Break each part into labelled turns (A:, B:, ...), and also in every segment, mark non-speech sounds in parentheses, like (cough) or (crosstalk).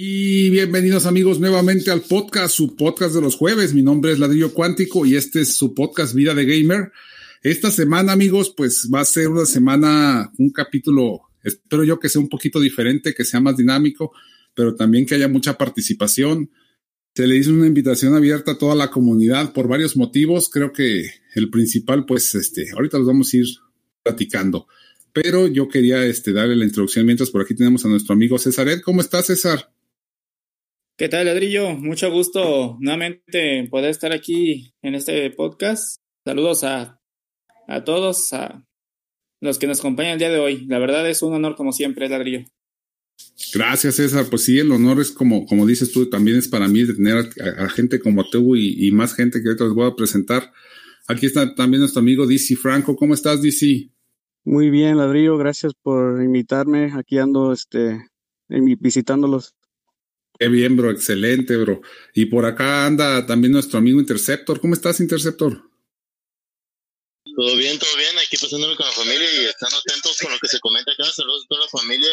A: Y bienvenidos amigos nuevamente al podcast, su podcast de los jueves. Mi nombre es Ladrillo Cuántico y este es su podcast Vida de Gamer. Esta semana amigos, pues va a ser una semana, un capítulo, espero yo que sea un poquito diferente, que sea más dinámico, pero también que haya mucha participación. Se le hizo una invitación abierta a toda la comunidad por varios motivos. Creo que el principal, pues, este, ahorita los vamos a ir platicando. Pero yo quería este, darle la introducción mientras por aquí tenemos a nuestro amigo César Ed. ¿Cómo estás, César?
B: ¿Qué tal, Ladrillo? Mucho gusto nuevamente poder estar aquí en este podcast. Saludos a, a todos, a los que nos acompañan el día de hoy. La verdad es un honor como siempre, Ladrillo.
A: Gracias, César. Pues sí, el honor es como, como dices tú, también es para mí de tener a, gente como tú y, y, más gente que ahorita les voy a presentar. Aquí está también nuestro amigo DC Franco. ¿Cómo estás, DC?
C: Muy bien, Ladrillo. Gracias por invitarme. Aquí ando este, visitándolos.
A: Qué bien, bro, excelente, bro. Y por acá anda también nuestro amigo Interceptor. ¿Cómo estás, Interceptor?
D: Todo bien, todo bien, aquí pasándolo con la familia y están atentos con lo que se comenta acá. Saludos a toda la familia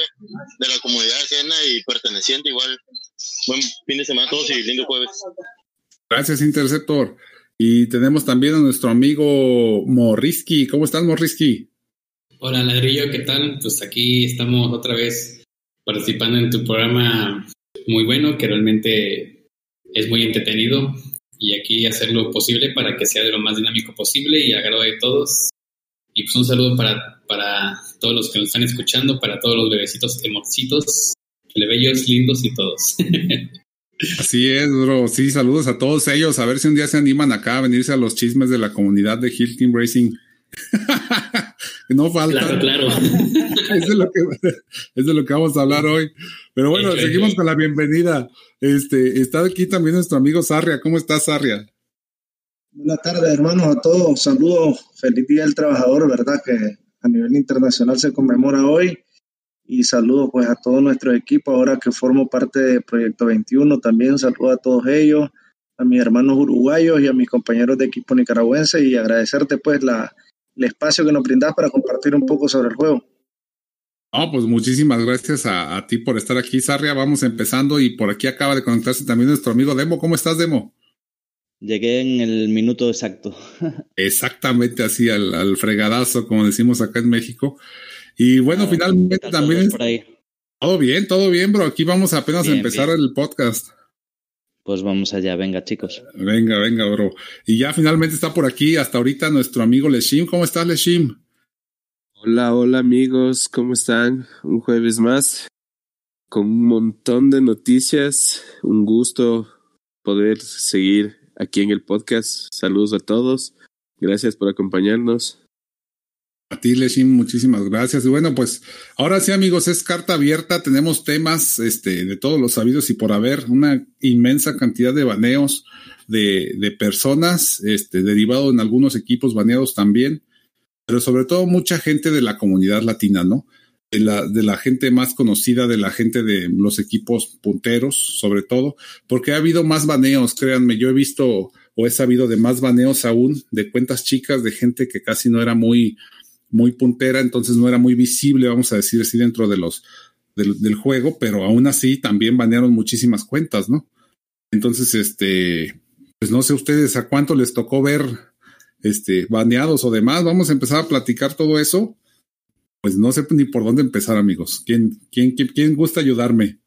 D: de la comunidad ajena y perteneciente. Igual, buen fin de semana a todos y lindo jueves.
A: Gracias, Interceptor. Y tenemos también a nuestro amigo Morrisky. ¿Cómo estás, Morrisky?
E: Hola, Ladrillo, ¿qué tal? Pues aquí estamos otra vez participando en tu programa muy bueno, que realmente es muy entretenido y aquí hacer lo posible para que sea de lo más dinámico posible y agrado de todos. Y pues un saludo para, para todos los que nos están escuchando, para todos los bebecitos emocitos, plebeyos lindos y todos. (laughs)
A: Así es, bro. Sí, saludos a todos ellos. A ver si un día se animan acá a venirse a los chismes de la comunidad de Hill Team Racing. (laughs) no falta.
E: Claro, claro. (laughs)
A: es, de lo que, es de lo que vamos a hablar hoy. Pero bueno, seguimos con la bienvenida. Este, está aquí también nuestro amigo Sarria. ¿Cómo estás, Sarria?
F: Buenas tardes, hermanos, a todos. Saludos. Feliz Día del Trabajador, ¿verdad? Que a nivel internacional se conmemora hoy. Y saludos pues a todo nuestro equipo, ahora que formo parte de Proyecto 21. También saludo a todos ellos, a mis hermanos uruguayos y a mis compañeros de equipo nicaragüense y agradecerte pues la, el espacio que nos brindas para compartir un poco sobre el juego.
A: No, pues muchísimas gracias a, ti por estar aquí, Sarria. Vamos empezando y por aquí acaba de conectarse también nuestro amigo Demo. ¿Cómo estás, Demo?
G: Llegué en el minuto exacto. (laughs)
A: Exactamente así, al, fregadazo, como decimos acá en México. Y bueno, ah, finalmente también... Todo bien, todo bien, bro. Aquí vamos apenas a empezar el podcast.
G: Pues vamos allá, venga chicos.
A: Venga, venga, bro. Y ya finalmente está por aquí hasta ahorita nuestro amigo Leshim. ¿Cómo estás, Leshim?
H: Hola, hola amigos, ¿cómo están? Un jueves más con un montón de noticias. Un gusto poder seguir aquí en el podcast. Saludos a todos. Gracias por acompañarnos.
A: A ti, Leshim, muchísimas gracias. Y bueno, pues ahora sí, amigos, es carta abierta. Tenemos temas este, de todos los sabidos y por haber una inmensa cantidad de baneos de, de personas, este, derivado en algunos equipos baneados también, pero sobre todo mucha gente de la comunidad latina, ¿no? De la, de la gente más conocida, de la gente de los equipos punteros, sobre todo, porque ha habido más baneos, créanme, yo he visto o he sabido de más baneos aún, de cuentas chicas, de gente que casi no era muy muy puntera, entonces no era muy visible, vamos a decir así, dentro de los del, juego, pero aún así también banearon muchísimas cuentas, ¿no? Entonces, este, pues no sé ustedes a cuánto les tocó ver este baneados o demás. Vamos a empezar a platicar todo eso. Pues no sé ni por dónde empezar, amigos. ¿Quién, quién, quién, quién gusta ayudarme?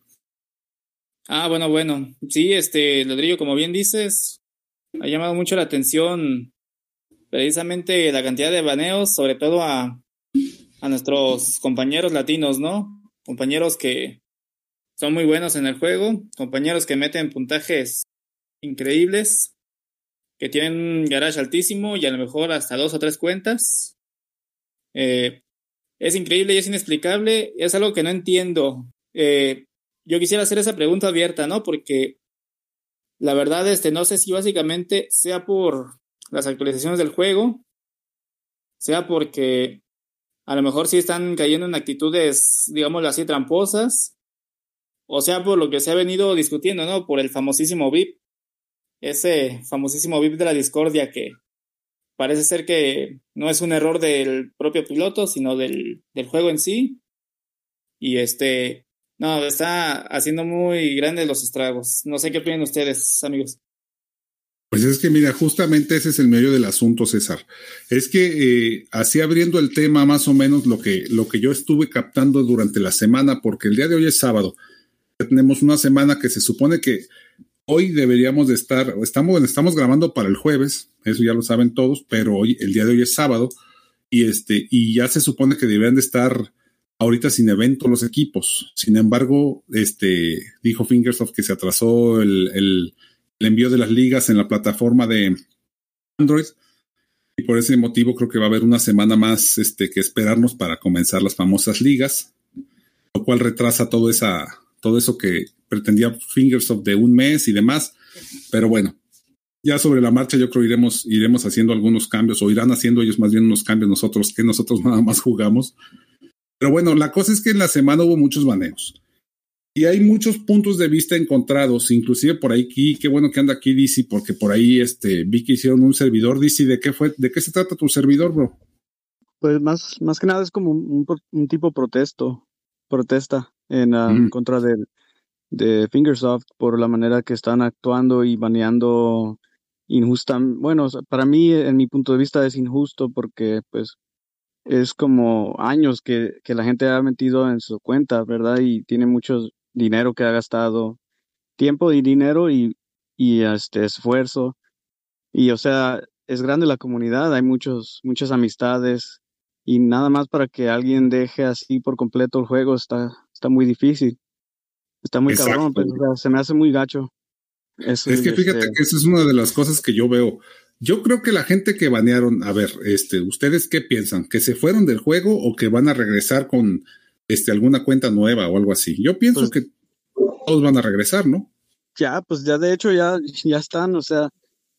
B: Ah, bueno, bueno. Sí, este, Ladrillo, como bien dices, ha llamado mucho la atención precisamente la cantidad de baneos, sobre todo a, a nuestros compañeros latinos, ¿no? Compañeros que son muy buenos en el juego, compañeros que meten puntajes increíbles, que tienen un garage altísimo y a lo mejor hasta dos o tres cuentas. Eh, es increíble y es inexplicable, es algo que no entiendo. Eh, yo quisiera hacer esa pregunta abierta, ¿no? Porque la verdad, este, no sé si básicamente sea por las actualizaciones del juego, sea porque a lo mejor sí están cayendo en actitudes, digámoslo así, tramposas, o sea, por lo que se ha venido discutiendo, ¿no? Por el famosísimo VIP, ese famosísimo VIP de la discordia que parece ser que no es un error del propio piloto, sino del, del juego en sí. Y este, no, está haciendo muy grandes los estragos. No sé qué opinan ustedes, amigos.
A: Pues es que mira, justamente ese es el medio del asunto, César. Es que eh, así abriendo el tema más o menos lo que, lo que yo estuve captando durante la semana, porque el día de hoy es sábado. Tenemos una semana que se supone que hoy deberíamos de estar, estamos, estamos grabando para el jueves, eso ya lo saben todos, pero hoy, el día de hoy es sábado, y este, y ya se supone que deberían de estar ahorita sin evento los equipos. Sin embargo, este, dijo Fingersoft que se atrasó el, el, el envío de las ligas en la plataforma de Android. Y por ese motivo creo que va a haber una semana más este, que esperarnos para comenzar las famosas ligas, lo cual retrasa todo, esa, todo eso que pretendía Fingersoft de un mes y demás. Pero bueno, ya sobre la marcha yo creo iremos, iremos haciendo algunos cambios o irán haciendo ellos más bien unos cambios nosotros que nosotros (laughs) nada más jugamos pero bueno, la cosa es que en la semana hubo muchos baneos. Y hay muchos puntos de vista encontrados, inclusive por ahí, qué bueno que anda aquí DC, porque por ahí este, vi que hicieron un servidor DC. ¿De qué fue? ¿De qué se trata tu servidor, bro?
C: Pues más, más que nada es como un, un tipo protesto, protesta en, uh, mm. contra de, de Fingersoft por la manera que están actuando y baneando injusta. Bueno, para mí, en mi punto de vista, es injusto porque pues es como años que, que, la gente ha metido en su cuenta, ¿verdad? Y tiene mucho dinero que ha gastado, tiempo y dinero y, y este esfuerzo. Y o sea, es grande la comunidad, hay muchos, muchas amistades y nada más para que alguien deje así por completo el juego está, está muy difícil. Está muy Exacto. cabrón, pero o sea, se me hace muy gacho.
A: Eso, es que fíjate este... que esa es una de las cosas que yo veo. Yo creo que la gente que banearon, a ver, este, ¿ustedes qué piensan? ¿Que se fueron del juego o que van a regresar con este, alguna cuenta nueva o algo así? Yo pienso pues, que todos van a regresar, ¿no?
C: Ya, pues ya de hecho ya, ya están, o sea,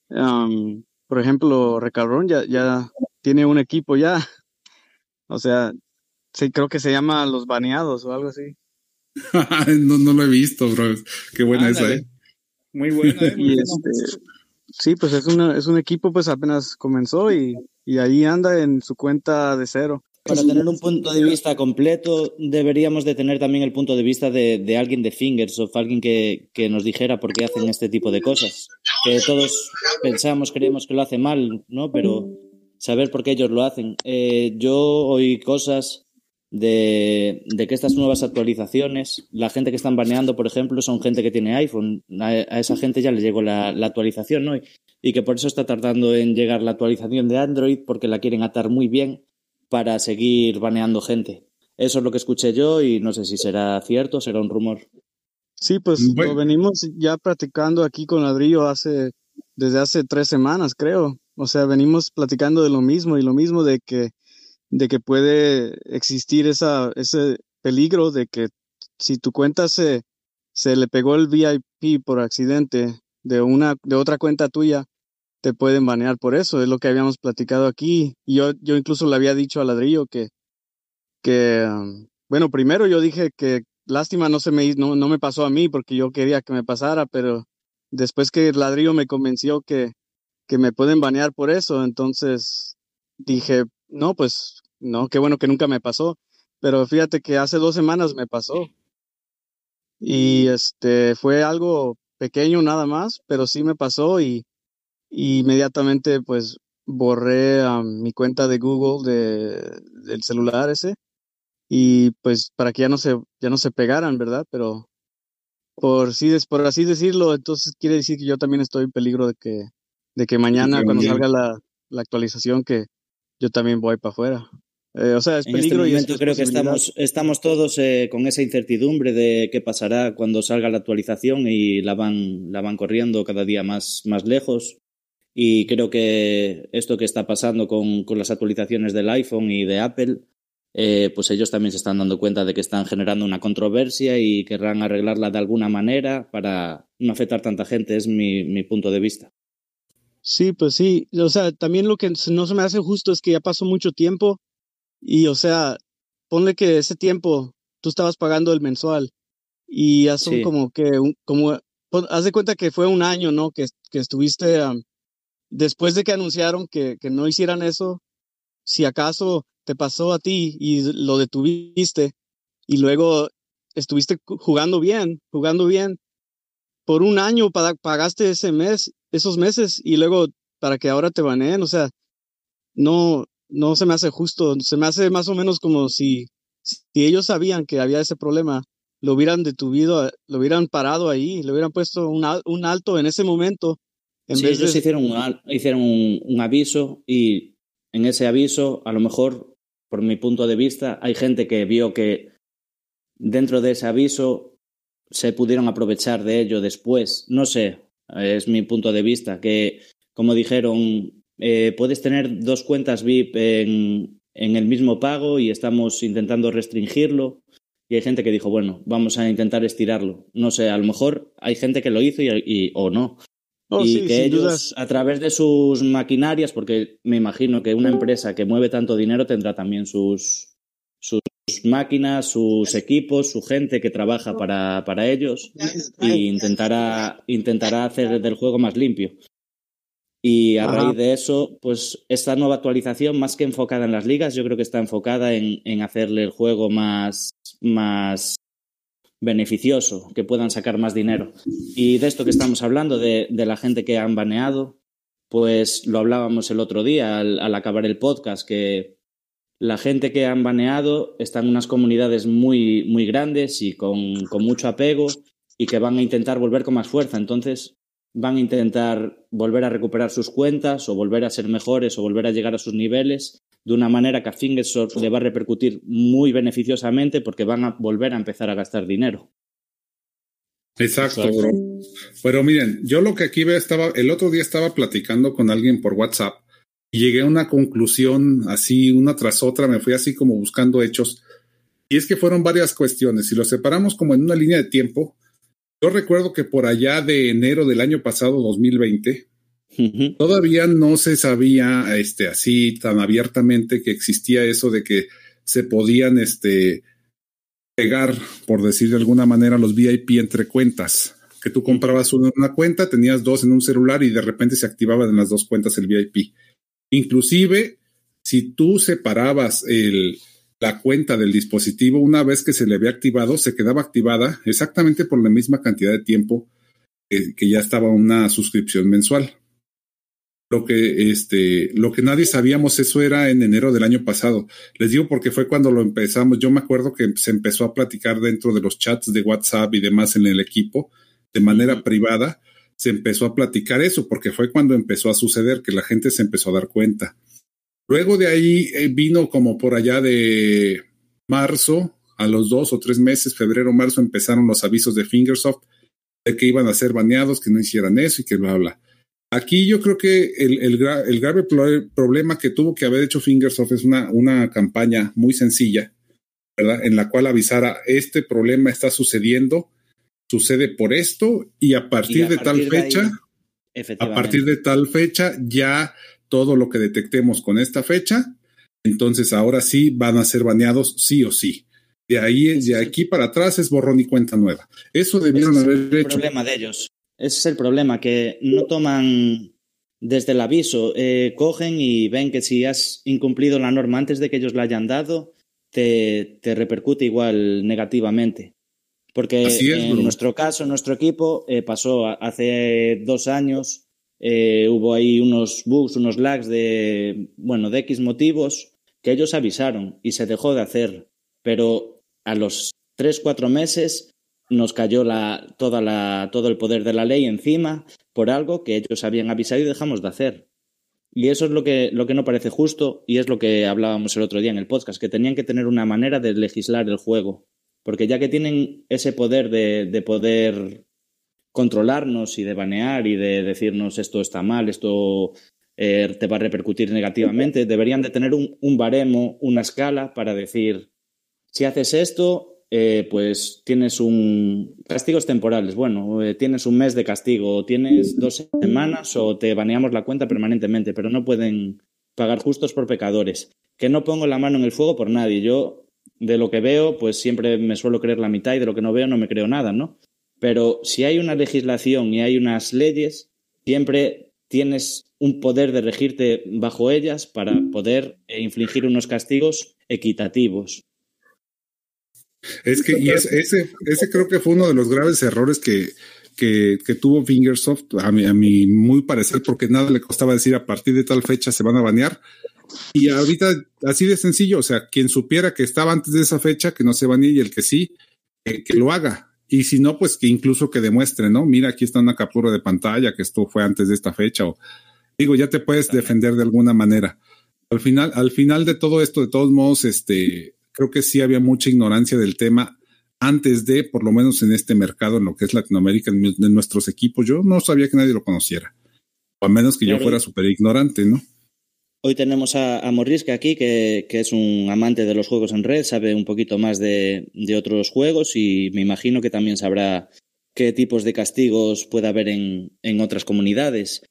C: um, por ejemplo, Recabrón ya, ya tiene un equipo ya. O sea, sí, creo que se llama Los Baneados o algo así. (laughs)
A: no, no lo he visto, bro. Qué buena
B: Ah,
A: esa, ¿eh?
B: Muy buena, (laughs) ¿eh? Muy
C: este, sí, pues es, una, es un equipo, pues apenas comenzó y, y ahí anda en su cuenta de cero.
G: Para tener un punto de vista completo, deberíamos de tener también el punto de vista de, de alguien de Fingersoft, alguien que, que, nos dijera por qué hacen este tipo de cosas. Que todos pensamos, creemos que lo hace mal, ¿no? Pero saber por qué ellos lo hacen. Eh, yo oí cosas de, de, que estas nuevas actualizaciones, la gente que están baneando, por ejemplo, son gente que tiene iPhone. A, a esa gente ya le llegó la, la actualización, ¿no? Y, y que por eso está tardando en llegar la actualización de Android, porque la quieren atar muy bien para seguir baneando gente. Eso es lo que escuché yo y no sé si será cierto o será un rumor.
C: Sí, pues bueno. lo venimos ya practicando aquí con Ladrillo hace desde hace tres semanas, creo. O sea, venimos platicando de lo mismo y lo mismo de que de que puede existir esa ese peligro de que si tu cuenta se se le pegó el VIP por accidente de una de otra cuenta tuya, te pueden banear por eso, es lo que habíamos platicado aquí. Yo, yo incluso le había dicho a Ladrillo que, que bueno, primero yo dije que lástima no se me no, no me pasó a mí porque yo quería que me pasara, pero después que Ladrillo me convenció que, que me pueden banear por eso, entonces dije, no, pues no, qué bueno que nunca me pasó. Pero fíjate que hace dos semanas me pasó. Y este fue algo pequeño nada más, pero sí me pasó y, y inmediatamente pues borré um, mi cuenta de Google de, del celular ese y pues para que ya no se ya no se pegaran, ¿verdad? Pero por sí por así decirlo, entonces quiere decir que yo también estoy en peligro de que de que mañana cuando salga la, la actualización que yo también voy para afuera. Eh, o sea, es
G: en
C: peligro
G: este
C: y
G: momento
C: es
G: creo que estamos, estamos todos eh, con esa incertidumbre de qué pasará cuando salga la actualización y la van, la van corriendo cada día más, más lejos. Y creo que esto que está pasando con, con las actualizaciones del iPhone y de Apple, eh, pues ellos también se están dando cuenta de que están generando una controversia y querrán arreglarla de alguna manera para no afectar tanta gente, es mi, mi punto de vista.
C: Sí, pues sí. O sea, también lo que no se me hace justo es que ya pasó mucho tiempo y, o sea, ponle que ese tiempo tú estabas pagando el mensual y ya son como que, como, haz de cuenta que fue un año, ¿no? Que, que estuviste, después de que anunciaron que, que no hicieran eso, si acaso te pasó a ti y lo detuviste y luego estuviste jugando bien, jugando bien, por un año pagaste ese mes, esos meses y luego para que ahora te baneen, o sea, no, no se me hace justo, se me hace más o menos como si, si ellos sabían que había ese problema, lo hubieran detuvido, lo hubieran parado ahí, le hubieran puesto un, un alto en ese momento.
G: En sí, ellos hicieron, un, hicieron un, aviso y en ese aviso, a lo mejor, por mi punto de vista, hay gente que vio que dentro de ese aviso se pudieron aprovechar de ello después. No sé, es mi punto de vista, que como dijeron, eh, puedes tener dos cuentas VIP en, en, el mismo pago y estamos intentando restringirlo. Y hay gente que dijo, bueno, vamos a intentar estirarlo. No sé, a lo mejor hay gente que lo hizo y, o no. Oh, y que ellos, a través de sus maquinarias, porque me imagino que una empresa que mueve tanto dinero tendrá también sus, sus máquinas, sus equipos, su gente que trabaja para, para ellos e intentará, intentará hacer del juego más limpio. Y a raíz de eso, pues esta nueva actualización, más que enfocada en las ligas, yo creo que está enfocada en, en hacerle el juego más, más beneficioso, que puedan sacar más dinero. Y de esto que estamos hablando, de, la gente que han baneado, pues lo hablábamos el otro día al, al acabar el podcast, que la gente que han baneado está en unas comunidades muy, muy grandes y con, con mucho apego y que van a intentar volver con más fuerza. Entonces, van a intentar volver a recuperar sus cuentas o volver a ser mejores o volver a llegar a sus niveles de una manera que a Fingersoft le va a repercutir muy beneficiosamente porque van a volver a empezar a gastar dinero.
A: Exacto, bro. Pero miren, yo lo que aquí veo estaba, el otro día estaba platicando con alguien por WhatsApp y llegué a una conclusión así, una tras otra, me fui así como buscando hechos. Y es que fueron varias cuestiones. Si lo separamos como en una línea de tiempo, yo recuerdo que por allá de enero del año pasado, 2020, todavía no se sabía este, así tan abiertamente que existía eso de que se podían este, pegar, por decir de alguna manera, los VIP entre cuentas. Que tú comprabas una, una cuenta, tenías dos en un celular y de repente se activaban en las dos cuentas el VIP. Inclusive, si tú separabas el, la cuenta del dispositivo, una vez que se le había activado, se quedaba activada exactamente por la misma cantidad de tiempo que, ya estaba una suscripción mensual. Lo que, este, lo que nadie sabíamos, eso era en enero del año pasado. Les digo porque fue cuando lo empezamos. Yo me acuerdo que se empezó a platicar dentro de los chats de WhatsApp y demás en el equipo de manera privada. Se empezó a platicar eso porque fue cuando empezó a suceder que la gente se empezó a dar cuenta. Luego de ahí eh, vino como por allá de marzo, a los dos o tres meses, febrero, marzo, empezaron los avisos de Fingersoft de que iban a ser baneados, que no hicieran eso y que bla, bla. Aquí yo creo que el, el, el grave problema que tuvo que haber hecho Fingersoft es una, una campaña muy sencilla, ¿verdad? En la cual avisara, este problema está sucediendo, sucede por esto y a partir, de tal fecha, a partir de tal fecha ya todo lo que detectemos con esta fecha, entonces ahora sí van a ser baneados sí o sí. De ahí, de aquí para atrás es borrón y cuenta nueva. Eso debieron haber hecho. Es el
G: problema de ellos. Ese es el problema, que no toman desde el aviso, eh, cogen y ven que si has incumplido la norma antes de que ellos la hayan dado, te, te repercute igual negativamente. Porque en nuestro caso, en nuestro equipo, eh, pasó hace dos años eh, hubo ahí unos bugs, unos lags de, bueno, de X motivos que ellos avisaron y se dejó de hacer. Pero a los tres, cuatro meses nos cayó la, toda la, todo el poder de la ley encima por algo que ellos habían avisado y dejamos de hacer. Y eso es lo que, lo que no parece justo y es lo que hablábamos el otro día en el podcast, que tenían que tener una manera de legislar el juego. Porque ya que tienen ese poder de, de poder controlarnos y de banear y de decirnos esto está mal, esto eh, te va a repercutir negativamente, deberían de tener un, baremo, una escala para decir, si haces esto, eh, pues tienes un castigos temporales. Bueno, eh, tienes un mes de castigo, o tienes dos semanas, o te baneamos la cuenta permanentemente, pero no pueden pagar justos por pecadores. Que no pongo la mano en el fuego por nadie. Yo, de lo que veo, pues siempre me suelo creer la mitad y de lo que no veo no me creo nada, ¿no? Pero si hay una legislación y hay unas leyes, siempre tienes un poder de regirte bajo ellas para poder eh, infligir unos castigos equitativos.
A: Es que y ese, ese creo que fue uno de los graves errores que, que, tuvo Fingersoft, a mi, a mi muy parecer, porque nada le costaba decir a partir de tal fecha se van a banear. Y ahorita, así de sencillo, o sea, quien supiera que estaba antes de esa fecha, que no se banee, y el que sí, que lo haga. Y si no, pues que incluso que demuestre, ¿no? Mira, aquí está una captura de pantalla que esto fue antes de esta fecha. O digo, ya te puedes defender de alguna manera. Al final, al final de todo esto, de todos modos, este, creo que sí había mucha ignorancia del tema antes de, por lo menos en este mercado, en lo que es Latinoamérica, en, nuestros equipos. Yo no sabía que nadie lo conociera. O a menos que yo fuera súper ignorante, ¿no?
G: Hoy tenemos a, a Morrisca aquí, que, es un amante de los juegos en red, sabe un poquito más de, otros juegos y me imagino que también sabrá qué tipos de castigos puede haber en, otras comunidades.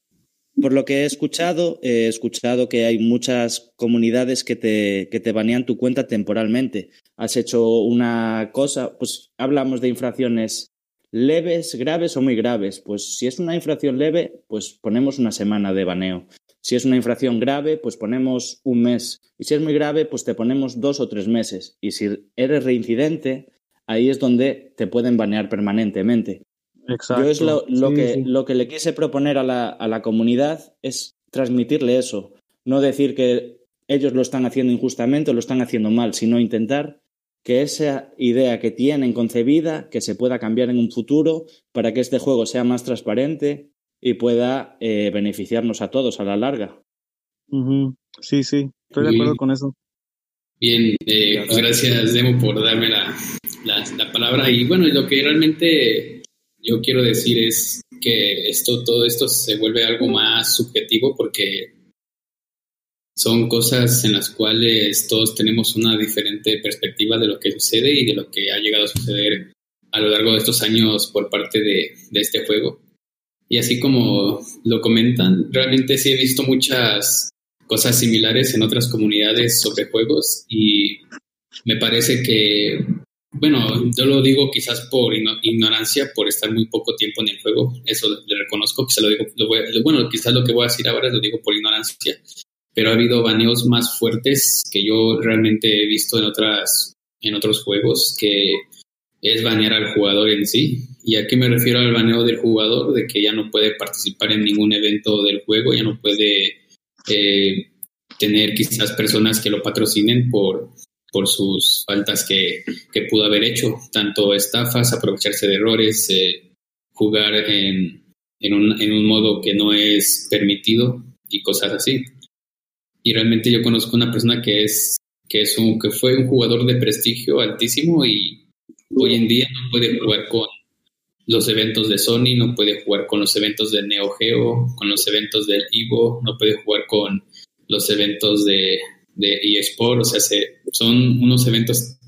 G: Por lo que he escuchado, he escuchado que hay muchas comunidades que te, que te banean tu cuenta temporalmente. Has hecho una cosa, pues hablamos de infracciones leves, graves o muy graves. Pues si es una infracción leve, pues ponemos una semana de baneo. Si es una infracción grave, pues ponemos un mes. Y si es muy grave, pues te ponemos dos o tres meses. Y si eres reincidente, ahí es donde te pueden banear permanentemente. Exacto. Yo es lo, que, lo que le quise proponer a la, a la comunidad es transmitirle eso. No decir que ellos lo están haciendo injustamente o lo están haciendo mal, sino intentar que esa idea que tienen concebida, que se pueda cambiar en un futuro para que este juego sea más transparente y pueda eh, beneficiarnos a todos a la larga.
C: Sí, sí, estoy de acuerdo con eso.
E: Bien, eh, gracias Demo por darme la, la, palabra. Y bueno, lo que realmente yo quiero decir es que esto, todo esto se vuelve algo más subjetivo porque son cosas en las cuales todos tenemos una diferente perspectiva de lo que sucede y de lo que ha llegado a suceder a lo largo de estos años por parte de, de este juego. Y así como lo comentan, realmente sí he visto muchas cosas similares en otras comunidades sobre juegos y me parece que, bueno, yo lo digo quizás por ignorancia, por estar muy poco tiempo en el juego, eso le reconozco, quizás lo digo, bueno, quizás lo que voy a decir ahora lo digo por ignorancia, pero ha habido baneos más fuertes que yo realmente he visto en otras en otros juegos que es banear al jugador en sí. ¿Y a qué me refiero al baneo del jugador? De que ya no puede participar en ningún evento del juego, ya no puede eh, tener quizás personas que lo patrocinen por, por sus faltas que, que pudo haber hecho, tanto estafas, aprovecharse de errores, eh, jugar en, en, un, en un modo que no es permitido y cosas así. Y realmente yo conozco una persona que es que es un que fue un jugador de prestigio altísimo y Hoy en día no puede jugar con los eventos de Sony, no puede jugar con los eventos de Neo Geo, con los eventos del Evo, no puede jugar con los eventos de, de eSport, o sea, son unos eventos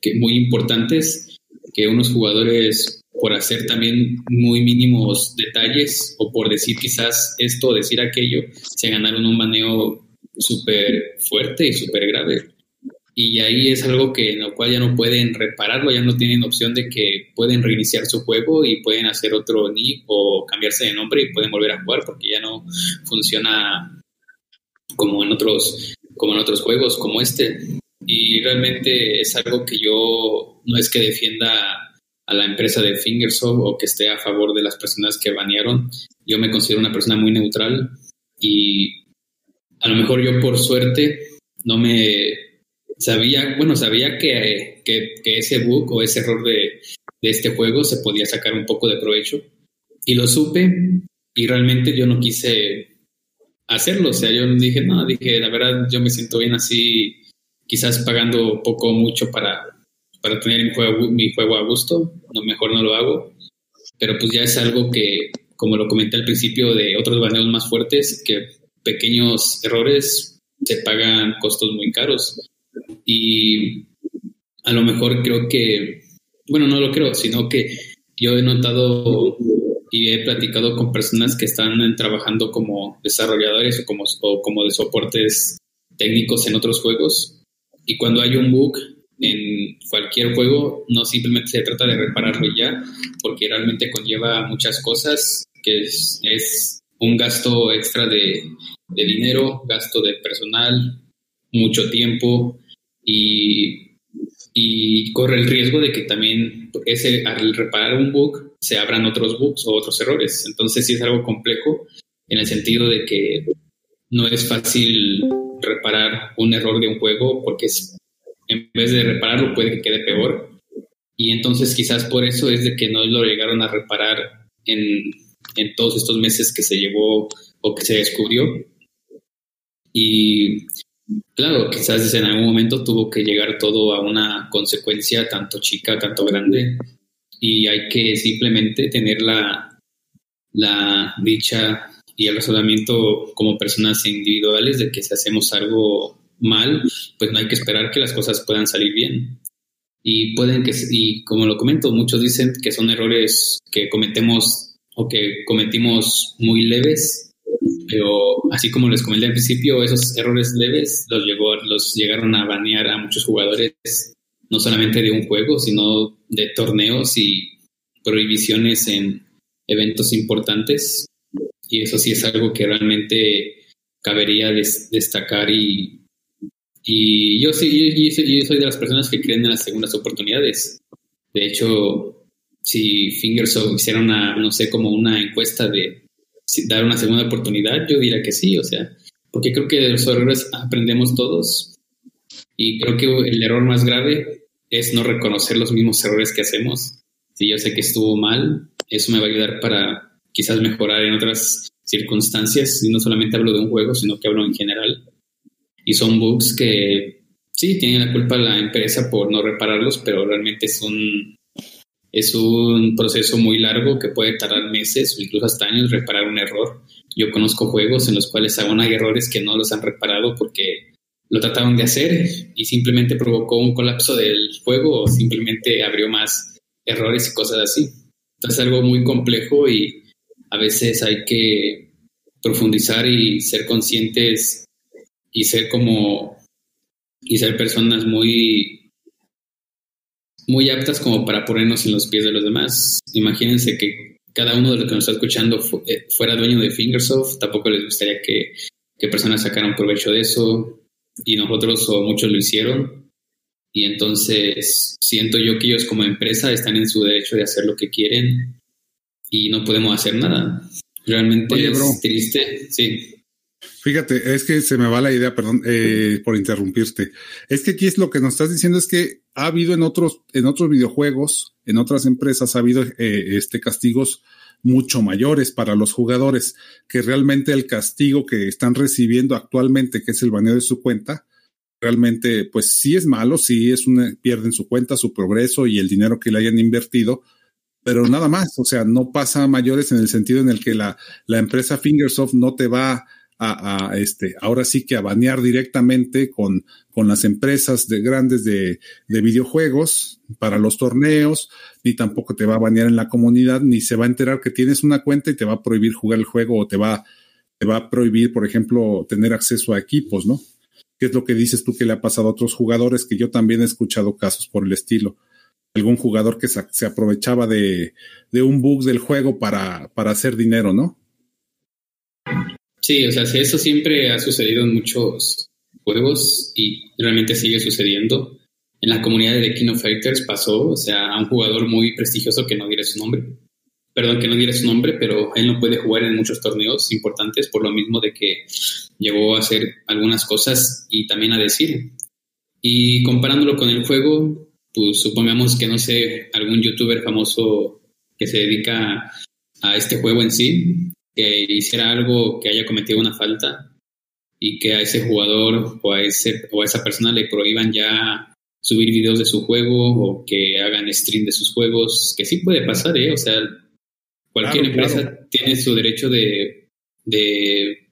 E: que, muy importantes que unos jugadores por hacer también muy mínimos detalles o por decir quizás esto o decir aquello, se ganaron un manejo súper fuerte y súper grave. Y ahí es algo que en lo cual ya no pueden repararlo, ya no tienen opción de que pueden reiniciar su juego y pueden hacer otro nick o cambiarse de nombre y pueden volver a jugar porque ya no funciona como en otros como en otros juegos como este y realmente es algo que yo no es que defienda a la empresa de Fingersoft o que esté a favor de las personas que banearon yo me considero una persona muy neutral y a lo mejor yo por suerte no me sabía, bueno, sabía que, que, ese bug o ese error de, de, este juego se podía sacar un poco de provecho. Y lo supe y realmente yo no quise hacerlo. O sea, yo dije, no, dije, la verdad, yo me siento bien así, quizás pagando poco o mucho para, para tener mi juego, mi juego a gusto. No, mejor no lo hago. Pero pues ya es algo que, como lo comenté al principio de otros baneos más fuertes, que pequeños errores se pagan costos muy caros. Y a lo mejor creo que, bueno, no lo creo, sino que yo he notado y he platicado con personas que están trabajando como desarrolladores o como, o como de soportes técnicos en otros juegos. Y cuando hay un bug en cualquier juego, no simplemente se trata de repararlo ya, porque realmente conlleva muchas cosas, que es, es un gasto extra de, de dinero, gasto de personal, mucho tiempo y y corre el riesgo de que también ese, al reparar un bug se abran otros bugs o otros errores. Entonces sí es algo complejo en el sentido de que no es fácil reparar un error de un juego porque en vez de repararlo puede que quede peor. Y entonces quizás por eso es de que no lo llegaron a reparar en, todos estos meses que se llevó o que se descubrió. Y Claro, quizás en algún momento tuvo que llegar todo a una consecuencia tanto chica, tanto grande, y hay que simplemente tener la, la dicha y el razonamiento como personas individuales de que si hacemos algo mal, pues no hay que esperar que las cosas puedan salir bien. Y pueden que, y como lo comento, muchos dicen que son errores que cometemos o que cometimos muy leves pero así como les comenté al principio, esos errores leves los, llegó, los llegaron a banear a muchos jugadores, no solamente de un juego, sino de torneos y prohibiciones en eventos importantes. Y eso sí es algo que realmente cabería destacar y, y yo sí, yo, soy de las personas que creen en las segundas oportunidades. De hecho, si Fingersoft hiciera una, no sé, como una encuesta de dar una segunda oportunidad, yo diría que sí, o sea, porque creo que de los errores aprendemos todos y creo que el error más grave es no reconocer los mismos errores que hacemos. Si yo sé que estuvo mal, eso me va a ayudar para quizás mejorar en otras circunstancias, y no solamente hablo de un juego, sino que hablo en general. Y son bugs que sí, tienen la culpa la empresa por no repararlos, pero realmente son es un proceso muy largo que puede tardar meses o incluso hasta años reparar un error. Yo conozco juegos en los cuales aún hay errores que no los han reparado porque lo trataron de hacer y simplemente provocó un colapso del juego o simplemente abrió más errores y cosas así. Entonces es algo muy complejo y a veces hay que profundizar y ser conscientes y ser como y ser personas muy muy aptas como para ponernos en los pies de los demás. Imagínense que cada uno de los que nos está escuchando eh, fuera dueño de Fingersoft, tampoco les gustaría que, que personas sacaran provecho de eso y nosotros o muchos lo hicieron. Y entonces siento yo que ellos como empresa están en su derecho de hacer lo que quieren y no podemos hacer nada. Realmente es triste, sí.
A: Fíjate, es que se me va la idea, perdón eh, por interrumpirte. Es que aquí es lo que nos estás diciendo es que ha habido en otros, en otros videojuegos, en otras empresas, ha habido eh, este castigos mucho mayores para los jugadores, que realmente el castigo que están recibiendo actualmente, que es el baneo de su cuenta, realmente, pues sí es malo, sí es una, pierden su cuenta, su progreso y el dinero que le hayan invertido, pero nada más, o sea, no pasa mayores en el sentido en el que la, la empresa Fingersoft no te va a, este, ahora sí que a banear directamente con, con las empresas de grandes de, de, videojuegos para los torneos, ni tampoco te va a banear en la comunidad, ni se va a enterar que tienes una cuenta y te va a prohibir jugar el juego o te va, te va a prohibir, por ejemplo, tener acceso a equipos, ¿no? ¿Qué es lo que dices tú que le ha pasado a otros jugadores? Que yo también he escuchado casos por el estilo. Algún jugador que se, aprovechaba de, de un bug del juego para, para hacer dinero, ¿no?
E: Sí, o sea, eso siempre ha sucedido en muchos juegos y realmente sigue sucediendo. En la comunidad de The Fighters pasó, o sea, a un jugador muy prestigioso que no diré su nombre. Perdón, que no diré su nombre, pero él no puede jugar en muchos torneos importantes por lo mismo de que llegó a hacer algunas cosas y también a decir. Y comparándolo con el juego, pues supongamos que, no sé, algún youtuber famoso que se dedica a este juego en sí, que hiciera algo que haya cometido una falta y que a ese jugador o a, ese, o a esa persona le prohíban ya subir videos de su juego o que hagan stream de sus juegos, que sí puede pasar, ¿eh? O sea, cualquier empresa tiene su derecho de, de,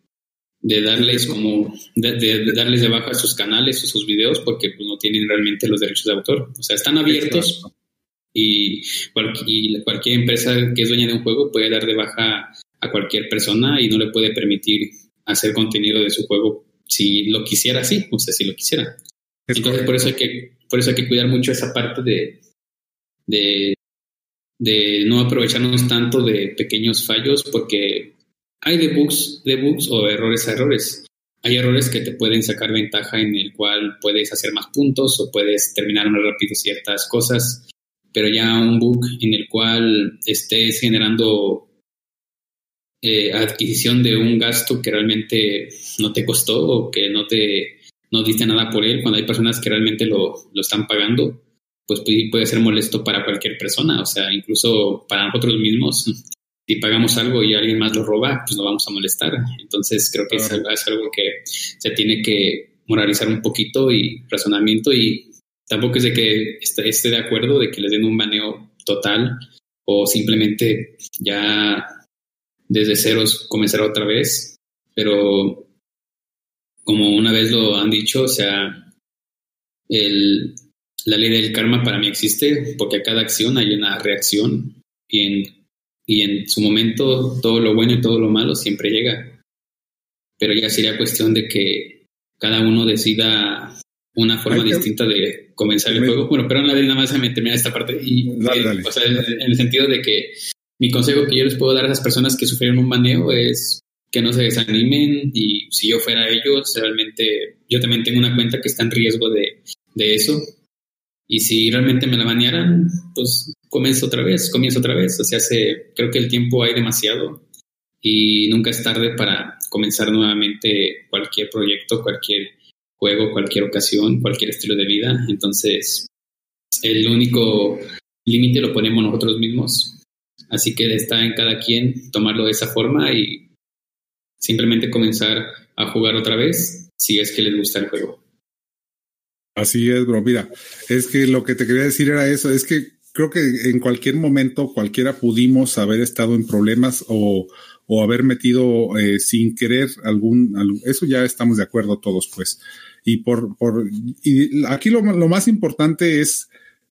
E: de darles como de, darles de baja sus canales o sus videos porque pues, no tienen realmente los derechos de autor. O sea, están abiertos y, cualquier empresa que es dueña de un juego puede dar de baja a cualquier persona y no le puede permitir hacer contenido de su juego si lo quisiera así, o sea, si lo quisiera. Entonces, por eso hay que por eso hay que cuidar mucho esa parte de, de, de no aprovecharnos tanto de pequeños fallos porque hay debugs, debugs o errores a errores. Hay errores que te pueden sacar ventaja en el cual puedes hacer más puntos o puedes terminar más rápido ciertas cosas, pero ya un bug en el cual estés generando eh, adquisición de un gasto que realmente no te costó o que no te no diste nada por él, cuando hay personas que realmente lo, lo están pagando, pues puede ser molesto para cualquier persona, o sea, incluso para nosotros mismos si pagamos algo y alguien más lo roba, pues no vamos a molestar. Entonces creo que es, algo que se tiene que moralizar un poquito y razonamiento y tampoco es de que esté, de acuerdo de que les den un baneo total o simplemente ya desde ceros comenzar otra vez, pero como una vez lo han dicho, o sea, el, la ley del karma para mí existe porque a cada acción hay una reacción y en y en su momento todo lo bueno y todo lo malo siempre llega. Pero ya sería cuestión de que cada uno decida una forma distinta de comenzar el juego. Bueno, pero nada más me termina esta parte. Y, eh, O sea, en, el sentido de que mi consejo que yo les puedo dar a esas personas que sufrieron un baneo es que no se desanimen y si yo fuera ellos, realmente yo también tengo una cuenta que está en riesgo de, de eso. Y si realmente me la banearan, pues comienzo otra vez, comienzo otra vez. O sea, hace, creo que el tiempo hay demasiado y nunca es tarde para comenzar nuevamente cualquier proyecto, cualquier juego, cualquier ocasión, cualquier estilo de vida. Entonces, el único límite lo ponemos nosotros mismos. Así que está en cada quien tomarlo de esa forma y simplemente comenzar a jugar otra vez si es que les gusta el juego.
A: Así es, bro. Mira, es que lo que te quería decir era eso, es que creo que en cualquier momento cualquiera pudimos haber estado en problemas o, o haber metido eh, sin querer algún, eso ya estamos de acuerdo todos, pues. Y por, por, y aquí lo, lo más importante es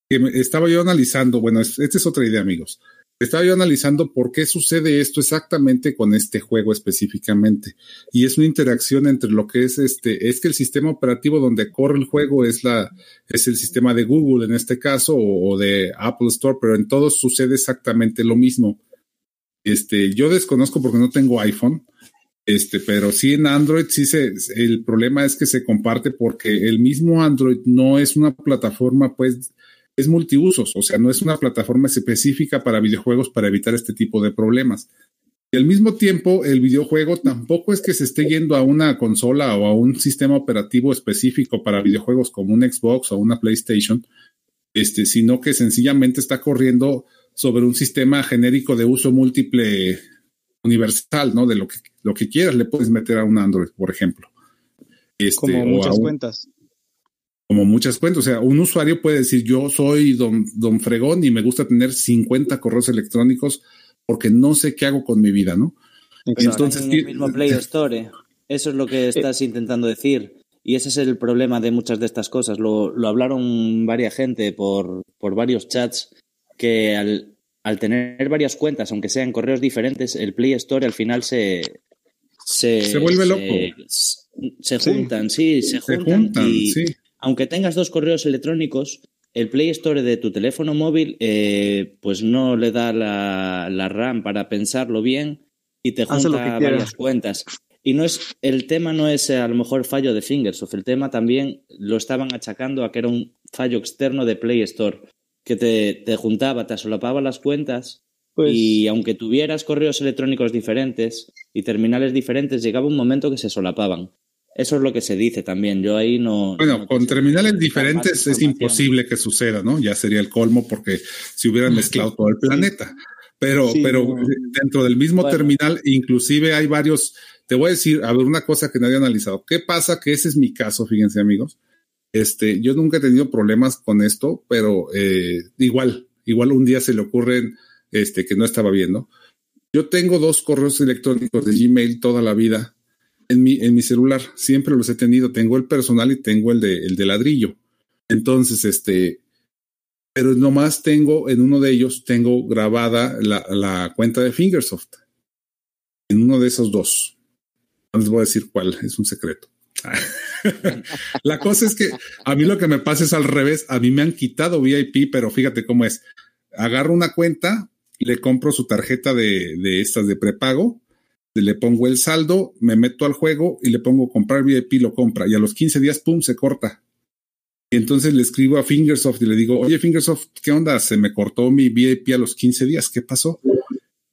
A: que estaba yo analizando, bueno, esta es otra idea, amigos. Estaba yo analizando por qué sucede esto exactamente con este juego específicamente. Y es una interacción entre lo que es este, es que el sistema operativo donde corre el juego es la, es el sistema de Google en este caso o, de Apple Store, pero en todos sucede exactamente lo mismo. Este, yo desconozco porque no tengo iPhone. Este, pero sí en Android sí se, el problema es que se comparte porque el mismo Android no es una plataforma pues es multiusos, o sea, no es una plataforma específica para videojuegos para evitar este tipo de problemas. Y al mismo tiempo, el videojuego tampoco es que se esté yendo a una consola o a un sistema operativo específico para videojuegos como un Xbox o una PlayStation, este, sino que sencillamente está corriendo sobre un sistema genérico de uso múltiple universal, ¿no? De lo que, lo que quieras le puedes meter a un Android, por ejemplo.
C: Este, como muchas cuentas
A: como muchas cuentas. O sea, un usuario puede decir, yo soy don, don Fregón y me gusta tener 50 correos electrónicos porque no sé qué hago con mi vida, ¿no?
G: Entonces, en el mismo Play Store. Eso es lo que estás intentando decir. Y ese es el problema de muchas de estas cosas. Lo, lo hablaron varias gente por, por varios chats que al, al, tener varias cuentas, aunque sean correos diferentes, el Play Store al final se...
A: Se, se vuelve loco.
G: Se, juntan, sí, se, juntan, y, sí aunque tengas dos correos electrónicos, el Play Store de tu teléfono móvil eh, pues no le da la, RAM para pensarlo bien y te junta varias cuentas. Y no es, el tema no es eh, a lo mejor fallo de Fingersoft, el tema también lo estaban achacando a que era un fallo externo de Play Store, que te, te juntaba, te solapaba las cuentas pues y aunque tuvieras correos electrónicos diferentes y terminales diferentes, llegaba un momento que se solapaban. Eso es lo que se dice también. Yo ahí no.
A: Bueno, con terminales diferentes es imposible que suceda, ¿no? Ya sería el colmo porque si hubieran mezclado todo el planeta. Pero, pero dentro del mismo terminal, inclusive hay varios. Te voy a decir, a ver, una cosa que nadie ha analizado. ¿Qué pasa? Que ese es mi caso, fíjense, amigos. Este, yo nunca he tenido problemas con esto, pero eh, igual, igual un día se le ocurren este, que no estaba viendo. Yo tengo dos correos electrónicos de Gmail toda la vida en mi, en mi celular. Siempre los he tenido. Tengo el personal y tengo el de, el de ladrillo. Entonces, este, pero nomás tengo, en uno de ellos, tengo grabada la, la cuenta de Fingersoft. En uno de esos dos. No les voy a decir cuál, es un secreto. (laughs) la cosa es que a mí lo que me pasa es al revés. A mí me han quitado VIP, pero fíjate cómo es. Agarro una cuenta, le compro su tarjeta de, de estas de prepago, le pongo el saldo, me meto al juego y le pongo comprar VIP, lo compra. Y a los 15 días, pum, se corta. Y entonces le escribo a Fingersoft y le digo, oye, Fingersoft, ¿qué onda? Se me cortó mi VIP a los 15 días, ¿qué pasó?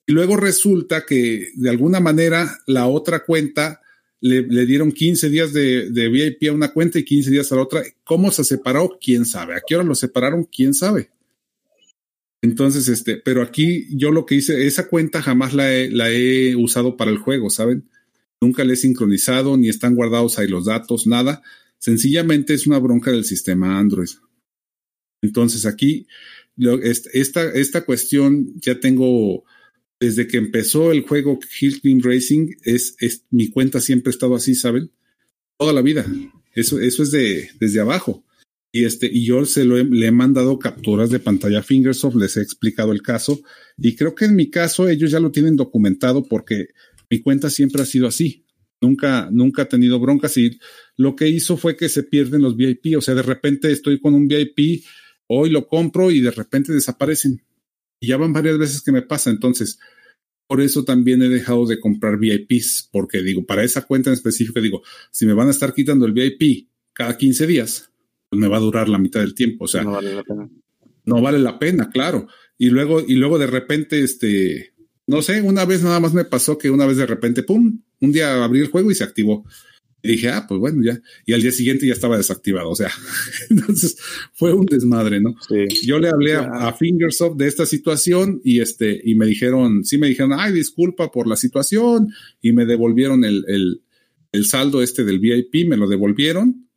A: Y luego resulta que de alguna manera la otra cuenta le, dieron 15 días de, de, VIP a una cuenta y 15 días a la otra. ¿Cómo se separó? ¿Quién sabe? ¿A qué hora lo separaron? ¿Quién sabe? Entonces, este, pero aquí yo lo que hice, esa cuenta jamás la he, la he usado para el juego, ¿saben? Nunca la he sincronizado, ni están guardados ahí los datos, nada. Sencillamente es una bronca del sistema Android. Entonces aquí, esta, esta cuestión ya tengo desde que empezó el juego Hill Racing, es, es, mi cuenta siempre ha estado así, ¿saben? Toda la vida. Eso, eso es de, desde abajo. Y este, y yo se lo le he mandado capturas de pantalla a Fingersoft, les he explicado el caso. Y creo que en mi caso ellos ya lo tienen documentado porque mi cuenta siempre ha sido así. Nunca, nunca ha tenido broncas y lo que hizo fue que se pierden los VIP. O sea, de repente estoy con un VIP, hoy lo compro y de repente desaparecen. Y ya van varias veces que me pasa. Entonces, por eso también he dejado de comprar VIPs, porque digo, para esa cuenta en específico, digo, si me van a estar quitando el VIP cada 15 días, me va a durar la mitad del tiempo. O sea, no vale la pena. No vale la pena, claro. Y luego, y luego de repente, este, no sé, una vez nada más me pasó que una vez de repente, pum, un día abrí el juego y se activó. Y dije, ah, pues bueno, ya. Y al día siguiente ya estaba desactivado. O sea, (laughs) entonces fue un desmadre, ¿no? Sí. Yo le hablé a, Fingersoft de esta situación y este, y me dijeron, sí me dijeron, ay, disculpa por la situación. Y me devolvieron el, el, el saldo este del VIP, me lo devolvieron.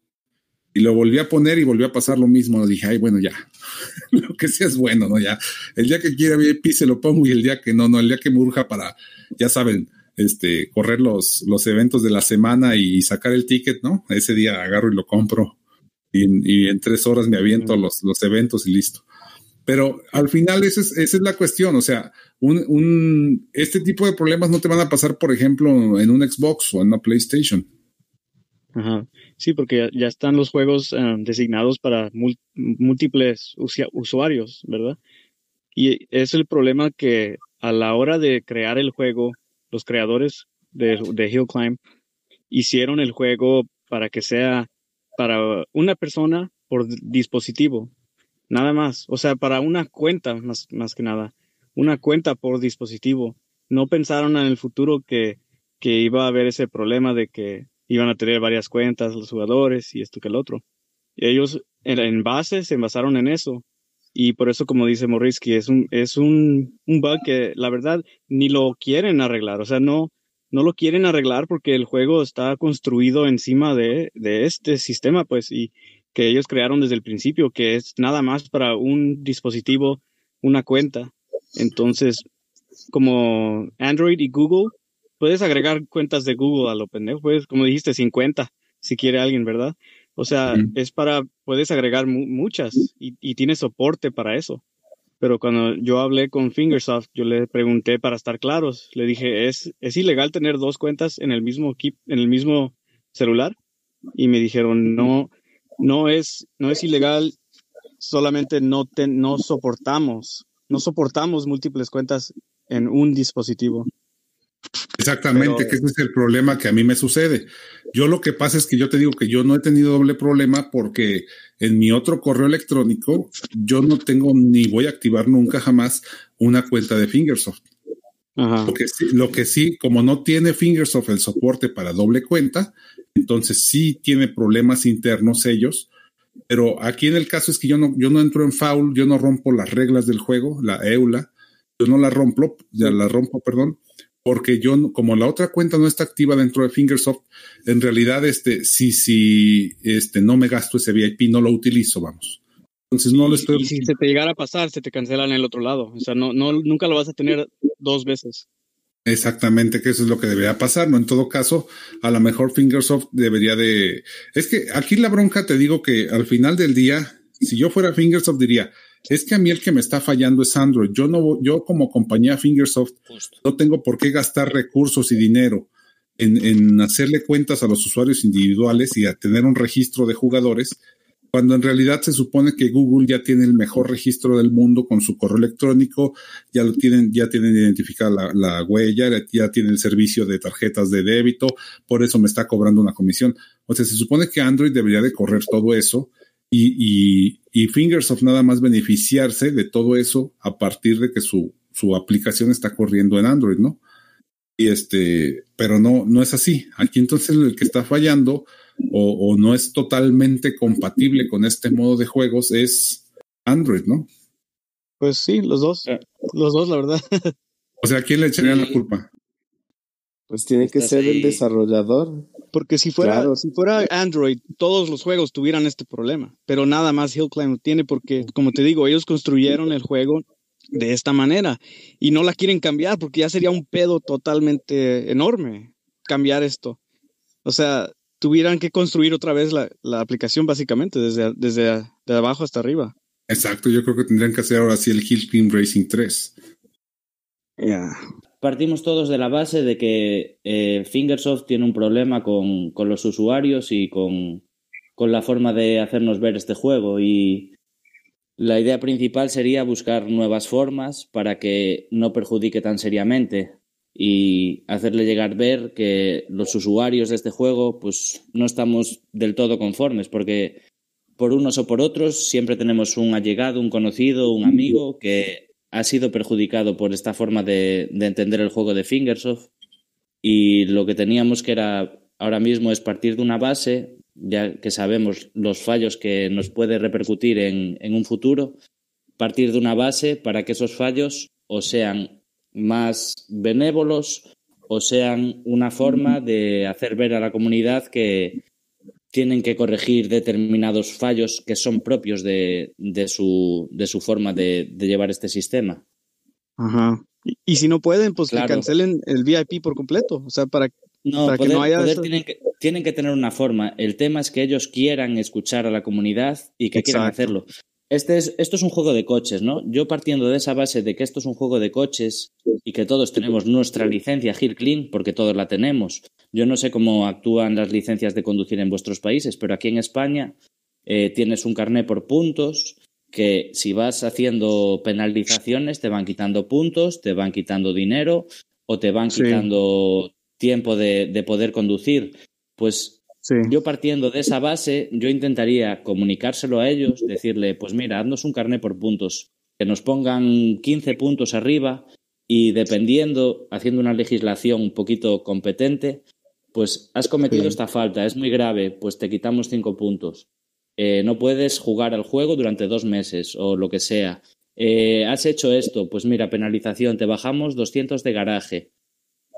A: Y lo volví a poner y volvió a pasar lo mismo. Dije, ay, bueno, ya. (laughs) lo que sea es bueno, ¿no? Ya. El día que quiera VIP se lo pongo y el día que no, no, el día que me urja para, ya saben, este, correr los, los eventos de la semana y, sacar el ticket, ¿no? Ese día agarro y lo compro y, en tres horas me aviento los, los eventos y listo. Pero al final esa es, esa es la cuestión, o sea, un, un, este tipo de problemas no te van a pasar, por ejemplo, en un Xbox o en una PlayStation.
C: Ajá. Sí, porque ya, están los juegos eh, designados para múltiples usuarios, ¿verdad? Y es el problema que a la hora de crear el juego los creadores de, de Hill Climb hicieron el juego para que sea para una persona por dispositivo, nada más, o sea, para una cuenta más, más que nada, una cuenta por dispositivo. No pensaron en el futuro que, que iba a haber ese problema de que iban a tener varias cuentas los jugadores y esto que el otro. Y ellos en, base se basaron en eso y por eso, como dice que es un, es un, un bug que la verdad ni lo quieren arreglar. O sea, no, no lo quieren arreglar porque el juego está construido encima de, de este sistema, pues, y que ellos crearon desde el principio, que es nada más para un dispositivo, una cuenta. Entonces, como Android y Google, puedes agregar cuentas de Google a lo pendejo, pues, como dijiste, 50, si quiere alguien, ¿verdad? O sea, es para, puedes agregar muchas y, y tiene soporte para eso. Pero cuando yo hablé con Fingersoft, yo le pregunté para estar claros, le dije, ¿es, es ilegal tener dos cuentas en el mismo en el mismo celular? Y me dijeron, no, no es, no es ilegal, solamente no, no soportamos, no soportamos múltiples cuentas en un dispositivo.
A: Exactamente, que ese es el problema que a mí me sucede. Yo lo que pasa es que yo te digo que yo no he tenido doble problema porque en mi otro correo electrónico yo no tengo ni voy a activar nunca jamás una cuenta de Fingersoft. Ajá. Lo que sí, como no tiene Fingersoft el soporte para doble cuenta, entonces sí tiene problemas internos ellos. Pero aquí en el caso es que yo no, yo no entro en foul, yo no rompo las reglas del juego, la EULA, yo no la rompo, ya la rompo, perdón, porque yo, como la otra cuenta no está activa dentro de Fingersoft, en realidad, este, si, si, este, no me gasto ese VIP, no lo utilizo, vamos. Entonces no lo estoy.
C: Y si se te llegara a pasar, se te cancelan en el otro lado. O sea, no, no, nunca lo vas a tener dos veces.
A: Exactamente, que eso es lo que debería pasar, ¿no? En todo caso, a lo mejor Fingersoft debería de... Es que aquí la bronca te digo que al final del día, si yo fuera Fingersoft diría, es que a mí el que me está fallando es Android. Yo no, yo como compañía Fingersoft no tengo por qué gastar recursos y dinero en, en, hacerle cuentas a los usuarios individuales y a tener un registro de jugadores cuando en realidad se supone que Google ya tiene el mejor registro del mundo con su correo electrónico, ya lo tienen, ya tienen identificada la, huella, ya tiene el servicio de tarjetas de débito, por eso me está cobrando una comisión. O sea, se supone que Android debería de correr todo eso y, y, Fingersoft nada más beneficiarse de todo eso a partir de que su, su aplicación está corriendo en Android, ¿no? Y este, pero no, no es así. Aquí entonces el que está fallando o, no es totalmente compatible con este modo de juegos es Android, ¿no?
C: Pues sí, los dos. Eh. Los dos, la verdad.
A: O sea, ¿a quién le echaría la culpa?
H: Pues tiene que ser el desarrollador.
C: Porque si fuera, si fuera Android, todos los juegos tuvieran este problema. Pero nada más Hillclimb lo tiene porque, como te digo, ellos construyeron el juego de esta manera y no la quieren cambiar porque ya sería un pedo totalmente enorme cambiar esto. O sea, tuvieran que construir otra vez la, la aplicación básicamente desde, desde de abajo hasta arriba.
A: Exacto, yo creo que tendrían que hacer ahora sí el Hill Climb Racing 3.
G: Partimos todos de la base de que eh, Fingersoft tiene un problema con, con los usuarios y con, con la forma de hacernos ver este juego y la idea principal sería buscar nuevas formas para que no perjudique tan seriamente y hacerle llegar ver que los usuarios de este juego pues no estamos del todo conformes porque por unos o por otros siempre tenemos un allegado, un conocido, un amigo que ha sido perjudicado por esta forma de, de entender el juego de Fingersoft. Y lo que teníamos que era ahora mismo es partir de una base ya que sabemos los fallos que nos puede repercutir en, en un futuro partir de una base para que esos fallos o sean más benévolos o sean una forma de hacer ver a la comunidad que tienen que corregir determinados fallos que son propios de, de, su, de su forma de, de, llevar este sistema.
C: Ajá. Y, si no pueden, pues que cancelen el VIP por completo. O sea, para, no, que no haya.
G: tienen, que, tienen que tener una forma. El tema es que ellos quieran escuchar a la comunidad y que quieran hacerlo. Este es, esto es un juego de coches, ¿no? Yo partiendo de esa base de que esto es un juego de coches y que todos tenemos nuestra licencia Hill Clean, porque todos la tenemos. Yo no sé cómo actúan las licencias de conducir en vuestros países, pero aquí en España eh, tienes un carné por puntos que si vas haciendo penalizaciones te van quitando puntos, te van quitando dinero o te van quitando tiempo de, de poder conducir. Pues yo partiendo de esa base, yo intentaría comunicárselo a ellos, decirle, pues mira, haznos un carnet por puntos, que nos pongan 15 puntos arriba y dependiendo, haciendo una legislación un poquito competente, pues has cometido esta falta, es muy grave, pues te quitamos 5 puntos. Eh, no puedes jugar al juego durante dos meses o lo que sea. Eh, has hecho esto, pues mira, penalización, te bajamos 200 de garaje.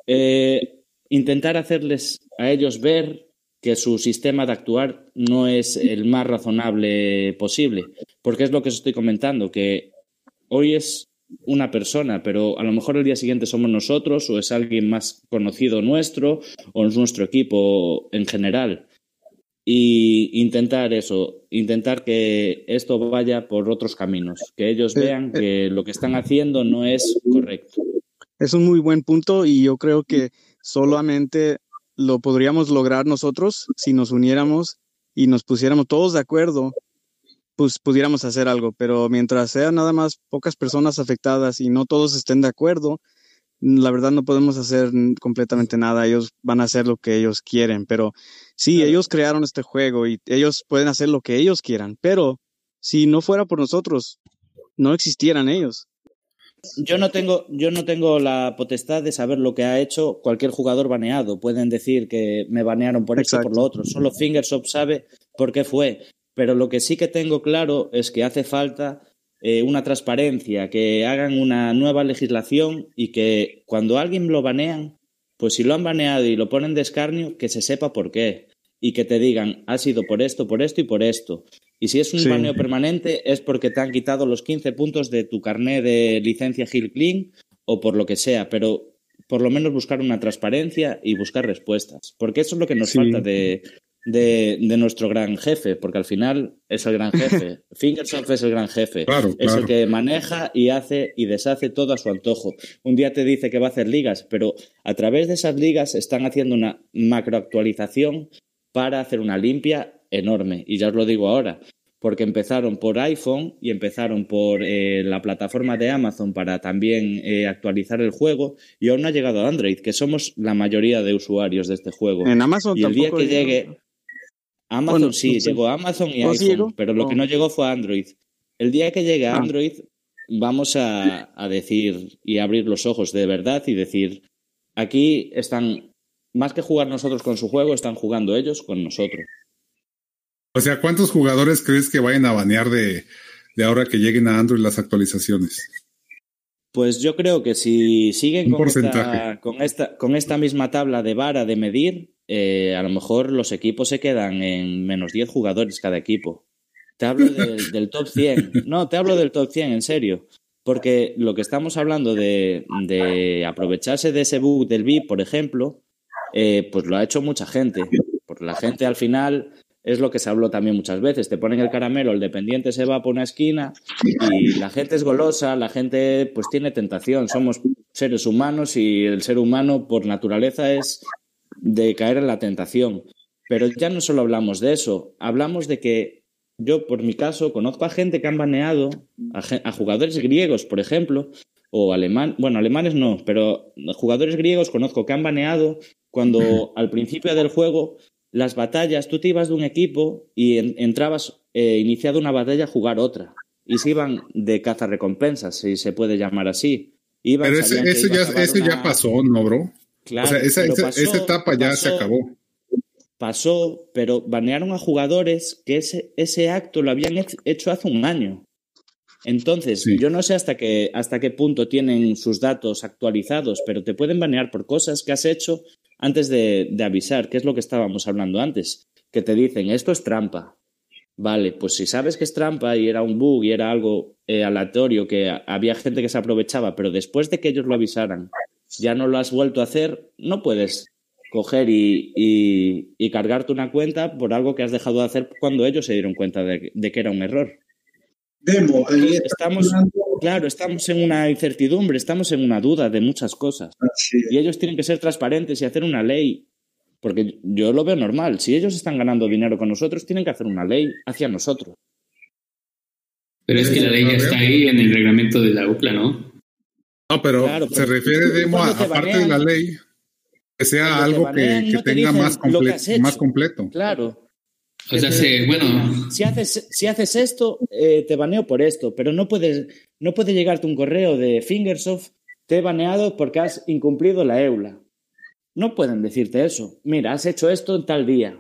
G: Eh, intentar hacerles a ellos ver que su sistema de actuar no es el más razonable posible. Porque es lo que os estoy comentando, que hoy es una persona, pero a lo mejor el día siguiente somos nosotros o es alguien más conocido nuestro o es nuestro equipo en general. Y intentar eso, intentar que esto vaya por otros caminos, que ellos eh, vean eh. que lo que están haciendo no es correcto.
C: Es un muy buen punto y yo creo que solamente lo podríamos lograr nosotros si nos uniéramos y nos pusiéramos todos de acuerdo, pues pudiéramos hacer algo, pero mientras sean nada más pocas personas afectadas y no todos estén de acuerdo, la verdad no podemos hacer completamente nada, ellos van a hacer lo que ellos quieren, pero sí, ellos crearon este juego y ellos pueden hacer lo que ellos quieran, pero si no fuera por nosotros, no existieran ellos.
G: Yo no tengo, yo no tengo la potestad de saber lo que ha hecho cualquier jugador baneado. Pueden decir que me banearon por esto o por lo otro. Solo Fingersoft sabe por qué fue. Pero lo que sí que tengo claro es que hace falta eh, una transparencia, que hagan una nueva legislación y que cuando alguien lo banean, pues si lo han baneado y lo ponen de escarnio, que se sepa por qué. Y que te digan, ha sido por esto, por esto y por esto. Y si es un baneo permanente es porque te han quitado los 15 puntos de tu carné de licencia Hill Clean o por lo que sea, pero por lo menos buscar una transparencia y buscar respuestas, porque eso es lo que nos falta de, de, nuestro gran jefe, porque al final es el gran jefe. (laughs) Fingersoft es el gran jefe. es el que maneja y hace y deshace todo a su antojo. Un día te dice que va a hacer ligas, pero a través de esas ligas están haciendo una macroactualización para hacer una limpia enorme. Y ya os lo digo ahora, porque empezaron por iPhone y empezaron por eh, la plataforma de Amazon para también eh, actualizar el juego y aún no ha llegado a Android, que somos la mayoría de usuarios de este juego.
C: En Amazon
G: y el día que llegue Amazon sí, llegó a Amazon y iPhone, pero lo que no llegó fue Android. El día que llegue a ah. Android vamos a, a decir y abrir los ojos de verdad y decir, aquí están, más que jugar nosotros con su juego, están jugando ellos con nosotros.
A: O sea, ¿cuántos jugadores crees que vayan a banear de, ahora que lleguen a Android las actualizaciones?
G: Pues yo creo que si siguen con esta, con esta, con esta misma tabla de vara de medir, eh, a lo mejor los equipos se quedan en menos 10 jugadores cada equipo. Te hablo (laughs) del, top 100. No, te hablo del top 100, en serio. Porque lo que estamos hablando de, aprovecharse de ese bug del VIP, por ejemplo, eh, pues lo ha hecho mucha gente. Porque la gente al final es lo que se habló también muchas veces. Te ponen el caramelo, el dependiente se va por una esquina y la gente es golosa, la gente pues tiene tentación. Somos seres humanos y el ser humano por naturaleza es de caer en la tentación. Pero ya no solo hablamos de eso, hablamos de que yo, por mi caso, conozco a gente que han baneado, a, jugadores griegos, por ejemplo, o alemán, bueno, alemanes no, pero jugadores griegos conozco que han baneado cuando al principio del juego las batallas, tú te ibas de un equipo y entrabas, eh, iniciado una batalla, a jugar otra. Y se iban de caza recompensas, si se puede llamar así.
A: Pero eso, ya, ya pasó, ¿no, bro? Claro, o sea, esa, etapa ya se acabó.
G: Pasó, pero banearon a jugadores que ese, ese acto lo habían hecho hace un año. Entonces, yo no sé hasta qué, hasta qué punto tienen sus datos actualizados, pero te pueden banear por cosas que has hecho antes de, avisar, que es lo que estábamos hablando antes, que te dicen, esto es trampa. Vale, pues si sabes que es trampa y era un bug y era algo eh, aleatorio, que había gente que se aprovechaba, pero después de que ellos lo avisaran, ya no lo has vuelto a hacer, no puedes coger y, y, cargarte una cuenta por algo que has dejado de hacer cuando ellos se dieron cuenta de, que era un error.
F: Demo,
G: estamos, claro, estamos en una incertidumbre, estamos en una duda de muchas cosas. Y ellos tienen que ser transparentes y hacer una ley, porque yo lo veo normal. Si ellos están ganando dinero con nosotros, tienen que hacer una ley hacia nosotros.
E: Pero es que la ley ya está ahí en el reglamento de la UPLA, ¿no?
A: No, pero se refiere, demo, a, aparte de la ley, que sea algo que, tenga más, más completo.
G: Claro.
E: O sea, bueno.
G: Si haces, si haces esto, eh, te baneo por esto, pero no puedes, no puede llegarte un correo de Fingersoft, te he baneado porque has incumplido la EULA. No pueden decirte eso. Mira, has hecho esto en tal día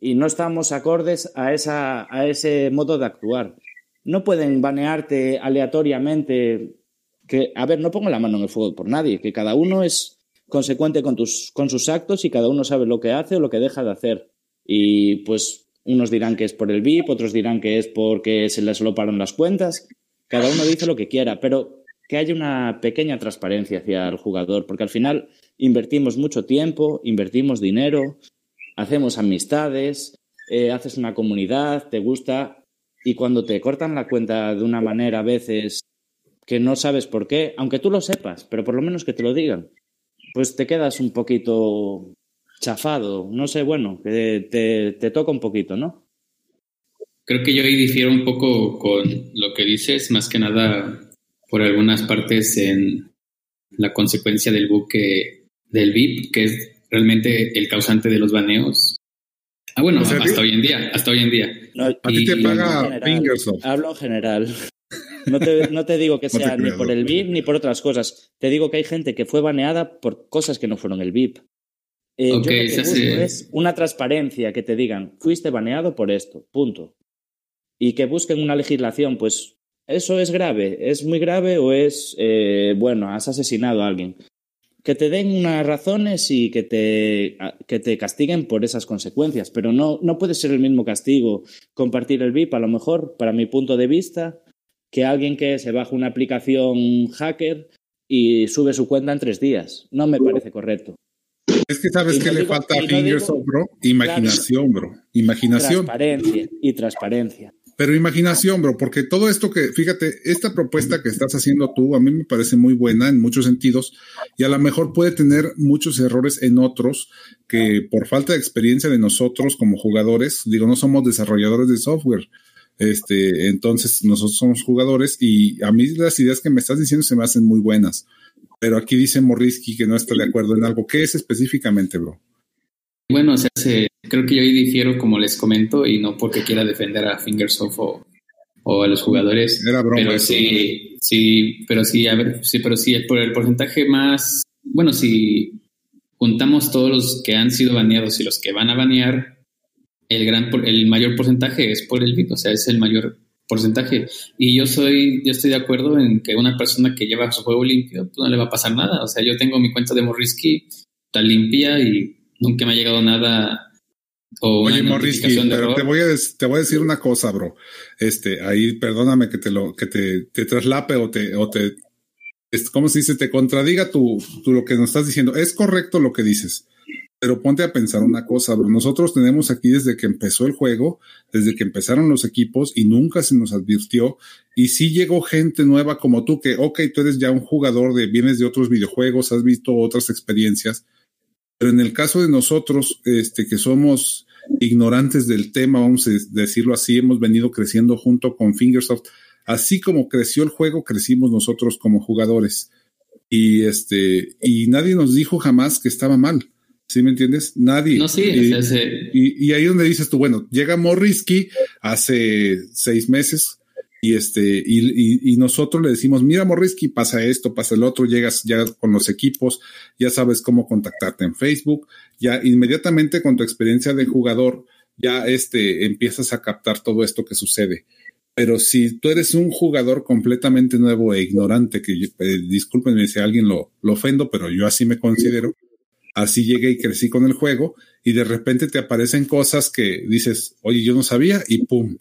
G: y no estamos acordes a, esa, a ese modo de actuar. No pueden banearte aleatoriamente que, a ver, no pongo la mano en el fuego por nadie, que cada uno es consecuente con, sus actos y cada uno sabe lo que hace o lo que deja de hacer. Y pues unos dirán que es por el VIP, otros dirán que es porque se les loparon las cuentas. Cada uno dice lo que quiera, pero que haya una pequeña transparencia hacia el jugador, porque al final invertimos mucho tiempo, invertimos dinero, hacemos amistades, eh, haces una comunidad, te gusta, y cuando te cortan la cuenta de una manera a veces que no sabes por qué, aunque tú lo sepas, pero por lo menos que te lo digan, pues te quedas un poquito chafado, no sé, bueno, que te, toca un poquito, ¿no?
E: Creo que yo ahí difiero un poco con lo que dices, más que nada por algunas partes en la consecuencia del buque del VIP, que es realmente el causante de los baneos. Ah, bueno, hasta hoy en día, hasta hoy en día.
A: a ti te paga Fingersoft.
G: Hablo en general. No te, no te digo que (laughs) sea ni por el VIP ni por otras cosas. Te digo que hay gente que fue baneada por cosas que no fueron el VIP. Eh, yo lo que busco es una transparencia, que te digan, fuiste baneado por esto, punto. Y que busquen una legislación, pues eso es grave, es muy grave o es, eh, bueno, has asesinado a alguien. Que te den unas razones y que te, que te castiguen por esas consecuencias, pero no, no puede ser el mismo castigo compartir el VIP, a lo mejor, para mi punto de vista, que alguien que se baja una aplicación hacker y sube su cuenta en tres días. No me parece correcto.
A: Es que sabes que le falta a Fingers, bro. Imaginación, bro. Imaginación.
G: Transparencia y transparencia.
A: Pero imaginación, bro, porque todo esto que, fíjate, esta propuesta que estás haciendo tú a mí me parece muy buena en muchos sentidos y a lo mejor puede tener muchos errores en otros que por falta de experiencia de nosotros como jugadores, digo, no somos desarrolladores de software, este, entonces nosotros somos jugadores y a mí las ideas que me estás diciendo se me hacen muy buenas. Pero aquí dice Morrisky que no está de acuerdo en algo. ¿Qué es específicamente, bro?
E: Bueno, o sea, creo que yo ahí difiero, como les comento, y no porque quiera defender a Fingersoft o, o a los jugadores.
A: Era broma.
E: Pero sí, sí, pero sí, a ver, sí, pero sí, por el porcentaje más, bueno, si juntamos todos los que han sido baneados y los que van a banear, el gran, el mayor porcentaje es por el bit, o sea, es el mayor porcentaje. Y yo soy, yo estoy de acuerdo en que una persona que lleva su juego limpio, pues no le va a pasar nada. O sea, yo tengo mi cuenta de Morrisky, está limpia y nunca me ha llegado nada. O
A: Oye, Morrisky, pero te voy, a, te voy a decir una cosa, bro. Este, ahí, perdóname que te lo, que te, te traslape o te, o te, ¿cómo se dice? Te contradiga tu, tu, lo que nos estás diciendo. Es correcto lo que dices. Pero ponte a pensar una cosa, bro. Nosotros tenemos aquí desde que empezó el juego, desde que empezaron los equipos y nunca se nos advirtió. Y sí llegó gente nueva como tú que, ok, tú eres ya un jugador de bienes de otros videojuegos, has visto otras experiencias pero en el caso de nosotros, este, que somos ignorantes del tema, vamos a decirlo así, hemos venido creciendo junto con Fingersoft. Así como creció el juego, crecimos nosotros como jugadores. Y este, y nadie nos dijo jamás que estaba mal. ¿Sí me entiendes? Nadie.
E: No, sí.
A: Y, y, ahí donde dices tú, bueno, llega Morrisky hace seis meses, y este, y, y, nosotros le decimos, mira, Morrisky, pasa esto, pasa el otro, llegas ya con los equipos, ya sabes cómo contactarte en Facebook, ya inmediatamente con tu experiencia de jugador, ya este, empiezas a captar todo esto que sucede. Pero si tú eres un jugador completamente nuevo e ignorante, que eh, discúlpenme si alguien lo, lo ofendo, pero yo así me considero, así llegué y crecí con el juego, y de repente te aparecen cosas que dices, oye, yo no sabía, y pum,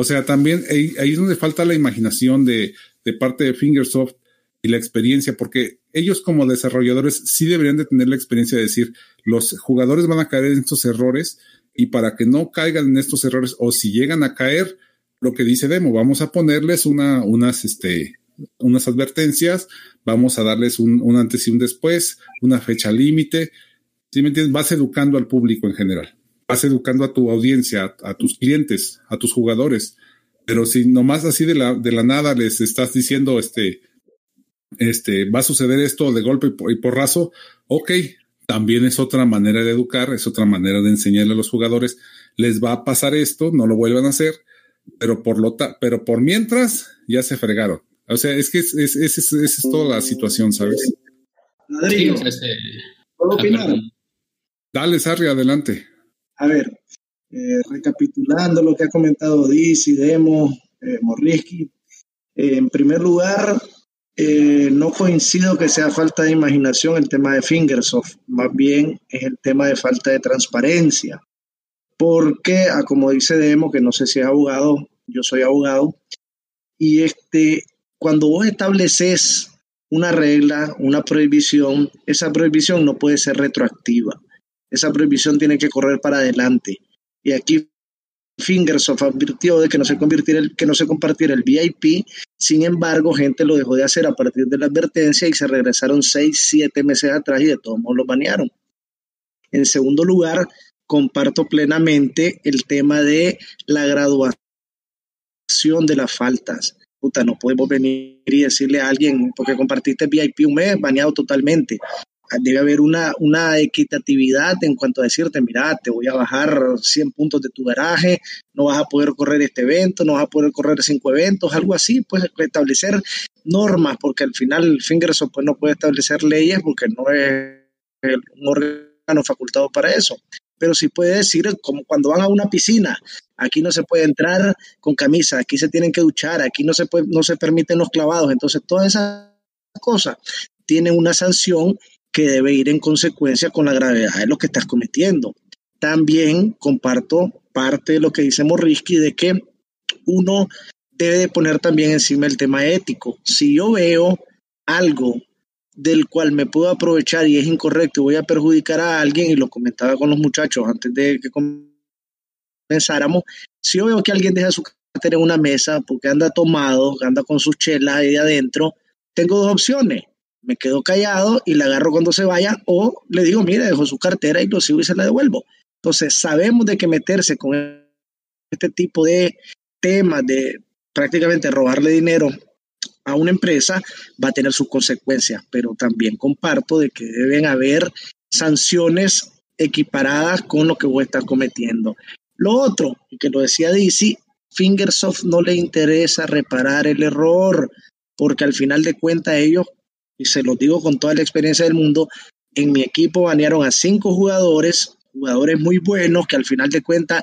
A: o sea, también ahí, es donde falta la imaginación de, de, parte de Fingersoft y la experiencia, porque ellos como desarrolladores sí deberían de tener la experiencia de decir, los jugadores van a caer en estos errores y para que no caigan en estos errores o si llegan a caer, lo que dice Demo, vamos a ponerles una, unas, este, unas advertencias, vamos a darles un, un antes y un después, una fecha límite. ¿Sí me entiendes? Vas educando al público en general vas educando a tu audiencia, a, tus clientes, a tus jugadores. Pero si nomás así de la, de la nada les estás diciendo, este, este, va a suceder esto de golpe y porrazo, ok, también es otra manera de educar, es otra manera de enseñarle a los jugadores, les va a pasar esto, no lo vuelvan a hacer, pero por lo pero por mientras ya se fregaron. O sea, es que esa es, es, es, toda la situación, ¿sabes?
F: ¿puedo opinar?
A: Dale, Sarri, adelante.
F: A ver, eh, recapitulando lo que ha comentado Dizzy, Demo, eh, Morrisky. Eh, en primer lugar, no coincido que sea falta de imaginación el tema de Fingersoft, más bien es el tema de falta de transparencia. Porque, a como dice Demo, que no sé si es abogado, yo soy abogado, y este, cuando vos estableces una regla, una prohibición, esa prohibición no puede ser retroactiva esa prohibición tiene que correr para adelante. Y aquí Fingersoft advirtió de que no se el, que no se compartiera el VIP, sin embargo, gente lo dejó de hacer a partir de la advertencia y se regresaron seis, siete meses atrás y de todos modos lo banearon. En segundo lugar, comparto plenamente el tema de la graduación de las faltas. Puta, no podemos venir y decirle a alguien, porque compartiste VIP un mes, baneado totalmente debe haber una, una equitatividad en cuanto a decirte, mira, te voy a bajar 100 puntos de tu garaje, no vas a poder correr este evento, no vas a poder correr cinco eventos, algo así, pues establecer normas, porque al final Fingersoft pues, no puede establecer leyes porque no es un órgano facultado para eso. Pero sí puede decir, como cuando van a una piscina, aquí no se puede entrar con camisa, aquí se tienen que duchar, aquí no se, puede, no se permiten los clavados. Entonces, todas esas cosas tienen una sanción que debe ir en consecuencia con la gravedad de lo que estás cometiendo. También comparto parte de lo que dice Morrisky de que uno debe de poner también encima el tema ético. Si yo veo algo del cual me puedo aprovechar y es incorrecto y voy a perjudicar a alguien, y lo comentaba con los muchachos antes de que comenzáramos, si yo veo que alguien deja su cartera en una mesa porque anda tomado, anda con sus chelas ahí adentro, tengo dos opciones. Me quedo callado y la agarro cuando se vaya o le digo, mire, dejo su cartera y lo sigo y se la devuelvo. Entonces, sabemos de que meterse con este tipo de temas de prácticamente robarle dinero a una empresa va a tener sus consecuencias, pero también comparto de que deben haber sanciones equiparadas con lo que vos estás cometiendo. Lo otro, que lo decía DC, Fingersoft no le interesa reparar el error, porque al final de cuentas ellos, y se los digo con toda la experiencia del mundo, en mi equipo banearon a cinco jugadores, jugadores muy buenos que al final de cuentas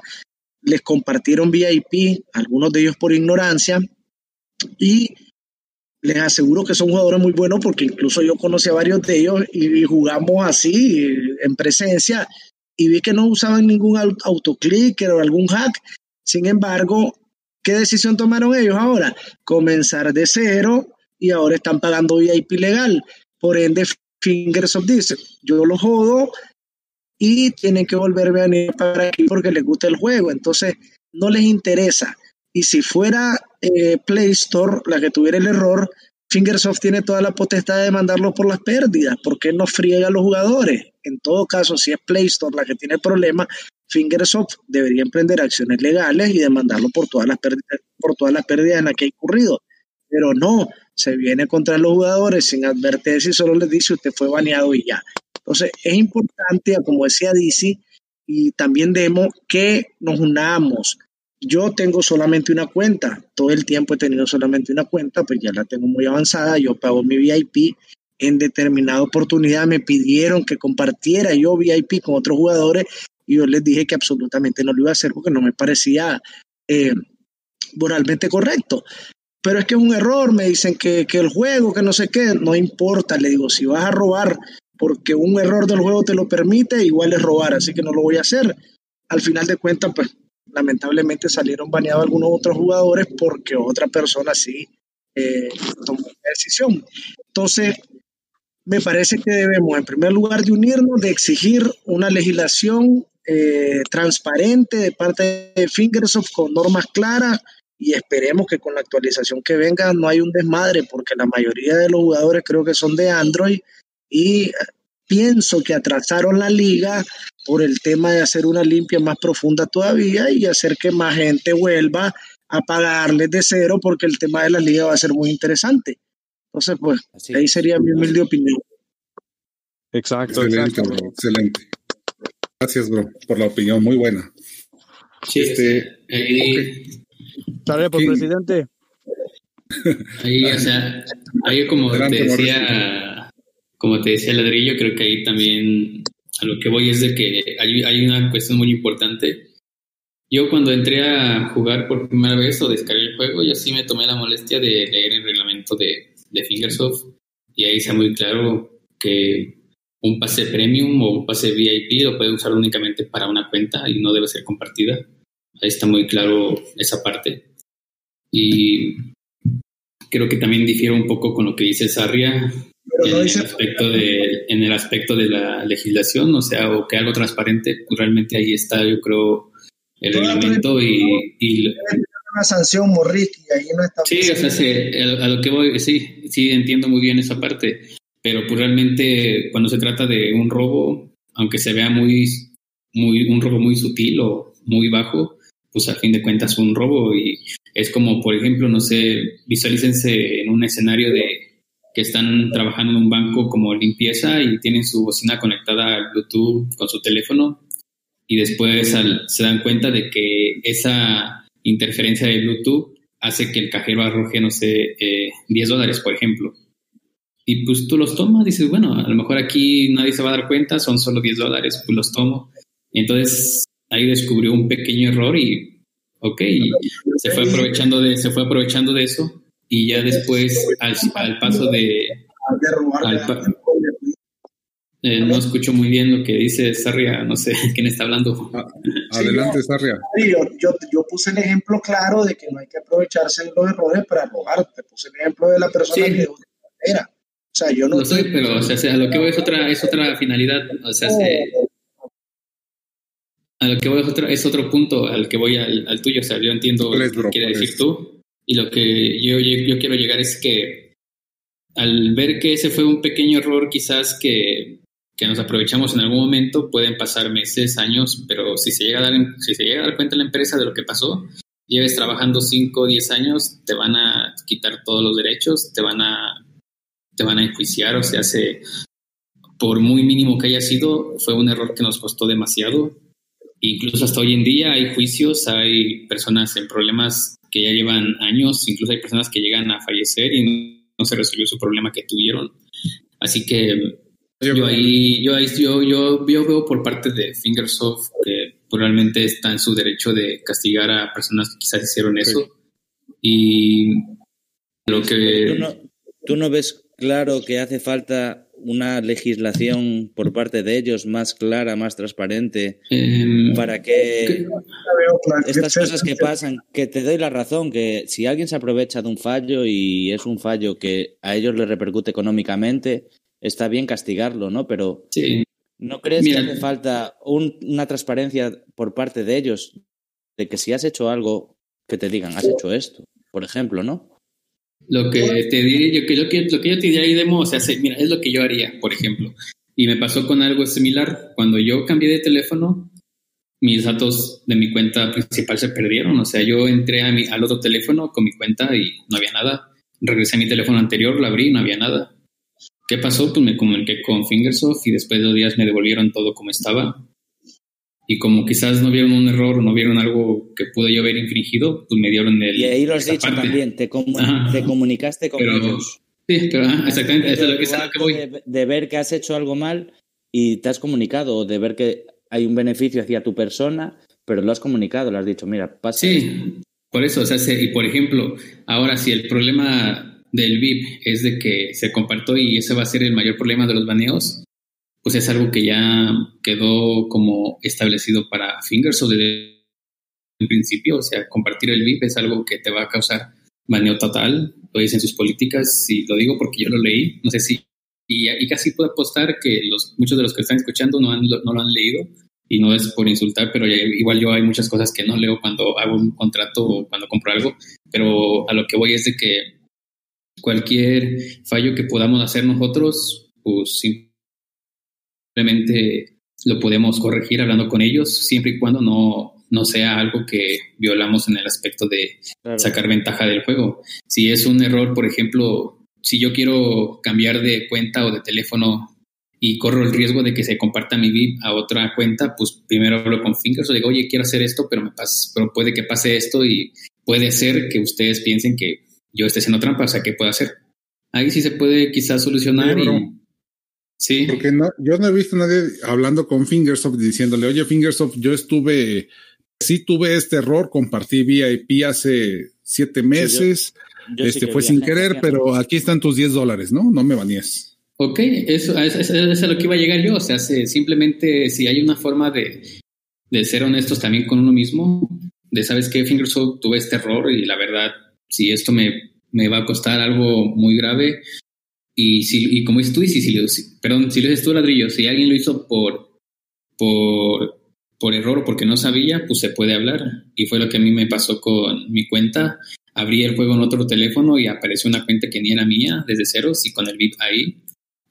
F: les compartieron VIP, algunos de ellos por ignorancia, y les aseguro que son jugadores muy buenos porque incluso yo conocí a varios de ellos y, jugamos así en presencia y vi que no usaban ningún autoclicker o algún hack. Sin embargo, ¿qué decisión tomaron ellos ahora? Comenzar de cero y ahora están pagando VIP legal. Por ende, Fingersoft dice, yo lo jodo y tienen que volverme a venir para aquí porque les gusta el juego. Entonces, no les interesa. Y si fuera eh, Play Store la que tuviera el error, Fingersoft tiene toda la potestad de mandarlo por las pérdidas. ¿Por qué no friega a los jugadores? En todo caso, si es Play Store la que tiene el problema, Fingersoft debería emprender acciones legales y demandarlo por todas las pérdidas, por todas las pérdidas en las que ha incurrido. Pero no, se viene contra los jugadores sin advertencia y solo les dice usted fue baneado y ya. Entonces, es importante, como decía DC, y también Demo, que nos unamos, yo tengo solamente una cuenta, todo el tiempo he tenido solamente una cuenta, pues ya la tengo muy avanzada, yo pago mi VIP. En determinada oportunidad me pidieron que compartiera yo VIP con otros jugadores y yo les dije que absolutamente no lo iba a hacer porque no me parecía eh, moralmente correcto. Pero es que es un error, me dicen que, que el juego, que no sé qué, no importa, le digo, si vas a robar porque un error del juego te lo permite, igual es robar, así que no lo voy a hacer. Al final de cuentas, pues lamentablemente salieron baneados algunos otros jugadores porque otra persona sí eh, tomó la decisión. Entonces, me parece que debemos, en primer lugar, de unirnos, de exigir una legislación eh, transparente de parte de Fingersoft con normas claras y esperemos que con la actualización que venga no hay un desmadre porque la mayoría de los jugadores creo que son de Android y pienso que atrasaron la liga por el tema de hacer una limpia más profunda todavía y hacer que más gente vuelva a pagarles de cero porque el tema de la liga va a ser muy interesante. Entonces, pues, ahí sería mi humilde opinión.
A: Exacto. Excelente, Bro, excelente. Gracias, bro, por la opinión, muy buena.
E: Sí, este, ahí,
C: por presidente.
E: Ahí, o sea, ahí como te decía como te decía Ladrillo, creo que ahí también a lo que voy es de que hay, una cuestión muy importante. Yo cuando entré a jugar por primera vez o descargué el juego, yo sí me tomé la molestia de leer el reglamento de, de Fingersoft y ahí está muy claro que un pase premium o un pase VIP lo puede usar únicamente para una cuenta y no debe ser compartida. Ahí está muy claro esa parte. Y creo que también difiere un poco con lo que dice Sarria en, el aspecto de, en el aspecto de la legislación, o sea, o que algo transparente, pues realmente ahí está, yo creo, el reglamento y, y
F: una sanción morriti ahí no está
E: sí o sea a lo que voy sí sí entiendo muy bien esa parte pero pues realmente cuando se trata de un robo aunque se vea muy muy un robo muy sutil o muy bajo pues a fin de cuentas un robo y es como por ejemplo no sé visualícense en un escenario de que están trabajando en un banco como limpieza y tienen su bocina conectada al Bluetooth con su teléfono y después se dan cuenta de que esa interferencia de Bluetooth hace que el cajero arroje, no sé, 10 eh, dólares, por ejemplo. Y pues tú los tomas, dices, bueno, a lo mejor aquí nadie se va a dar cuenta, son solo 10 dólares, pues los tomo. entonces ahí descubrió un pequeño error y, ok, se fue aprovechando de, se fue aprovechando de eso y ya después al, paso de... Eh, no escucho muy bien lo que dice Sarria, no sé (laughs) quién está hablando.
A: Ah, adelante, Sarria.
F: Yo, yo, puse el ejemplo claro de que no hay que aprovecharse de los errores para robar. Te puse el ejemplo de la persona que era. O sea, yo no.
E: Lo soy, pero o sea, a lo que voy es otra, es otra finalidad. O sea, a lo que voy es otro, es otro punto al que voy al, al tuyo. O sea, yo entiendo lo que quieres decir tú. Y lo que yo, yo quiero llegar es que al ver que ese fue un pequeño error, quizás que, que nos aprovechamos en algún momento, pueden pasar meses, años, pero si se llega a dar, si se llega a dar cuenta la empresa de lo que pasó, lleves trabajando 5 o 10 años, te van a quitar todos los derechos, te van a, te van a enjuiciar, o sea, se, por muy mínimo que haya sido, fue un error que nos costó demasiado. Incluso hasta hoy en día hay juicios, hay personas en problemas que ya llevan años, incluso hay personas que llegan a fallecer y no se resolvió su problema que tuvieron. Así que yo ahí, yo, ahí yo, yo, yo, veo por parte de Fingersoft que probablemente está en su derecho de castigar a personas que quizás hicieron eso. Y lo que...
G: ¿Tú no, ¿Tú no ves claro que hace falta una legislación por parte de ellos más clara, más transparente, em, para que estas cosas que pasan, que te doy la razón, que si alguien se aprovecha de un fallo y es un fallo que a ellos les repercute económicamente, está bien castigarlo, ¿no? Pero ¿no crees que hace falta una transparencia por parte de ellos de que si has hecho algo, que te digan, has hecho esto, por ejemplo, ¿no?
E: Lo que te diré, yo, que, lo, que, lo que yo te diría ahí, Demo, o sea, mira, es lo que yo haría, por ejemplo. Y me pasó con algo similar. Cuando yo cambié de teléfono, mis datos de mi cuenta principal se perdieron. O sea, yo entré a mi, al otro teléfono con mi cuenta y no había nada. Regresé a mi teléfono anterior, lo abrí y no había nada. ¿Qué pasó? Pues me comuniqué con Fingersoft y después de dos días me devolvieron todo como estaba. Y como quizás no vieron un error o no vieron algo que pude yo haber infringido, pues me dieron el.
G: Y ahí lo has dicho también, te, comunicaste con ellos.
E: Sí, pero exactamente, eso es lo que, voy.
G: De, ver que has hecho algo mal y te has comunicado, o de ver que hay un beneficio hacia tu persona, pero lo has comunicado, lo has dicho, mira, pasa.
E: Sí, por eso, o sea, y por ejemplo, ahora si el problema del VIP es de que se compartió y ese va a ser el mayor problema de los baneos, pues es algo que ya quedó como establecido para Fingers o desde el principio, o sea, compartir el VIP es algo que te va a causar baneo total, lo dicen sus políticas, y lo digo porque yo lo leí, no sé si, y, casi puedo apostar que los, muchos de los que están escuchando no, no lo han leído, y no es por insultar, pero igual yo hay muchas cosas que no leo cuando hago un contrato o cuando compro algo, pero a lo que voy es de que cualquier fallo que podamos hacer nosotros, pues simplemente lo podemos corregir hablando con ellos, siempre y cuando no, no sea algo que violamos en el aspecto de sacar ventaja del juego. Si es un error, por ejemplo, si yo quiero cambiar de cuenta o de teléfono y corro el riesgo de que se comparta mi VIP a otra cuenta, pues primero hablo con Fingers o digo, oye, quiero hacer esto, pero, me pero puede que pase esto y puede ser que ustedes piensen que yo esté haciendo trampa, o sea, ¿qué puedo hacer? Ahí sí se puede quizás solucionar y Sí.
A: Porque no, yo no he visto a nadie hablando con Fingersoft diciéndole, oye, Fingersoft, yo estuve, sí tuve este error, compartí VIP hace siete meses, este fue sin querer, pero aquí están tus 10 dólares, ¿no? No me baníes.
E: Ok, eso, es a lo que iba a llegar yo. O sea, simplemente si hay una forma de, de ser honestos también con uno mismo, de sabes que Fingersoft tuve este error y la verdad, si esto me, me va a costar algo muy grave, y, si, y como dices tú, y si, si, perdón, si lo dices tú, ladrillo, si alguien lo hizo por, por, por error o porque no sabía, pues se puede hablar. Y fue lo que a mí me pasó con mi cuenta. Abrí el juego en otro teléfono y apareció una cuenta que ni era mía, desde ceros y con el VIP ahí.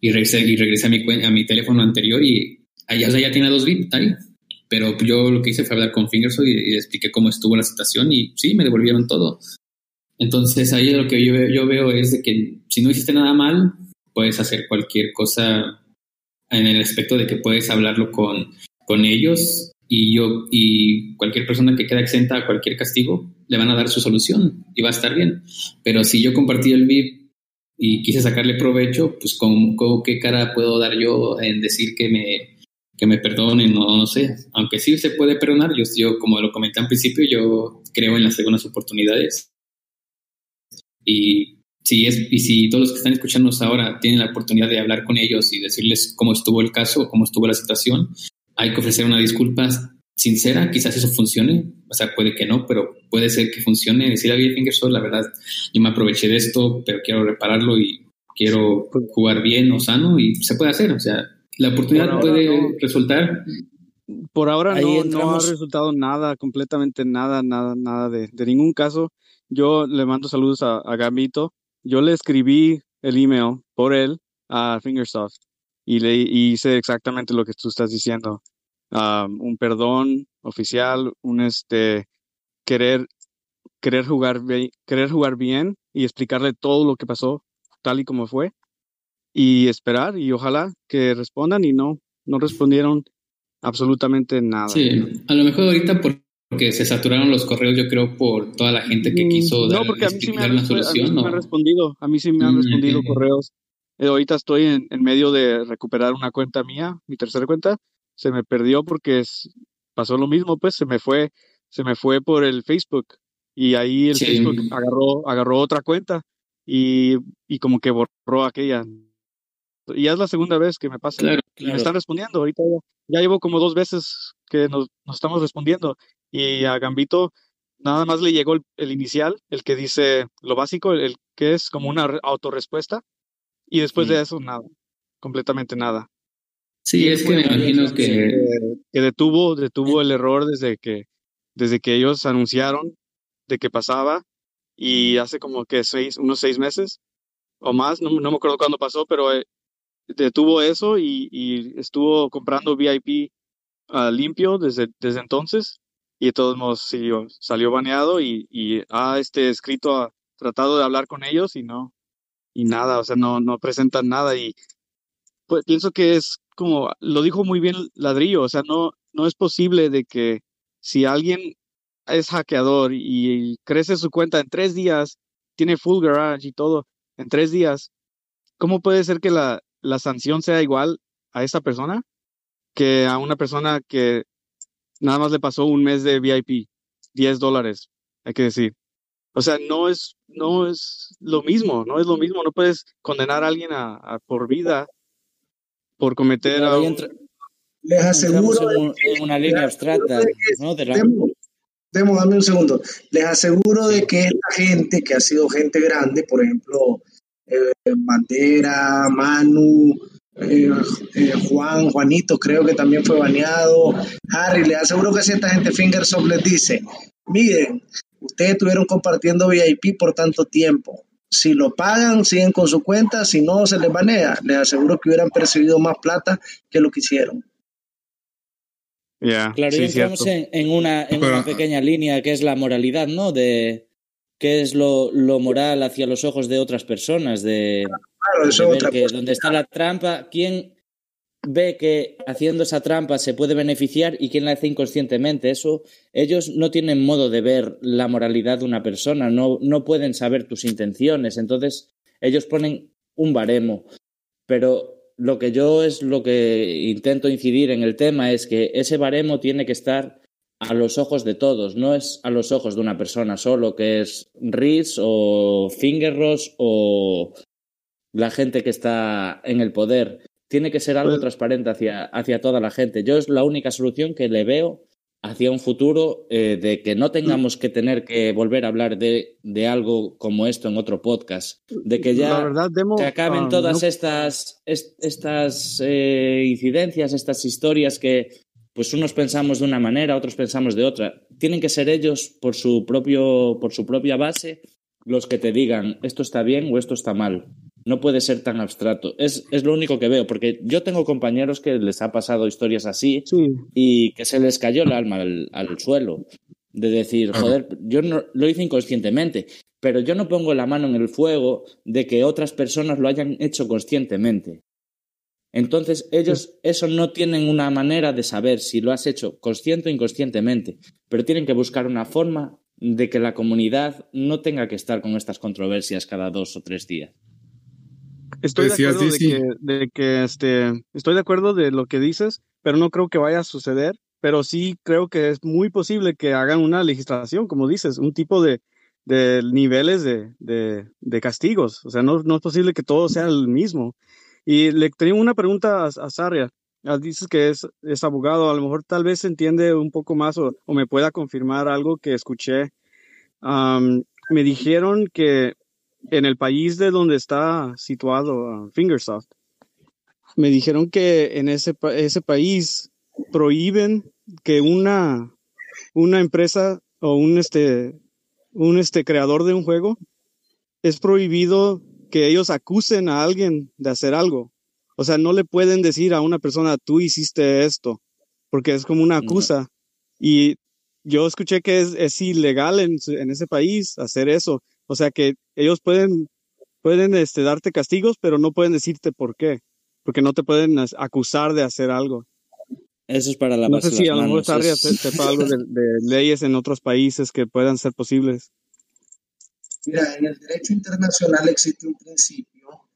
E: Y regresé, y regresé a, mi, a mi teléfono anterior y allá, ya tiene dos VIP ahí. Pero yo lo que hice fue hablar con Fingersoft y, y, expliqué cómo estuvo la situación y sí, me devolvieron todo. Entonces ahí lo que yo, veo es que si no hiciste nada mal, puedes hacer cualquier cosa en el aspecto de que puedes hablarlo con, con ellos y yo y cualquier persona que queda exenta a cualquier castigo le van a dar su solución y va a estar bien. Pero si yo compartí el VIP y quise sacarle provecho, pues con, qué cara puedo dar yo en decir que me que me perdonen, no, no sé. Aunque sí se puede perdonar, yo, yo como lo comenté al principio, yo creo en las segundas oportunidades y si, es, y si todos los que están escuchándonos ahora tienen la oportunidad de hablar con ellos y decirles cómo estuvo el caso, cómo estuvo la situación, hay que ofrecer una disculpa sincera, quizás eso funcione, o sea, puede que no, pero puede ser que funcione, decir a Fingersoft, la verdad, yo me aproveché de esto, pero quiero repararlo y quiero jugar bien o sano y se puede hacer, o sea, la oportunidad puede resultar.
C: Por ahora no, no, ha resultado nada, completamente nada, nada, nada de, de ningún caso. Yo le mando saludos a, a Gambito. Yo le escribí el email por él a Fingersoft y le hice exactamente lo que tú estás diciendo. un perdón oficial, un este querer querer jugar querer jugar bien y explicarle todo lo que pasó tal y como fue y esperar y ojalá que respondan y no no respondieron absolutamente nada.
E: Sí, a lo mejor ahorita porque se saturaron los correos, yo creo por toda la gente que mm, quiso dar, no, porque a mí sí me, han,
C: solución. respondido, a mí sí me han mm, respondido correos eh, ahorita estoy en, en, medio de recuperar una cuenta mía, mi tercera cuenta. Se me perdió porque es, pasó lo mismo, pues se me fue, se me fue por el Facebook y ahí el Facebook agarró, agarró otra cuenta y, y como que borró aquella. Y ya es la segunda vez que me pasa. Me están respondiendo. Ahorita ya, llevo como dos veces que nos, nos, estamos respondiendo. Y a Gambito nada más le llegó el, el, inicial, el que dice lo básico, el que es como una autorrespuesta. Y después de eso, nada, completamente nada.
E: Sí, es que me imagino que...
C: que... detuvo, detuvo el error desde que, desde que ellos anunciaron de que pasaba y hace como que seis, unos seis meses o más, no, no me acuerdo cuándo pasó, pero eh, detuvo eso y, y, estuvo comprando VIP uh, limpio desde, desde entonces y de todos modos sí, salió baneado y, y ha este, escrito, ha tratado de hablar con ellos y no, y nada, o sea, no, no presentan nada y pues pienso que es como, lo dijo muy bien Ladrillo, o sea, no, no es posible de que si alguien es hackeador y crece su cuenta en tres días, tiene full garage y todo, en tres días, ¿cómo puede ser que la, la sanción sea igual a esa persona que a una persona que nada más le pasó un mes de VIP, 10 dólares, hay que decir? O sea, no es, no es lo mismo, no es lo mismo. No puedes condenar a alguien a, por vida por cometer.
F: Les aseguro.
G: En, una línea abstracta, ¿no? De
F: dame un segundo. Les aseguro de que esta gente, que ha sido gente grande, por ejemplo, eh, Bandera, Manu, eh, eh, Juan, Juanito, creo que también fue baneado. Harry, les aseguro que si esta gente Fingersoft les dice, miren, Ustedes estuvieron compartiendo VIP por tanto tiempo. Si lo pagan, siguen con su cuenta. Si no, se les banea. Les aseguro que hubieran percibido más plata que lo que hicieron.
G: claro, y entramos en, una, pequeña línea que es la moralidad, ¿no? De qué es lo, moral hacia los ojos de otras personas, de, claro, eso ver que donde está la trampa, quién, ve que haciendo esa trampa se puede beneficiar y quién la hace inconscientemente. Eso, ellos no tienen modo de ver la moralidad de una persona, no, no pueden saber tus intenciones. Entonces, ellos ponen un baremo. Pero lo que yo es lo que intento incidir en el tema es que ese baremo tiene que estar a los ojos de todos, no es a los ojos de una persona solo, que es Riz o Fingerros o la gente que está en el poder tiene que ser algo pues transparente hacia, hacia toda la gente. Yo es la única solución que le veo hacia un futuro eh, de que no tengamos que tener que volver a hablar de, de algo como esto en otro podcast, de que ya se acaben ah, todas estas, estas eh, incidencias, estas historias que pues unos pensamos de una manera, otros pensamos de otra. Tienen que ser ellos por su, propio, por su propia base los que te digan esto está bien o esto está mal no puede ser tan abstracto. Es, es, lo único que veo, porque yo tengo compañeros que les ha pasado historias así y que se les cayó el alma al, suelo. De decir, joder, yo no, lo hice inconscientemente, pero yo no pongo la mano en el fuego de que otras personas lo hayan hecho conscientemente. Entonces, ellos eso no tienen una manera de saber si lo has hecho consciente o inconscientemente, pero tienen que buscar una forma de que la comunidad no tenga que estar con estas controversias cada dos o tres días.
C: Estoy de acuerdo de que, este, estoy de acuerdo de lo que dices, pero no creo que vaya a suceder. Pero sí creo que es muy posible que hagan una legislación, como dices, un tipo de, de niveles de, de, castigos. O sea, no, no, es posible que todo sea el mismo. Y le tenía una pregunta a, a Saria. Ah, dices que es, es, abogado, a lo mejor tal vez entiende un poco más o, o me pueda confirmar algo que escuché. me dijeron que en el país de donde está situado Fingersoft, me dijeron que en ese, ese país prohíben que una, una empresa o un este, un este creador de un juego es prohibido que ellos acusen a alguien de hacer algo. O sea, no le pueden decir a una persona, tú hiciste esto, porque es como una acusa. Y yo escuché que es, es ilegal en, en, ese país hacer eso. O sea, que ellos pueden, pueden este, darte castigos, pero no pueden decirte por qué, porque no te pueden acusar de hacer algo.
G: Eso es para la
C: No sé si a lo mejor sepa algo de, de leyes en otros países que puedan ser posibles.
F: Mira, en el derecho internacional existe un principio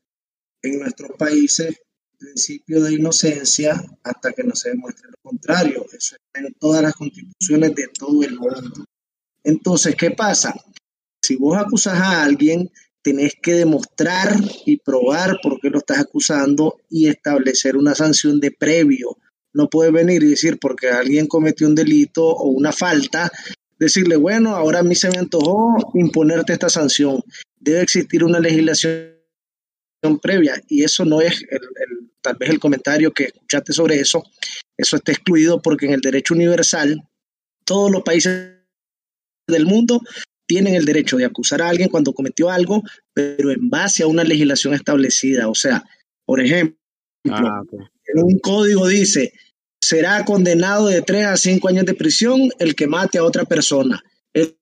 F: en nuestros países, principio de inocencia hasta que no se demuestre lo contrario. Eso está en todas las constituciones de todo el mundo. Entonces, ¿qué pasa? Si vos acusas a alguien, tenés que demostrar y probar por qué lo estás acusando y establecer una sanción de previo. No puedes venir y decir porque alguien cometió un delito o una falta, decirle, bueno, ahora a mí se me antojó imponerte esta sanción. Debe existir una legislación previa y eso no es el, tal vez el comentario que escuchaste sobre eso. Eso está excluido porque en el derecho universal todos los países del mundo tienen el derecho de acusar a alguien cuando cometió algo, pero en base a una legislación establecida. O sea, por ejemplo, ah, en un código dice, será condenado de 3 a 5 años de prisión el que mate a otra persona, el,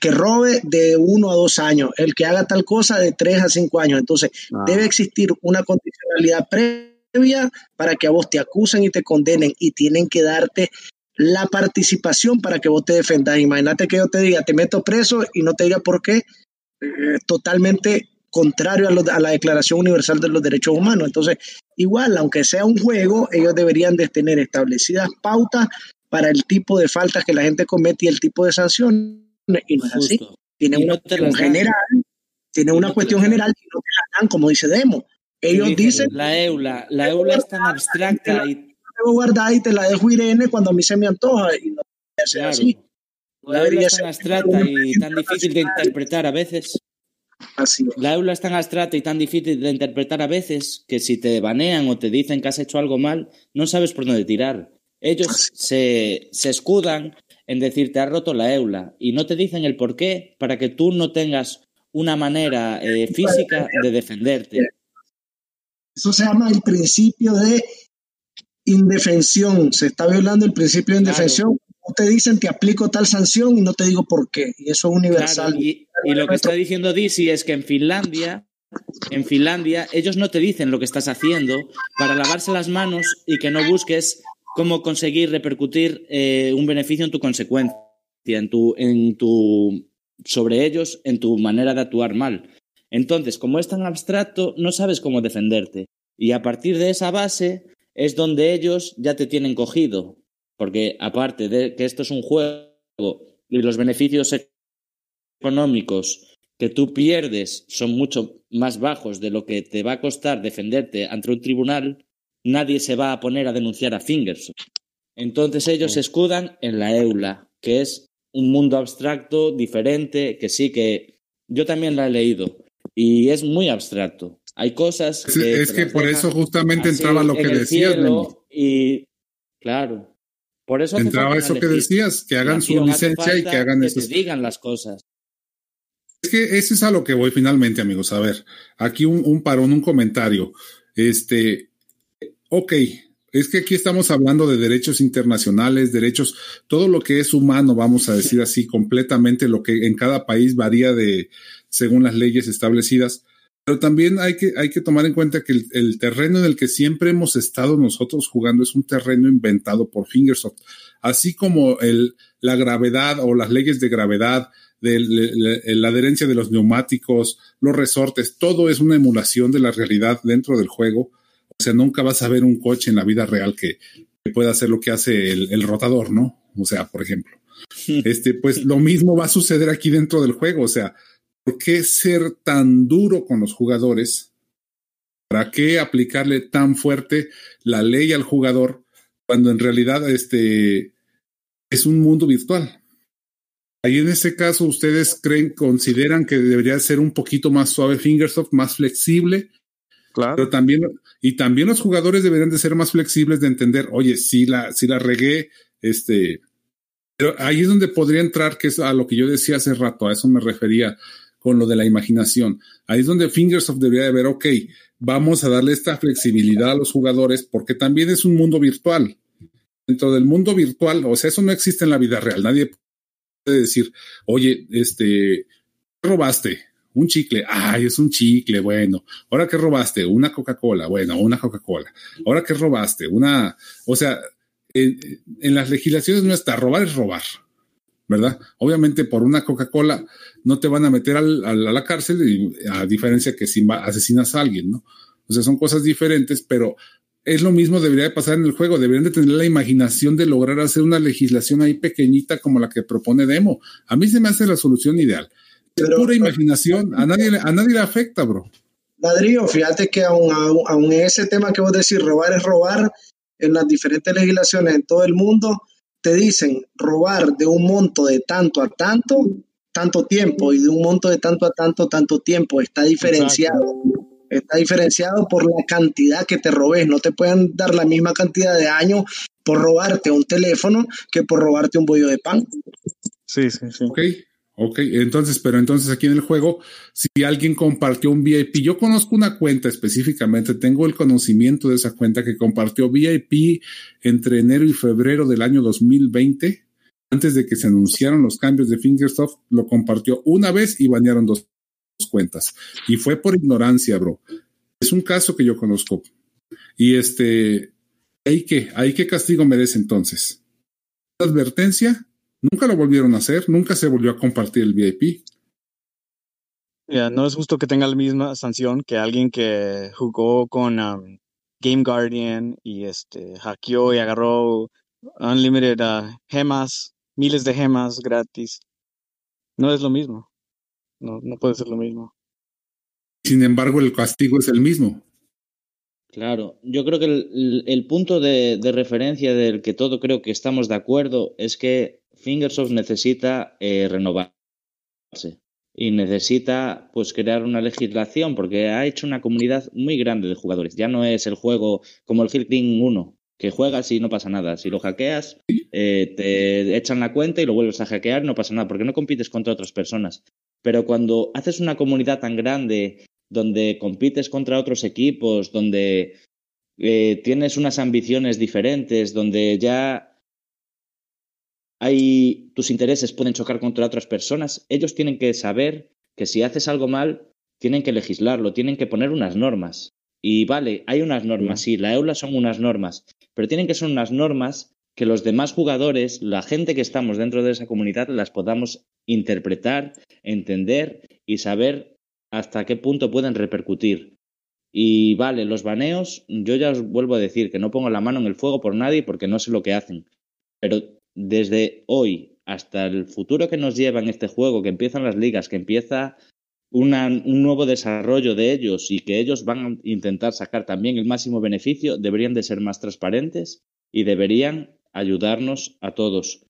F: que robe de 1 a 2 años, el que haga tal cosa de 3 a 5 años. Entonces, ah. debe existir una condicionalidad previa para que a vos te acusen y te condenen y tienen que darte la participación para que vos te defendas. Imagínate que yo te diga, te meto preso y no te diga por qué, eh, totalmente contrario a, la Declaración Universal de los Derechos Humanos. Entonces, igual, aunque sea un juego, ellos deberían de tener establecidas pautas para el tipo de faltas que la gente comete y el tipo de sanciones. Y no es así. Tiene una cuestión general, tiene una cuestión general y no te la dan, como dice Demo. Ellos dicen...
G: La EULA, la EULA es tan abstracta y...
F: Debo guardar y te la dejo Irene cuando a mí se me antoja y no
G: ser así. la EULA es tan abstracta y tan difícil de interpretar a veces. La EULA es tan abstracta y tan difícil de interpretar a veces que si te banean o te dicen que has hecho algo mal, no sabes por dónde tirar. Ellos se, se escudan en decir te has roto la EULA y no te dicen el por qué para que tú no tengas una manera eh, física de defenderte.
F: Eso se llama el principio de indefensión. Se está violando el principio de indefensión te dicen te aplico tal sanción y no te digo por qué. Y eso es universal.
G: y, lo que está diciendo Dizzy es que en Finlandia, en Finlandia, ellos no te dicen lo que estás haciendo para lavarse las manos y que no busques cómo conseguir repercutir eh, un beneficio en tu consecuencia, en tu, en tu, sobre ellos, en tu manera de actuar mal. Entonces, como es tan abstracto, no sabes cómo defenderte. Y a partir de esa base es donde ellos ya te tienen cogido. Porque aparte de que esto es un juego y los beneficios económicos que tú pierdes son mucho más bajos de lo que te va a costar defenderte ante un tribunal, nadie se va a poner a denunciar a Fingers. Entonces ellos se escudan en la EULA, que es un mundo abstracto, diferente, que sí que yo también la he leído y es muy abstracto. Hay cosas
A: que... Es, que por eso justamente entraba lo que decías.
G: Y claro, por eso
A: entraba eso que decías, que hagan su licencia y que hagan
G: que digan las cosas.
A: Es que eso es a lo que voy finalmente, amigos. A ver, aquí un, un parón, un comentario. Este, ok, es que aquí estamos hablando de derechos internacionales, derechos, todo lo que es humano, vamos a decir así, completamente lo que en cada país varía de según las leyes establecidas. Pero también hay que, hay que tomar en cuenta que el, terreno en el que siempre hemos estado nosotros jugando es un terreno inventado por Fingersoft. Así como el, la gravedad o las leyes de gravedad, de, la adherencia de los neumáticos, los resortes, todo es una emulación de la realidad dentro del juego. O sea, nunca vas a ver un coche en la vida real que, pueda hacer lo que hace el, el, rotador, ¿no? O sea, por ejemplo. (laughs) Este, pues lo mismo va a suceder aquí dentro del juego. O sea, ¿Por qué ser tan duro con los jugadores? ¿Para qué aplicarle tan fuerte la ley al jugador cuando en realidad este es un mundo virtual? Ahí en ese caso, ¿ustedes creen, consideran que debería ser un poquito más suave Fingersoft, más flexible? Claro. Pero también, y también los jugadores deberían de ser más flexibles de entender, oye, si la, si la regué, este, pero ahí es donde podría entrar, que es a lo que yo decía hace rato, a eso me refería con lo de la imaginación. Ahí es donde Fingersoft debería de ver, ok, vamos a darle esta flexibilidad a los jugadores porque también es un mundo virtual. Dentro del mundo virtual, o sea, eso no existe en la vida real. Nadie puede decir, oye, este, ¿qué robaste? Un chicle, ay, es un chicle, bueno. Ahora que robaste, una Coca-Cola, bueno, una Coca-Cola. Ahora que robaste, una, o sea, en, en las legislaciones no está, robar es robar. ¿Verdad? Obviamente por una Coca-Cola no te van a meter al, a la cárcel, a diferencia que si asesinas a alguien, ¿no? O sea, son cosas diferentes, pero es lo mismo debería de pasar en el juego, deberían de tener la imaginación de lograr hacer una legislación ahí pequeña como la que propone Demo. A mí se me hace la solución ideal. Pero, pura imaginación, a nadie, a nadie le afecta, bro.
F: Ladrillo, fíjate que aún, aún ese tema que vos decís, robar es robar, en las diferentes legislaciones en todo el mundo, te dicen robar de un monto de tanto a tanto, tanto tiempo, y de un monto de tanto a tanto, tanto tiempo. Está diferenciado. Está diferenciado por la cantidad que te robes. No te pueden dar la misma cantidad de años por robarte un teléfono que por robarte un bollo de pan.
A: Sí, sí, sí. Ok. Ok, entonces, pero entonces aquí en el juego, si alguien compartió un VIP, yo conozco una cuenta específicamente, tengo el conocimiento de esa cuenta que compartió VIP entre enero y febrero del año 2020, antes de que se anunciaron los cambios de Fingersoft, lo compartió una vez y banearon dos, cuentas. Y fue por ignorancia, bro. Es un caso que yo conozco. Y este, ¿hay qué? ¿Hay qué castigo merece entonces? ¿Advertencia? Nunca lo volvieron a hacer, nunca se volvió a compartir el VIP.
C: Ya, no es justo que tenga la misma sanción que alguien que jugó con um, Game Guardian y este hackeó y agarró unlimited uh, gemas, miles de gemas gratis. No es lo mismo. No, no puede ser lo mismo.
A: Sin embargo, el castigo es el mismo.
G: Claro, yo creo que el, punto de, de, referencia del que todo creo que estamos de acuerdo es que Fingersoft necesita eh, renovarse y necesita pues crear una legislación porque ha hecho una comunidad muy grande de jugadores. Ya no es el juego como el Hill 1, que juegas y no pasa nada. Si lo hackeas, eh, te echan la cuenta y lo vuelves a hackear no pasa nada porque no compites contra otras personas. Pero cuando haces una comunidad tan grande donde compites contra otros equipos, donde eh, tienes unas ambiciones diferentes, donde ya hay, tus intereses pueden chocar contra otras personas, ellos tienen que saber que si haces algo mal, tienen que legislarlo, tienen que poner unas normas. Y vale, hay unas normas, sí, la EULA son unas normas, pero tienen que ser unas normas que los demás jugadores, la gente que estamos dentro de esa comunidad, las podamos interpretar, entender y saber hasta qué punto pueden repercutir. Y vale, los baneos, yo ya os vuelvo a decir que no pongo la mano en el fuego por nadie porque no sé lo que hacen. Pero desde hoy hasta el futuro que nos lleva en este juego, que empiezan las ligas, que empieza un nuevo desarrollo de ellos y que ellos van a intentar sacar también el máximo beneficio, deberían de ser más transparentes y deberían ayudarnos a todos.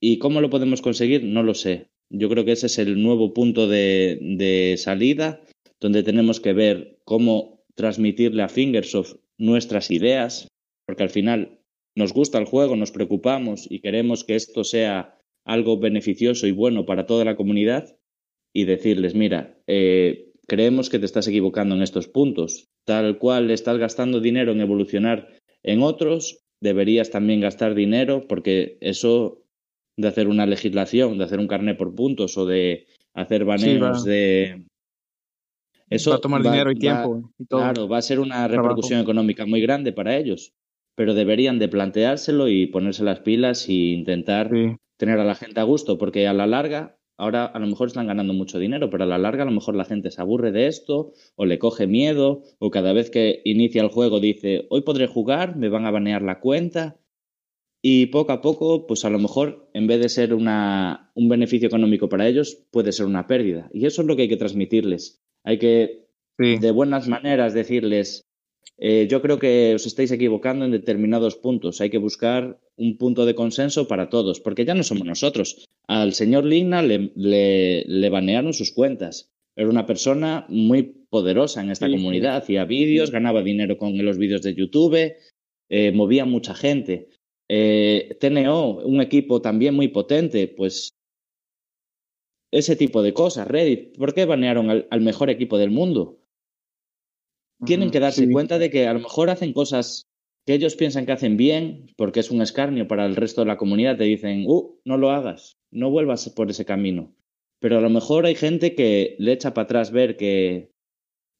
G: ¿Y cómo lo podemos conseguir? No lo sé. Yo creo que ese es el nuevo punto de, salida, donde tenemos que ver cómo transmitirle a Fingersoft nuestras ideas, porque al final nos gusta el juego, nos preocupamos y queremos que esto sea algo beneficioso y bueno para toda la comunidad y decirles, mira, eh, creemos que te estás equivocando en estos puntos, tal cual estás gastando dinero en evolucionar en otros, deberías también gastar dinero porque eso de hacer una legislación, de hacer un carnet por puntos o de hacer baneos de...
C: Eso va a tomar dinero y tiempo. y todo.
G: Claro, va a ser una repercusión económica muy grande para ellos pero deberían de planteárselo y ponerse las pilas e intentar tener a la gente a gusto, porque a la larga, ahora a lo mejor están ganando mucho dinero, pero a la larga a lo mejor la gente se aburre de esto o le coge miedo o cada vez que inicia el juego dice, hoy podré jugar, me van a banear la cuenta. Y poco a poco, pues a lo mejor, en vez de ser una, un beneficio económico para ellos, puede ser una pérdida. Y eso es lo que hay que transmitirles. Hay que, de buenas maneras, decirles, eh, yo creo que os estáis equivocando en determinados puntos. Hay que buscar un punto de consenso para todos, porque ya no somos nosotros. Al señor Ligna le, le, banearon sus cuentas. Era una persona muy poderosa en esta comunidad, hacía vídeos, ganaba dinero con los vídeos de YouTube, eh, movía mucha gente. Eh, TNO, un equipo también muy potente, pues ese tipo de cosas. Reddit, ¿por qué banearon al mejor equipo del mundo? Tienen que darse cuenta de que a lo mejor hacen cosas que ellos piensan que hacen bien, porque es un escarnio para el resto de la comunidad, te dicen, uh, no lo hagas, no vuelvas por ese camino. Pero a lo mejor hay gente que le echa para atrás ver que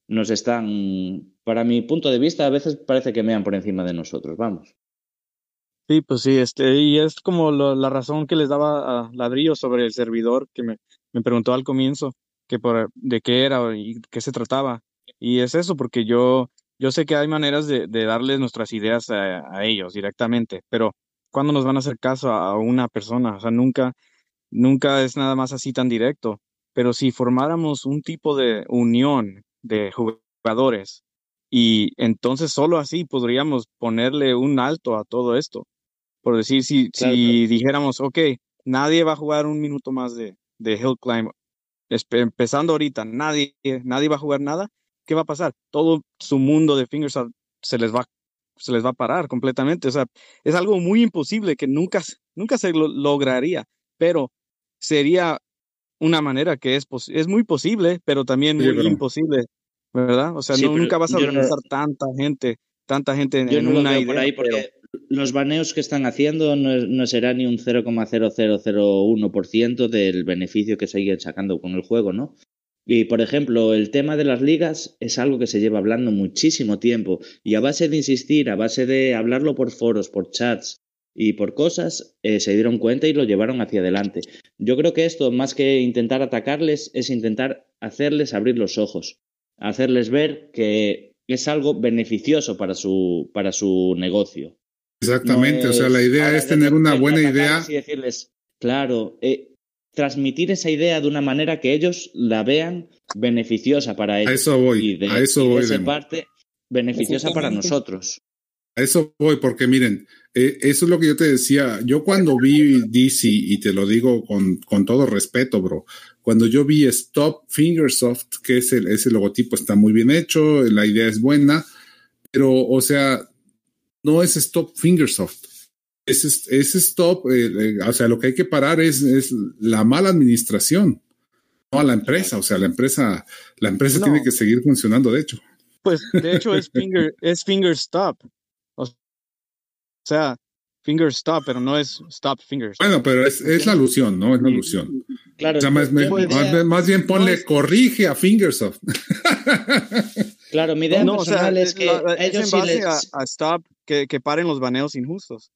G: nos están, para mi punto de vista, a veces parece que mean por encima de nosotros, vamos.
C: Sí, pues sí, este, y es como la razón que les daba a Ladrillo sobre el servidor que me, me preguntó al comienzo, que por, de qué era y qué se trataba. Y es eso, porque yo, yo sé que hay maneras de, de darles nuestras ideas a, ellos directamente, pero ¿cuándo nos van a hacer caso a, una persona? O sea, nunca, nunca es nada más así tan directo. Pero si formáramos un tipo de unión de jugadores y entonces solo así podríamos ponerle un alto a todo esto. Por decir, si, si dijéramos, ok, nadie va a jugar un minuto más de, de Hill Climb, empezando ahorita, nadie, nadie va a jugar nada, ¿qué va a pasar? Todo su mundo de Fingersoft se les va, se les va a parar completamente. O sea, es algo muy imposible que nunca, nunca se lograría, pero sería una manera que es, es muy posible, pero también muy imposible, ¿verdad? O sea, nunca vas a organizar tanta gente, tanta gente en, en una idea.
G: Por ahí porque los baneos que están haciendo no, no será ni un 0,0001% del beneficio que siguen sacando con el juego, ¿no? Y, por ejemplo, el tema de las ligas es algo que se lleva hablando muchísimo tiempo y a base de insistir, a base de hablarlo por foros, por chats y por cosas, eh, se dieron cuenta y lo llevaron hacia adelante. Yo creo que esto, más que intentar atacarles, es intentar hacerles abrir los ojos, hacerles ver que es algo beneficioso para su, para su negocio.
A: Exactamente, o sea, la idea es tener una buena idea.
G: Y decirles, claro, eh, transmitir esa idea de una manera que ellos la vean beneficiosa para ellos.
A: A eso voy, a eso voy.
G: de parte beneficiosa para nosotros.
A: A eso voy, porque miren, eh, eso es lo que yo te decía. Yo cuando vi DC, y te lo digo con, con todo respeto, bro, cuando yo vi Stop Fingersoft, que es el, ese logotipo está muy bien hecho, la idea es buena, pero, o sea, no es Stop Fingersoft ese, ese stop, eh, eh, o sea, lo que hay que parar es, es, la mala administración, no a la empresa, o sea, la empresa, la empresa tiene que seguir funcionando, de hecho.
C: Pues, de hecho, es (laughs) finger, es finger stop. O sea, finger stop, pero no es stop fingers.
A: Bueno, pero es, es la alusión, ¿no? Es la alusión. Claro. O sea, más, más, bien ponle corrige a Fingersoft.
G: Claro, mi idea no, personal es que ellos
C: en base a, a, stop que, que paren los baneos injustos.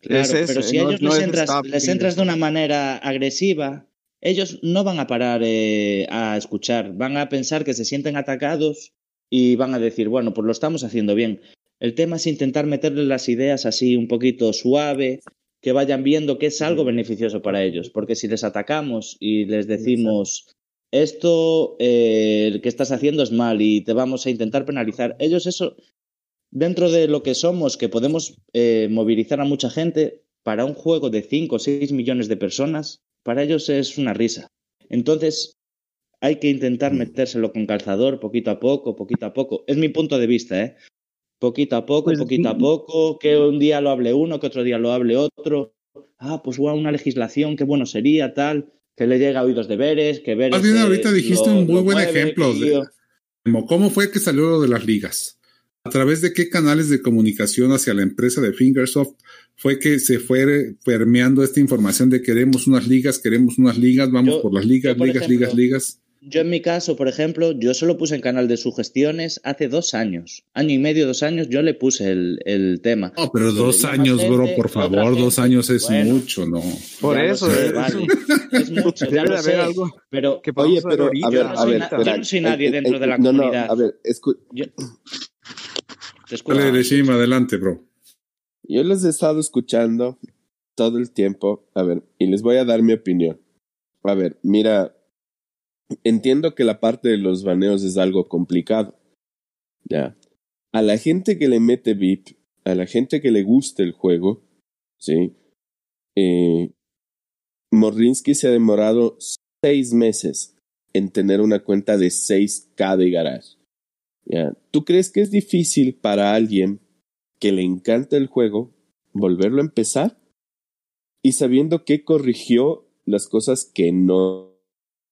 G: Claro, pero si ellos les, entras, de una manera agresiva, ellos no van a parar eh, a escuchar, van a pensar que se sienten atacados y van a decir, bueno, pues lo estamos haciendo bien. El tema es intentar meterles las ideas así un poquito suave, que vayan viendo que es algo beneficioso para ellos, porque si les atacamos y les decimos, esto eh, que estás haciendo es mal y te vamos a intentar penalizar, ellos eso dentro de lo que somos, que podemos eh, movilizar a mucha gente, para un juego de 5 o 6 millones de personas, para ellos es una risa. Entonces, hay que intentar mm. metérselo con calzador poquito a poco, poquito a poco. Es mi punto de vista, ¿eh? Poquito a poco, pues poquito a poco, que un día lo hable uno, que otro día lo hable otro. Ah, pues una legislación, qué bueno sería, tal, que le llegue a oídos deberes, que ver.
A: Bien, ahorita dijiste un muy buen ejemplo de cómo fue que salió lo de las ligas a través de qué canales de comunicación hacia la empresa de Fingersoft fue que se fue permeando esta información de queremos unas ligas, queremos unas ligas, vamos por las ligas, ligas, ligas, ligas.
G: Yo en mi caso, por ejemplo, yo solo puse en canal de sugestiones hace dos años, año y medio, dos años, yo le puse el, tema.
A: No, pero dos años, bro, por favor, dos años es mucho, ¿no?
C: Por eso,
G: es mucho, ya lo sé, algo pero,
H: oye, pero, a ver, a ver,
G: yo no soy nadie dentro de la comunidad.
H: No, a ver,
A: Dale, adelante, bro.
H: Yo les he estado escuchando todo el tiempo, a ver, y les voy a dar mi opinión. A ver, mira, entiendo que la parte de los baneos es algo complicado, ya, a la gente que le mete VIP, a la gente que le gusta el juego, ¿sí? Eh, Morrinsky se ha demorado seis meses en tener una cuenta de 6K de garage. ¿Tú crees que es difícil para alguien que le encanta el juego volverlo a empezar? Y sabiendo que corrigió las cosas que no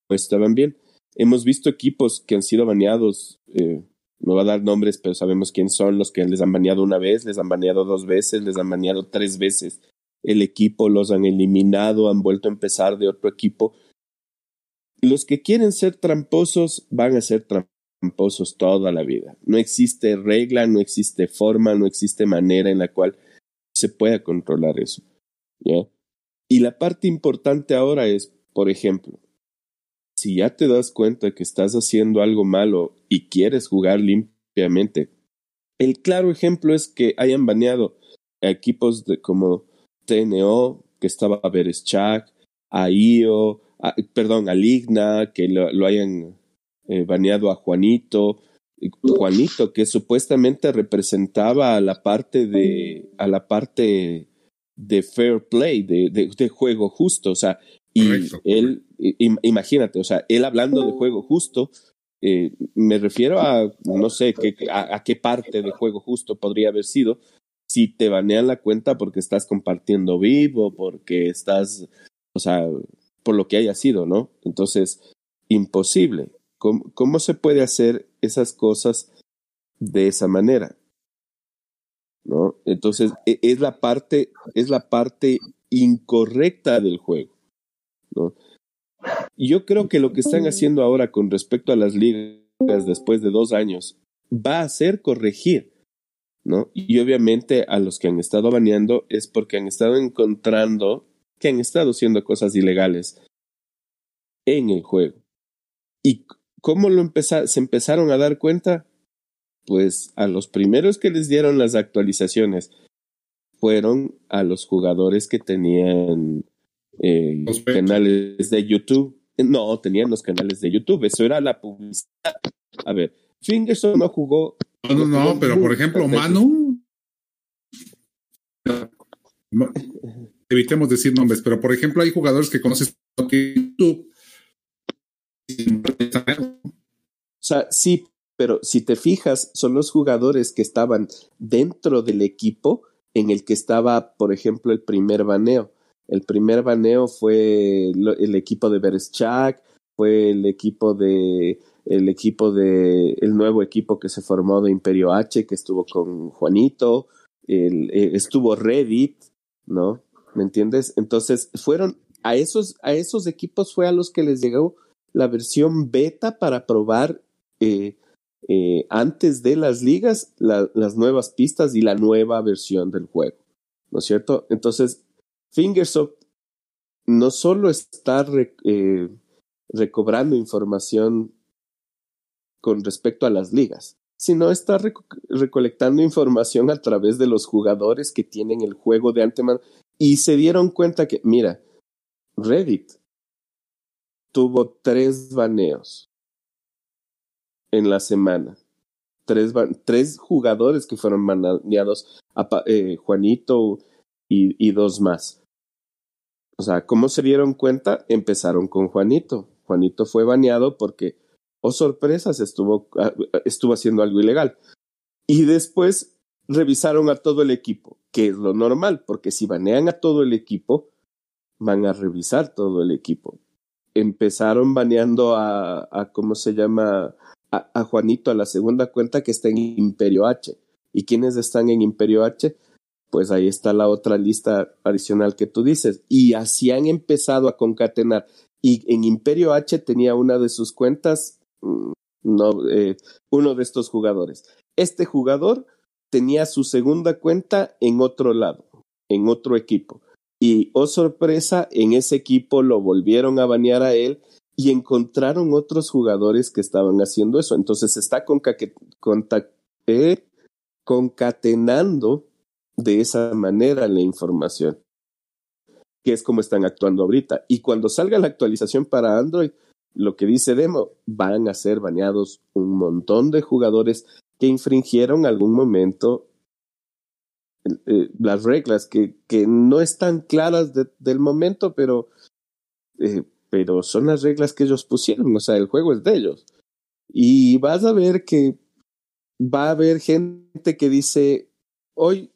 H: estaban bien. Hemos visto equipos que han sido baneados, eh, no va a dar nombres, pero sabemos quién son los que les han baneado una vez, les han baneado dos veces, les han baneado tres veces. El equipo los han eliminado, han vuelto a empezar de otro equipo. Los que quieren ser tramposos van a ser tramposos toda la vida. No existe regla, no existe forma, no existe manera en la cual se pueda controlar eso. Y la parte importante ahora es, por ejemplo, si ya te das cuenta que estás haciendo algo malo y quieres jugar limpiamente, el claro ejemplo es que hayan baneado equipos de, como TNO, que estaba a Bereschak, a IO, perdón, a Ligna, que lo, hayan eh, baneado a Juanito. Juanito, que supuestamente representaba a la parte de, a la parte de fair play, de, de juego justo. O sea, y él, imagínate, o sea, él hablando de juego justo, eh, me refiero a, no sé, qué a, qué parte de juego justo podría haber sido si te banean la cuenta porque estás compartiendo vivo, porque estás, o sea, por lo que haya sido, ¿no? Entonces, imposible. ¿Cómo, cómo se puede hacer esas cosas de esa manera? ¿No? Entonces, e, es la parte, es la parte incorrecta del juego. ¿no? Y yo creo que lo que están haciendo ahora con respecto a las ligas después de dos años va a ser corregir, ¿no? Y obviamente a los que han estado baneando es porque han estado encontrando que han estado haciendo cosas ilegales en el juego. ¿Y cómo lo se empezaron a dar cuenta? Pues a los primeros que les dieron las actualizaciones fueron a los jugadores que tenían eh, los canales de YouTube. No, tenían los canales de YouTube, eso era la publicidad. A ver, Fingerson no jugó.
A: No, no, no, pero por ejemplo, Manu. (laughs) Evitemos decir nombres, pero por ejemplo, hay jugadores que conoces que YouTube.
H: O sea, sí, pero si te fijas, son los jugadores que estaban dentro del equipo en el que estaba, por ejemplo, el primer baneo. El primer baneo fue el equipo de Bereschak, fue el equipo de el equipo de el nuevo equipo que se formó de Imperio H que estuvo con Juanito, eh, estuvo Reddit, ¿no? ¿Me entiendes? Entonces fueron a esos a esos equipos fue a los que les llegó la versión beta para probar eh, eh, antes de las ligas las nuevas pistas y la nueva versión del juego, ¿no es cierto? Entonces Fingersoft no solo está eh, recobrando información con respecto a las ligas, sino está recolectando información a través de los jugadores que tienen el juego de antemano y se dieron cuenta que, mira, Reddit tuvo tres baneos en la semana. Tres, jugadores que fueron baneados, eh, Juanito y dos más. O sea, ¿cómo se dieron cuenta? Empezaron con Juanito. Juanito fue baneado porque, oh sorpresas, estuvo, ah, estuvo haciendo algo ilegal. Y después revisaron a todo el equipo, que es lo normal, porque si banean a todo el equipo, van a revisar todo el equipo. Empezaron baneando a, ¿cómo se llama? A, a, Juanito, a la segunda cuenta que está en Imperio H. ¿Y quiénes están en Imperio H? pues ahí está la otra lista adicional que tú dices. Y así han empezado a concatenar. Y en Imperio H tenía una de sus cuentas, mm, no, eh, uno de estos jugadores. Este jugador tenía su segunda cuenta en otro lado, en otro equipo. Y, oh sorpresa, en ese equipo lo volvieron a banear a él y encontraron otros jugadores que estaban haciendo eso. Entonces está concatenando de esa manera la información, que es como están actuando ahorita. Y cuando salga la actualización para Android, lo que dice Demo, van a ser baneados un montón de jugadores que infringieron algún momento eh, las reglas, que, que, no están claras del momento, pero, eh, pero son las reglas que ellos pusieron, o sea, el juego es de ellos. Y vas a ver que va a haber gente que dice, hoy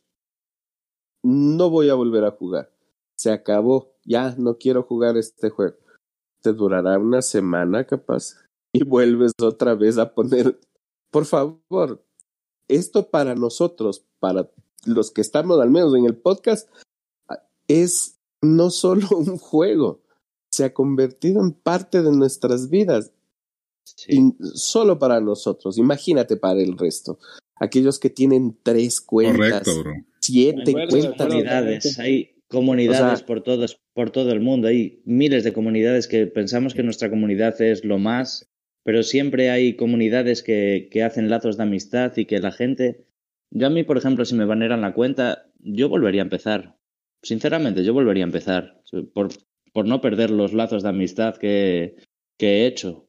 H: no voy a volver a jugar, se acabó, ya no quiero jugar este juego. Te durará una semana capaz y vuelves otra vez a poner, por favor, esto para nosotros, para los que estamos al menos en el podcast, es no solo (laughs) un juego, se ha convertido en parte de nuestras vidas. Y solo para nosotros, imagínate para el resto. Aquellos que tienen tres cuentas, siete cuentas.
G: Comunidades, hay comunidades por, todos, por todo el mundo, hay miles de comunidades que pensamos que nuestra comunidad es lo más, pero siempre hay comunidades que, que hacen lazos de amistad y que la gente yo a mí, por ejemplo, si me baneran la cuenta, yo volvería a empezar. Sinceramente, yo volvería a empezar. Por, por no perder los lazos de amistad que, que he hecho.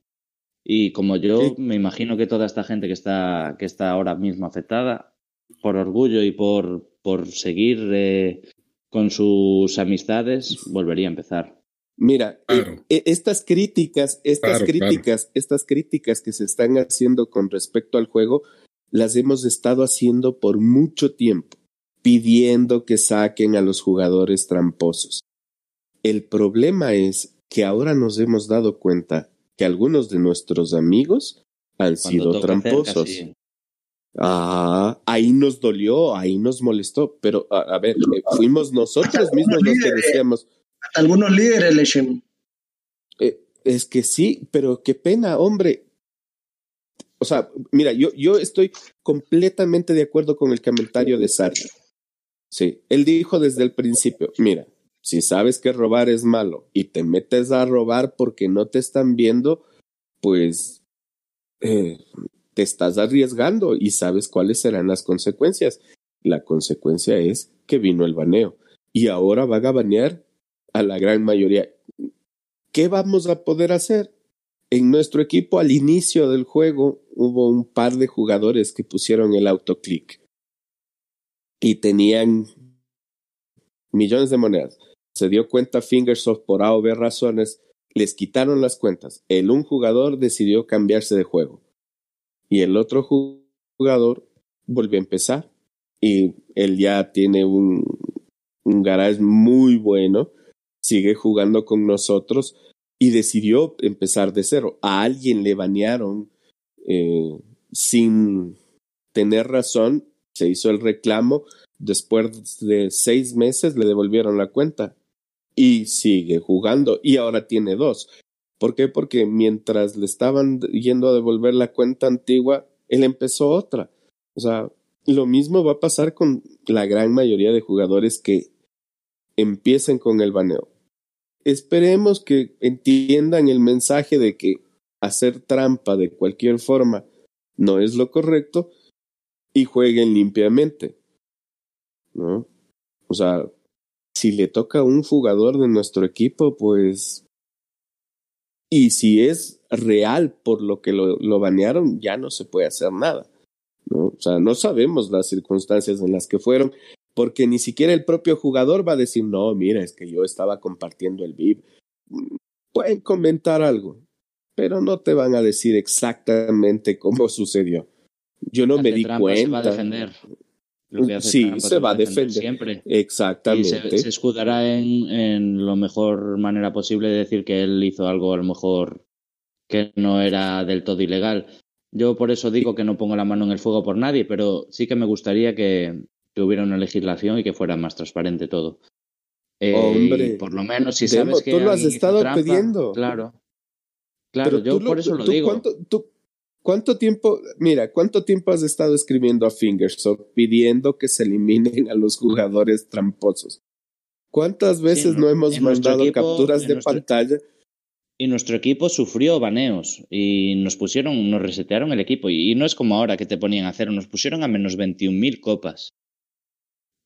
G: Y como yo me imagino que toda esta gente que está, que está ahora mismo afectada, por orgullo y por, por seguir eh, con sus amistades, volvería a empezar.
H: Mira, eh, eh, estas críticas, estas críticas, estas críticas que se están haciendo con respecto al juego, las hemos estado haciendo por mucho tiempo, pidiendo que saquen a los jugadores tramposos. El problema es que ahora nos hemos dado cuenta que algunos de nuestros amigos han sido tramposos. Ah, ahí nos dolió, ahí nos molestó, pero a, ver, eh, fuimos nosotros mismos los que decíamos.
F: Algunos líderes,
H: eh, es que sí, pero qué pena, hombre. O sea, mira, yo, yo estoy completamente de acuerdo con el comentario de Sartre. Sí, él dijo desde el principio, mira, si sabes que robar es malo y te metes a robar porque no te están viendo, pues eh, te estás arriesgando y sabes cuáles serán las consecuencias. La consecuencia es que vino el baneo y ahora van a banear a la gran mayoría. ¿Qué vamos a poder hacer? En nuestro equipo al inicio del juego hubo un par de jugadores que pusieron el autoclick. Y tenían millones de monedas. Se dio cuenta Fingersoft por A o B razones, les quitaron las cuentas. El un jugador decidió cambiarse de juego. Y el otro jugador volvió a empezar. Y él ya tiene un, un garage muy bueno, sigue jugando con nosotros y decidió empezar de cero. A alguien le banearon eh, sin tener razón, se hizo el reclamo, después de seis meses le devolvieron la cuenta y sigue jugando y ahora tiene dos. ¿Por qué? Porque mientras le estaban yendo a devolver la cuenta antigua, él empezó otra. O sea, lo mismo va a pasar con la gran mayoría de jugadores que empiecen con el baneo esperemos que entiendan el mensaje de que hacer trampa de cualquier forma no es lo correcto y jueguen limpiamente. ¿No? O sea, si le toca a un jugador de nuestro equipo, pues... Y si es real por lo que lo, lo banearon, ya no se puede hacer nada. ¿no? O sea, no sabemos las circunstancias en las que fueron porque ni siquiera el propio jugador va a decir, no, mira, es que yo estaba compartiendo el VIP. Pueden comentar algo, pero no te van a decir exactamente cómo sucedió. Yo no me di cuenta. Se va a defender. sí, se va a defender. Siempre. Exactamente.
G: Y se, escudará en, en la mejor manera posible de decir que él hizo algo a lo mejor que no era del todo ilegal. Yo por eso digo que no pongo la mano en el fuego por nadie, pero sí que me gustaría que, que hubiera una legislación y que fuera más transparente todo. Eh, Hombre, por lo menos si sabes que
H: tú lo has estado pidiendo.
G: Claro. Claro, yo por eso lo digo.
H: ¿cuánto, tiempo, mira, cuánto tiempo has estado escribiendo a Fingersoft pidiendo que se eliminen a los jugadores tramposos? ¿Cuántas veces no hemos mandado capturas de pantalla?
G: Y nuestro equipo sufrió baneos y nos pusieron, nos resetearon el equipo. Y, no es como ahora que te ponían a cero, nos pusieron a menos 21.000 copas.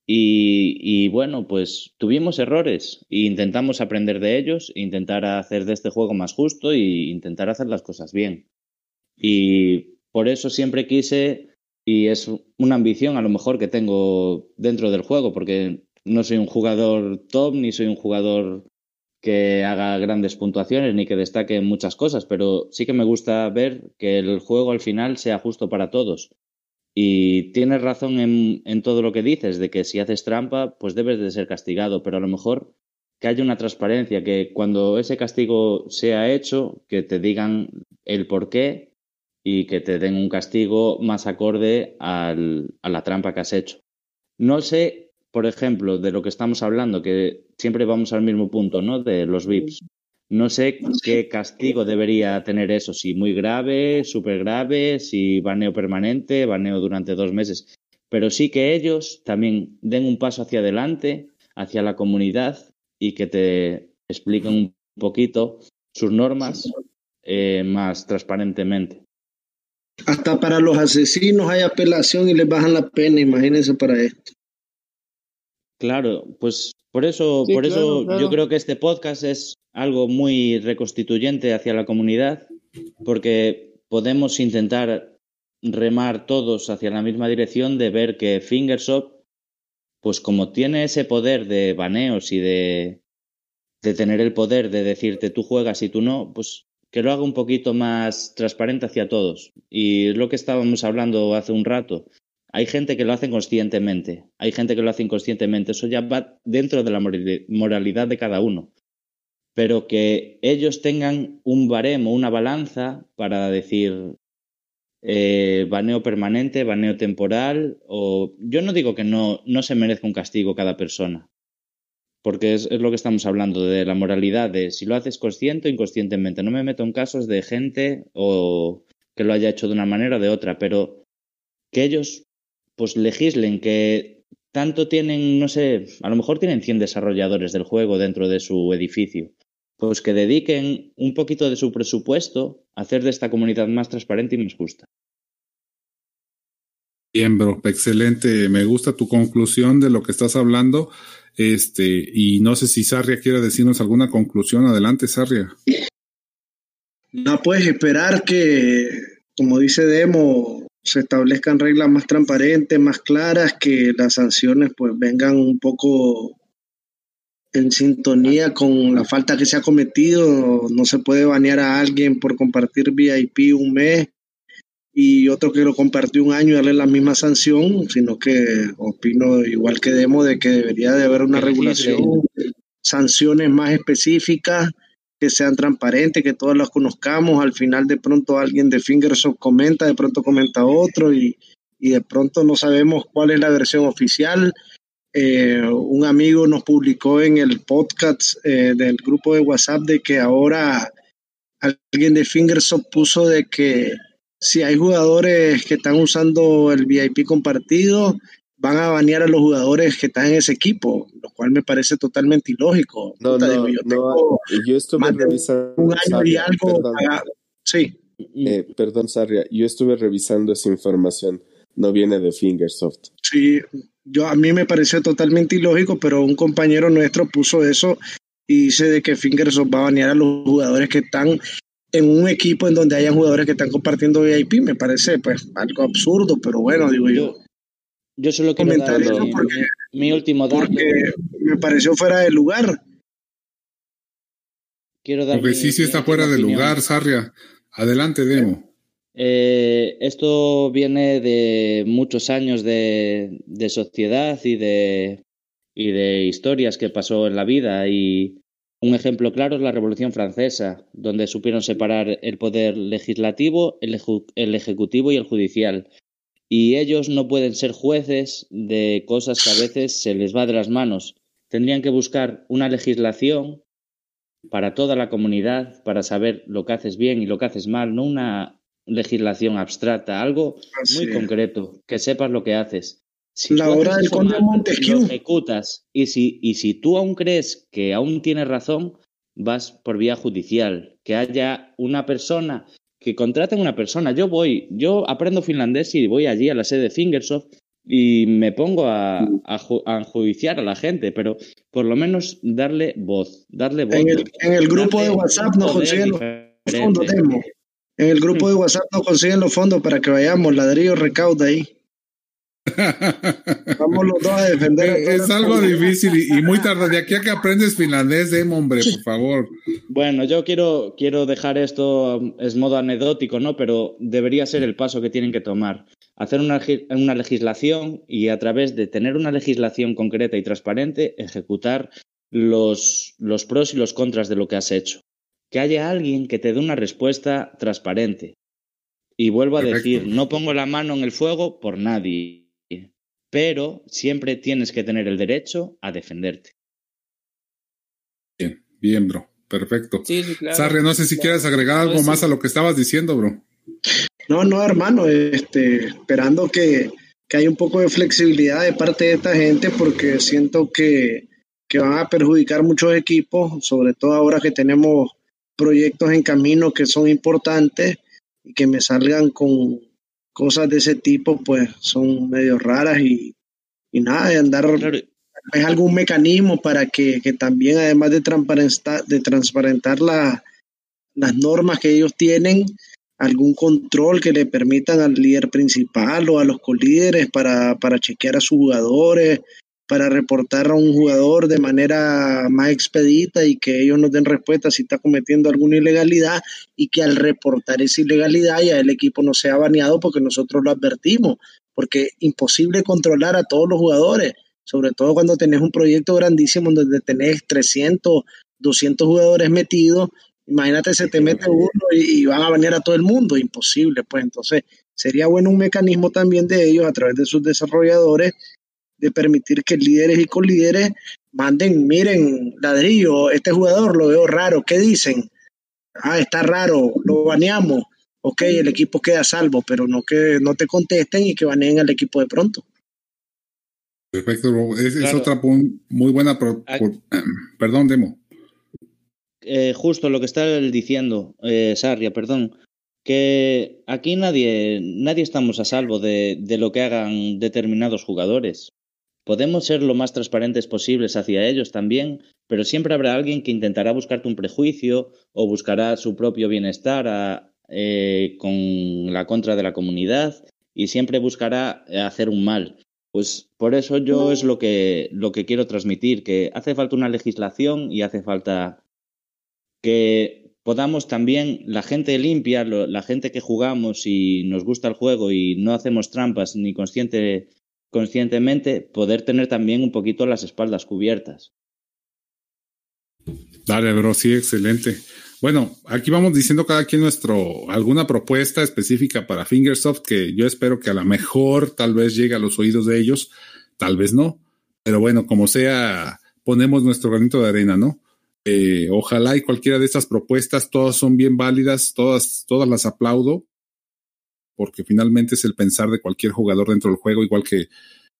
G: Y, bueno, pues tuvimos errores e intentamos aprender de ellos, intentar hacer de este juego más justo e intentar hacer las cosas bien. Y por eso siempre quise y es una ambición a lo mejor que tengo dentro del juego, porque no soy un jugador top ni soy un jugador que haga grandes puntuaciones ni que destaque en muchas cosas, pero sí que me gusta ver que el juego al final sea justo para todos. Y tienes razón en, en, todo lo que dices, de que si haces trampa, pues debes de ser castigado, pero a lo mejor que haya una transparencia, que cuando ese castigo sea hecho, que te digan el por qué y que te den un castigo más acorde al, a la trampa que has hecho. No sé, por ejemplo, de lo que estamos hablando, que siempre vamos al mismo punto, ¿no? De los VIPs. No sé qué castigo debería tener eso, si muy grave, súper grave, si baneo permanente, baneo durante dos meses. Pero sí que ellos también den un paso hacia adelante, hacia la comunidad y que te expliquen un poquito sus normas eh, más transparentemente.
F: Hasta para los asesinos hay apelación y les bajan la pena, imagínense para esto.
G: Claro, pues por eso, por eso yo creo que este podcast es algo muy reconstituyente hacia la comunidad, porque podemos intentar remar todos hacia la misma dirección de ver que Fingersoft, pues como tiene ese poder de baneos y de, de tener el poder de decirte tú juegas y tú no, pues que lo haga un poquito más transparente hacia todos. Y es lo que estábamos hablando hace un rato. Hay gente que lo hace conscientemente, hay gente que lo hace inconscientemente, eso ya va dentro de la moralidad de cada uno. Pero que ellos tengan un baremo, una balanza para decir eh, baneo permanente, baneo temporal, o yo no digo que no, no se merezca un castigo cada persona, porque es, lo que estamos hablando de la moralidad, de si lo haces consciente o inconscientemente. No me meto en casos de gente o que lo haya hecho de una manera o de otra, pero que ellos pues legislen que tanto tienen, no sé, a lo mejor tienen 100 desarrolladores del juego dentro de su edificio, pues que dediquen un poquito de su presupuesto a hacer de esta comunidad más transparente y más justa.
A: Bien, bro, excelente. Me gusta tu conclusión de lo que estás hablando. Este, y no sé si Sarria quiere decirnos alguna conclusión. Adelante, Sarria.
F: No puedes esperar que, como dice Demo, se establezcan reglas más transparentes, más claras, que las sanciones pues vengan un poco en sintonía con la falta que se ha cometido. No se puede banear a alguien por compartir VIP un mes y otro que lo compartió un año y darle la misma sanción, sino que opino igual que Demo de que debería de haber una regulación, sanciones más específicas que sean transparentes, que todos las conozcamos. Al final de pronto alguien de Fingersoft comenta, de pronto comenta otro y, y de pronto no sabemos cuál es la versión oficial. Eh, un amigo nos publicó en el podcast eh, del grupo de WhatsApp de que ahora alguien de Fingersoft puso de que si hay jugadores que están usando el VIP compartido, van a banear a los jugadores que están en ese equipo, lo cual me parece totalmente ilógico.
H: No, no, yo, no, yo estuve revisando.
F: Un año y algo.
H: Perdón,
F: sí.
H: Eh, perdón, Sarria, yo estuve revisando esa información. No viene de Fingersoft.
F: Sí, yo a mí me pareció totalmente ilógico, pero un compañero nuestro puso eso y dice de que Fingersoft va a banear a los jugadores que están en un equipo en donde hayan jugadores que están compartiendo VIP. Me parece pues algo absurdo, pero bueno, digo yo.
G: Yo solo quiero dar mi, porque, mi, último dato.
F: Porque me pareció fuera de lugar.
A: Quiero dar porque mi, sí, sí está fuera de lugar, Sarria. Adelante, Demo.
G: Eh, esto viene de muchos años de, sociedad y de, y de historias que pasó en la vida. Y un ejemplo claro es la Revolución Francesa, donde supieron separar el poder legislativo, el ejecutivo y el judicial y ellos no pueden ser jueces de cosas que a veces se les va de las manos. Tendrían que buscar una legislación para toda la comunidad, para saber lo que haces bien y lo que haces mal, no una legislación abstracta, algo Así muy concreto, que sepas lo que haces.
F: Si la hora del conde Montesquieu.
G: Lo ejecutas y si, y si tú aún crees que aún tienes razón, vas por vía judicial. Que haya una persona que contraten una persona. Yo voy, yo aprendo finlandés y voy allí a la sede de Fingersoft y me pongo a, a, a enjuiciar a la gente, pero por lo menos darle voz, darle voz.
F: En el, en el grupo de WhatsApp no consiguen los fondos, Demo. En el grupo de WhatsApp no consiguen los fondos para que vayamos, ladrillo recauda ahí. (laughs) Vamos los dos a defender.
A: es algo difícil y, muy tarde. De aquí a que aprendes finlandés, de hombre, por favor.
G: Bueno, yo quiero, quiero dejar esto, es modo anecdótico, ¿no? Pero debería ser el paso que tienen que tomar. Hacer una, una legislación y a través de tener una legislación concreta y transparente, ejecutar los, los pros y los contras de lo que has hecho. Que haya alguien que te dé una respuesta transparente. Y vuelvo a decir, no pongo la mano en el fuego por nadie pero siempre tienes que tener el derecho a defenderte.
A: Bien, bien, bro. Perfecto. Sí, Sarri, no sé si quieres agregar algo más a lo que estabas diciendo, bro.
F: No, no, hermano, este, esperando que, que haya un poco de flexibilidad de parte de esta gente, porque siento que, que van a perjudicar muchos equipos, sobre todo ahora que tenemos proyectos en camino que son importantes y que me salgan con, cosas de ese tipo pues son medio raras y, y nada, de andar es algún mecanismo para que, que, también además de transparentar, de transparentar la, las normas que ellos tienen, algún control que le permitan al líder principal o a los colíderes para, para chequear a sus jugadores, para reportar a un jugador de manera más expedita y que ellos nos den respuesta si está cometiendo alguna ilegalidad y que al reportar esa ilegalidad ya el equipo no sea baneado porque nosotros lo advertimos, porque imposible controlar a todos los jugadores, sobre todo cuando tenés un proyecto grandísimo donde tenés 300, 200 jugadores metidos, imagínate se te mete uno y, y van a banear a todo el mundo, imposible, pues. Entonces sería bueno un mecanismo también de ellos a través de sus desarrolladores de permitir que líderes y colíderes manden, miren, ladrillo, este jugador lo veo raro, ¿qué dicen? Ah, está raro, lo baneamos. Ok, el equipo queda salvo, pero no que no te contesten y que baneen al equipo de pronto.
A: Perfecto, es, otra muy buena. (clears throat) perdón, Demo.
G: Eh, justo lo que está diciendo, eh, Sarria, perdón que aquí nadie, nadie estamos a salvo de, de, lo que hagan determinados jugadores. Podemos ser lo más transparentes posibles hacia ellos también, pero siempre habrá alguien que intentará buscarte un prejuicio o buscará su propio bienestar eh, con la contra de la comunidad y siempre buscará hacer un mal. Pues por eso yo es lo que, lo que quiero transmitir, que hace falta una legislación y hace falta que podamos también, la gente limpia, la gente que jugamos y nos gusta el juego y no hacemos trampas ni consciente conscientemente poder tener también un poquito las espaldas cubiertas.
A: Dale, bro, sí, excelente. Bueno, aquí vamos diciendo cada quien nuestro, alguna propuesta específica para Fingersoft que yo espero que a lo mejor tal vez llegue a los oídos de ellos, tal vez no, pero bueno, como sea, ponemos nuestro granito de arena, ¿no? Eh, ojalá y cualquiera de estas propuestas, todas son bien válidas, todas, todas las aplaudo porque finalmente es el pensar de cualquier jugador dentro del juego, igual que,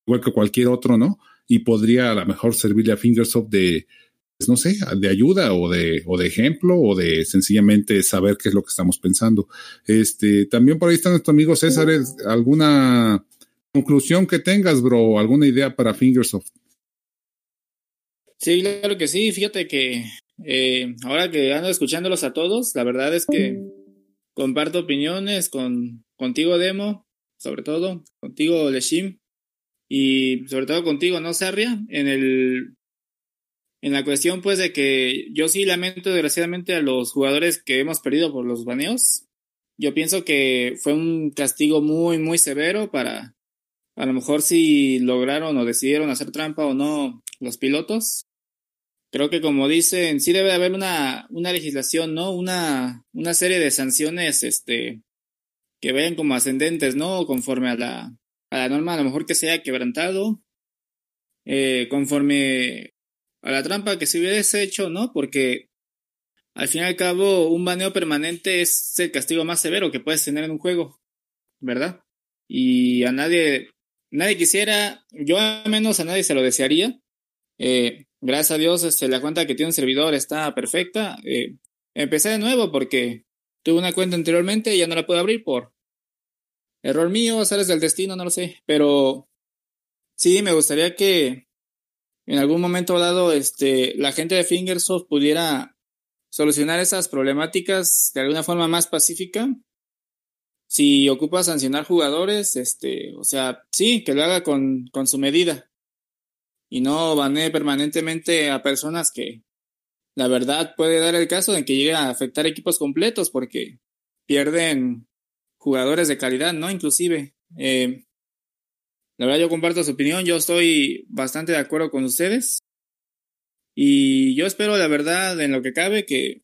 A: igual que cualquier otro, ¿no? Y podría a lo mejor servirle a Fingersoft de, pues no sé, de ayuda o de, o de ejemplo o de sencillamente saber qué es lo que estamos pensando. Este, también por ahí está nuestro amigo César, ¿alguna conclusión que tengas, bro? ¿Alguna idea para Fingersoft?
B: Sí, claro que sí. Fíjate que eh, ahora que ando escuchándolos a todos, la verdad es que comparto opiniones con, contigo, Demo, sobre todo, contigo, Leshim, y sobre todo contigo, ¿no, Sarria? En el en la cuestión, pues, de que yo sí lamento desgraciadamente a los jugadores que hemos perdido por los baneos. Yo pienso que fue un castigo muy, muy severo para, a lo mejor si lograron o decidieron hacer trampa o no los pilotos creo que como dicen, sí debe haber una, una legislación, ¿no? Una, una serie de sanciones, este, que vayan como ascendentes, ¿no? Conforme a la, a la norma, a lo mejor que sea quebrantado, eh, conforme a la trampa que se hubiese hecho, ¿no? Porque al fin y al cabo, un baneo permanente es el castigo más severo que puedes tener en un juego, ¿verdad? Y a nadie, nadie quisiera, yo al menos a nadie se lo desearía, eh, gracias a Dios, este, la cuenta que tiene un servidor está perfecta. Eh, empecé de nuevo porque tuve una cuenta anteriormente y ya no la puedo abrir por error mío, sales del destino, no lo sé. Pero sí, me gustaría que en algún momento dado este, la gente de Fingersoft pudiera solucionar esas problemáticas de alguna forma más pacífica si ocupa sancionar jugadores, este, o sea, sí, que lo haga con, con su medida. Y no banee permanentemente a personas que, la verdad, puede dar el caso de que llegue a afectar equipos completos porque pierden jugadores de calidad, ¿no? Inclusive. Eh, la verdad, yo comparto su opinión, yo estoy bastante de acuerdo con ustedes. Y yo espero, la verdad, en lo que cabe, que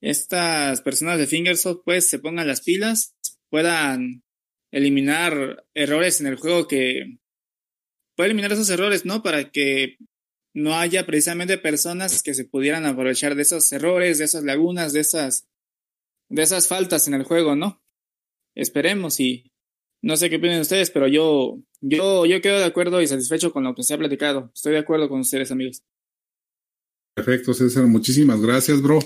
B: estas personas de Fingersoft pues se pongan las pilas, puedan eliminar errores en el juego que pueden eliminar esos errores, ¿no? Para que no haya precisamente personas que se pudieran aprovechar de esos errores, de esas lagunas, de esas de esas faltas en el juego, ¿no? Esperemos y no sé qué opinan ustedes, pero yo yo yo quedo de acuerdo y satisfecho con lo que se ha platicado. Estoy de acuerdo con ustedes, amigos.
A: Perfecto, César, muchísimas gracias, bro.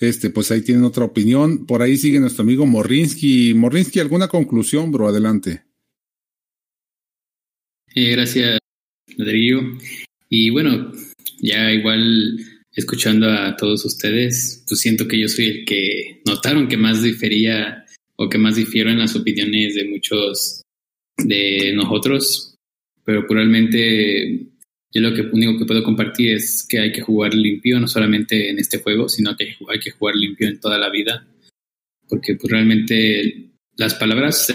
A: Este, pues ahí tienen otra opinión. Por ahí sigue nuestro amigo Morrinsky. Morrinsky, ¿alguna conclusión, bro? Adelante.
E: Eh, gracias, Rodrigo. Y bueno, ya igual escuchando a todos ustedes, pues siento que yo soy el que notaron que más difería o que más difiero en las opiniones de muchos de nosotros, pero probablemente yo lo que único que puedo compartir es que hay que jugar limpio, no solamente en este juego, sino que hay que jugar limpio en toda la vida, porque pues realmente las palabras,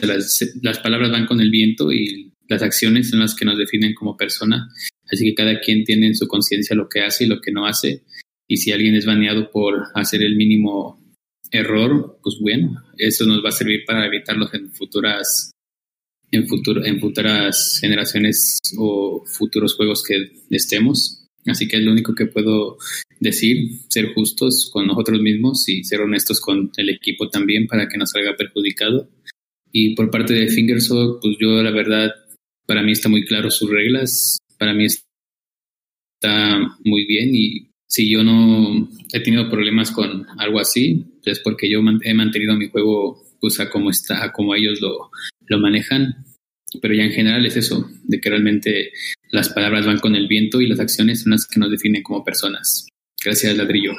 E: las palabras van con el viento y las acciones son las que nos definen como persona, así que cada quien tiene en su conciencia lo que hace y lo que no hace, y si alguien es baneado por hacer el mínimo error, pues bueno, eso nos va a servir para evitarlos en futuras en, futuro, en futuras generaciones o futuros juegos que estemos. Así que es lo único que puedo decir, ser justos con nosotros mismos y ser honestos con el equipo también para que no salga perjudicado. Y por parte de Fingersoft, pues yo la verdad, para mí está muy claro sus reglas, para mí está muy bien y si yo no he tenido problemas con algo así, es porque yo he mantenido mi juego pues a como está, a como ellos lo, lo manejan, pero ya en general es eso, de que realmente las palabras van con el viento y las acciones son las que nos definen como personas. Gracias, ladrillo.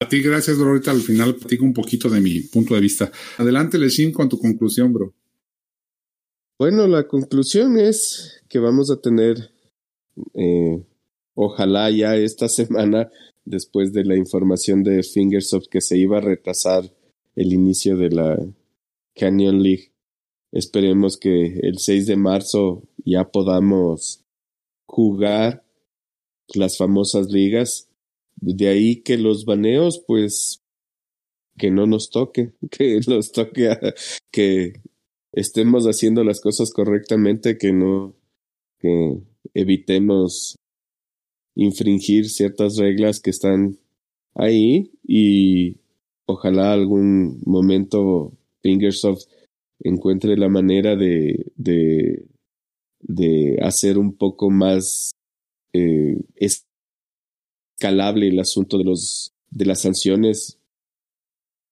A: A ti, gracias, bro. Al final platico un poquito de mi punto de vista. Adelante, Leshim, con tu conclusión, bro.
H: Bueno, la conclusión es que vamos a tener, eh, ojalá ya esta semana, después de la información de Fingersoft que se iba a retrasar el inicio de la Canyon League. Esperemos que el 6 de marzo ya podamos jugar las famosas ligas. De ahí que los baneos, pues, que no nos toque, (laughs) que nos toque que estemos haciendo las cosas correctamente, que no, que evitemos infringir ciertas reglas que están ahí y ojalá algún momento Fingersoft encuentre la manera de, de, de hacer un poco más eh, escalable el asunto de los de las sanciones.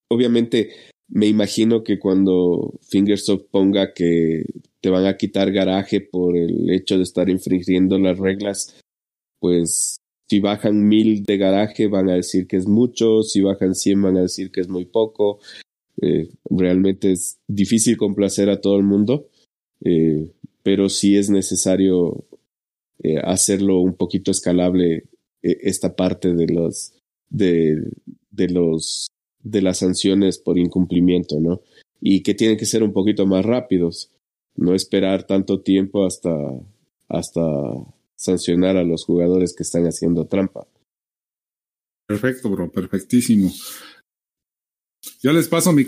H: Obviamente, me imagino que cuando Fingersoft ponga que te van a quitar garaje por el hecho de estar infringiendo las reglas, pues si bajan mil de garaje van a decir que es mucho, si bajan cien van a decir que es muy poco. Eh, realmente es difícil complacer a todo el mundo, eh, pero sí es necesario eh, hacerlo un poquito escalable esta parte de los de, de los de las sanciones por incumplimiento, ¿no? Y que tienen que ser un poquito más rápidos, no esperar tanto tiempo hasta hasta sancionar a los jugadores que están haciendo trampa.
A: Perfecto, bro, perfectísimo. Yo les paso mi,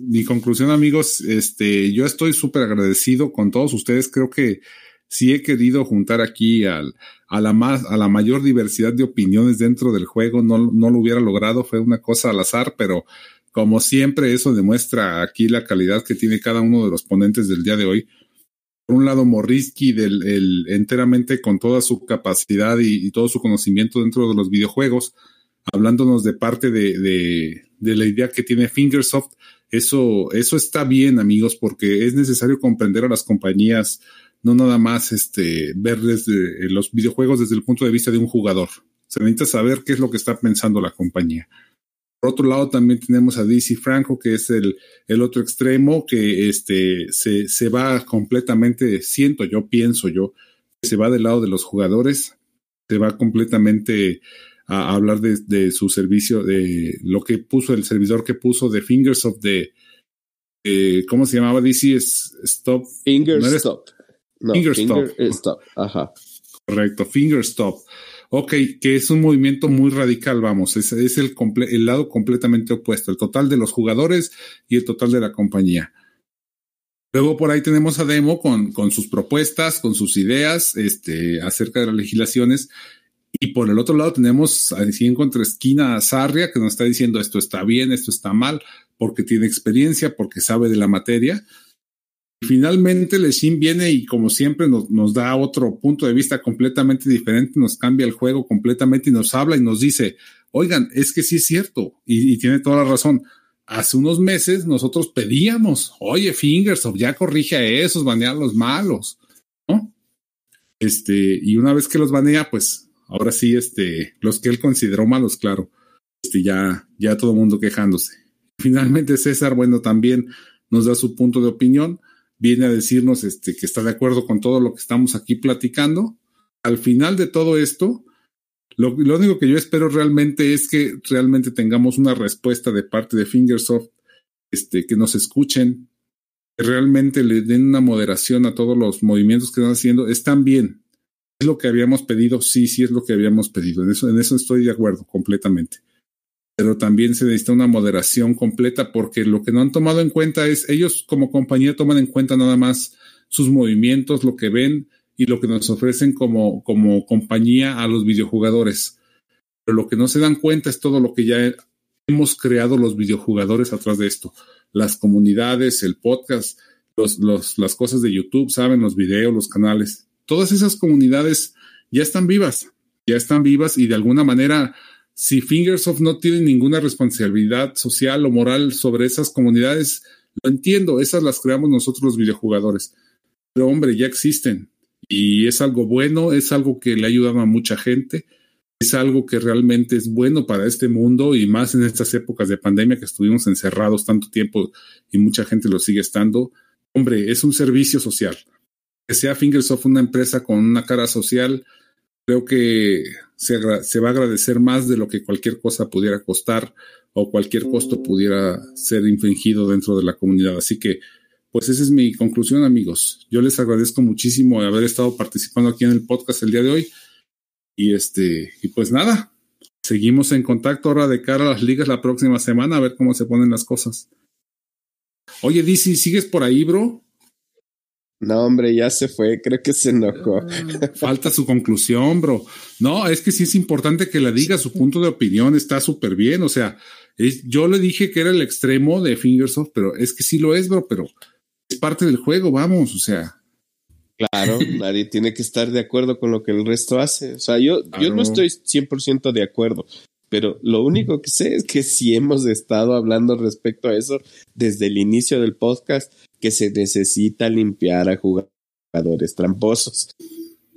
A: mi conclusión, amigos. Este, yo estoy súper agradecido con todos ustedes. Creo que sí he querido juntar aquí a, la más, a la mayor diversidad de opiniones dentro del juego. No, no lo hubiera logrado, fue una cosa al azar, pero como siempre, eso demuestra aquí la calidad que tiene cada uno de los ponentes del día de hoy por un lado Morrisky del, el, enteramente con toda su capacidad y, todo su conocimiento dentro de los videojuegos, hablándonos de parte de, de, de, la idea que tiene Fingersoft. Eso, eso está bien, amigos, porque es necesario comprender a las compañías, no nada más este, ver desde los videojuegos desde el punto de vista de un jugador. Se necesita saber qué es lo que está pensando la compañía. Por otro lado, también tenemos a DC Franco, que es el, el otro extremo, que este, se, se va completamente, siento yo, pienso yo, que se va del lado de los jugadores, se va completamente a, hablar de, de, su servicio, de lo que puso el servidor que puso de Fingers of the, eh, ¿cómo se llamaba? DC es Stop.
H: Finger Stop.
A: Finger, Stop.
H: Stop. Ajá.
A: Correcto, Finger Stop. Ok, que es un movimiento muy radical, vamos, es, es el, el lado completamente opuesto, el total de los jugadores y el total de la compañía. Luego por ahí tenemos a Demo con, con sus propuestas, con sus ideas este, acerca de las legislaciones. Y por el otro lado tenemos así en esquina a Sarria que nos está diciendo esto está bien, esto está mal, porque tiene experiencia, porque sabe de la materia. Finalmente, Leshim viene y como siempre nos, da otro punto de vista completamente diferente, nos cambia el juego completamente y nos habla y nos dice, oigan, es que sí es cierto y, y tiene toda la razón. Hace unos meses nosotros pedíamos, oye, Fingersoft, ya corrige a esos, banea a los malos, ¿no? Este, y una vez que los banea, pues ahora sí, este, los que él consideró malos, claro, este, ya, ya todo el mundo quejándose. Finalmente César, bueno, también nos da su punto de opinión viene a decirnos este, que está de acuerdo con todo lo que estamos aquí platicando. Al final de todo esto, lo, lo, único que yo espero realmente es que realmente tengamos una respuesta de parte de Fingersoft, este, que nos escuchen, que realmente le den una moderación a todos los movimientos que están haciendo. Están bien. ¿Es lo que habíamos pedido? Sí, sí es lo que habíamos pedido. En eso, en eso estoy de acuerdo completamente pero también se necesita una moderación completa porque lo que no han tomado en cuenta es, ellos como compañía toman en cuenta nada más sus movimientos, lo que ven y lo que nos ofrecen como, como compañía a los videojugadores. Pero lo que no se dan cuenta es todo lo que ya hemos creado los videojugadores atrás de esto. Las comunidades, el podcast, los, las cosas de YouTube, saben, los videos, los canales. Todas esas comunidades ya están vivas, ya están vivas y de alguna manera si Fingersoft no tiene ninguna responsabilidad social o moral sobre esas comunidades, lo entiendo, esas las creamos nosotros los videojugadores. Pero hombre, ya existen y es algo bueno, es algo que le ha ayudado a mucha gente, es algo que realmente es bueno para este mundo y más en estas épocas de pandemia que estuvimos encerrados tanto tiempo y mucha gente lo sigue estando. Hombre, es un servicio social. Que sea Fingersoft una empresa con una cara social, creo que se, va a agradecer más de lo que cualquier cosa pudiera costar o cualquier costo pudiera ser infringido dentro de la comunidad. Así que, pues esa es mi conclusión, amigos. Yo les agradezco muchísimo haber estado participando aquí en el podcast el día de hoy. Y este, y pues nada, seguimos en contacto ahora de cara a las ligas la próxima semana a ver cómo se ponen las cosas. Oye, DC, ¿sigues por ahí, bro?
H: No, hombre, ya se fue, creo que se enojó.
A: Ah. Falta su conclusión, bro. No, es que sí es importante que le diga su punto de opinión, está súper bien. O sea, yo le dije que era el extremo de Fingersoft, pero es que sí lo es, bro, pero es parte del juego, vamos, o sea.
H: Claro, (laughs) nadie tiene que estar de acuerdo con lo que el resto hace. O sea, yo, yo no estoy 100% de acuerdo, pero lo único que sé es que sí hemos estado hablando respecto a eso desde el inicio del podcast que se necesita limpiar a jugadores tramposos.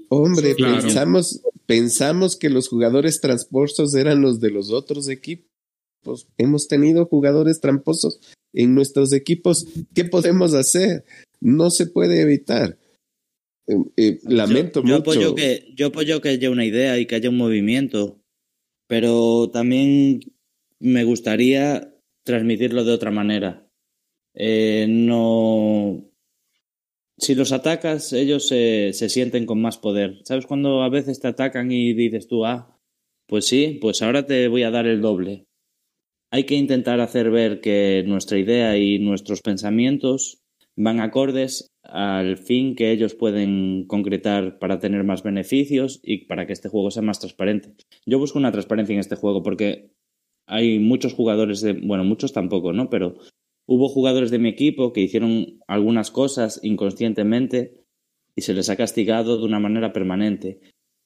H: Hombre, pensamos, pensamos que los jugadores tramposos eran los de los otros equipos. Hemos tenido jugadores tramposos en nuestros equipos. ¿Qué podemos hacer? No se puede evitar. Eh, eh, lamento
G: yo,
H: mucho.
G: Apoyo que, yo apoyo que haya una idea y que haya un movimiento, pero también me gustaría transmitirlo de otra manera. Eh, no. Si los atacas, ellos se, se sienten con más poder. ¿Sabes cuando a veces te atacan y dices tú, ah, pues sí, pues ahora te voy a dar el doble? Hay que intentar hacer ver que nuestra idea y nuestros pensamientos van acordes al fin que ellos pueden concretar para tener más beneficios y para que este juego sea más transparente. Yo busco una transparencia en este juego porque hay muchos jugadores de, bueno, muchos tampoco, ¿no? Pero Hubo jugadores de mi equipo que hicieron algunas cosas inconscientemente y se les ha castigado de una manera permanente.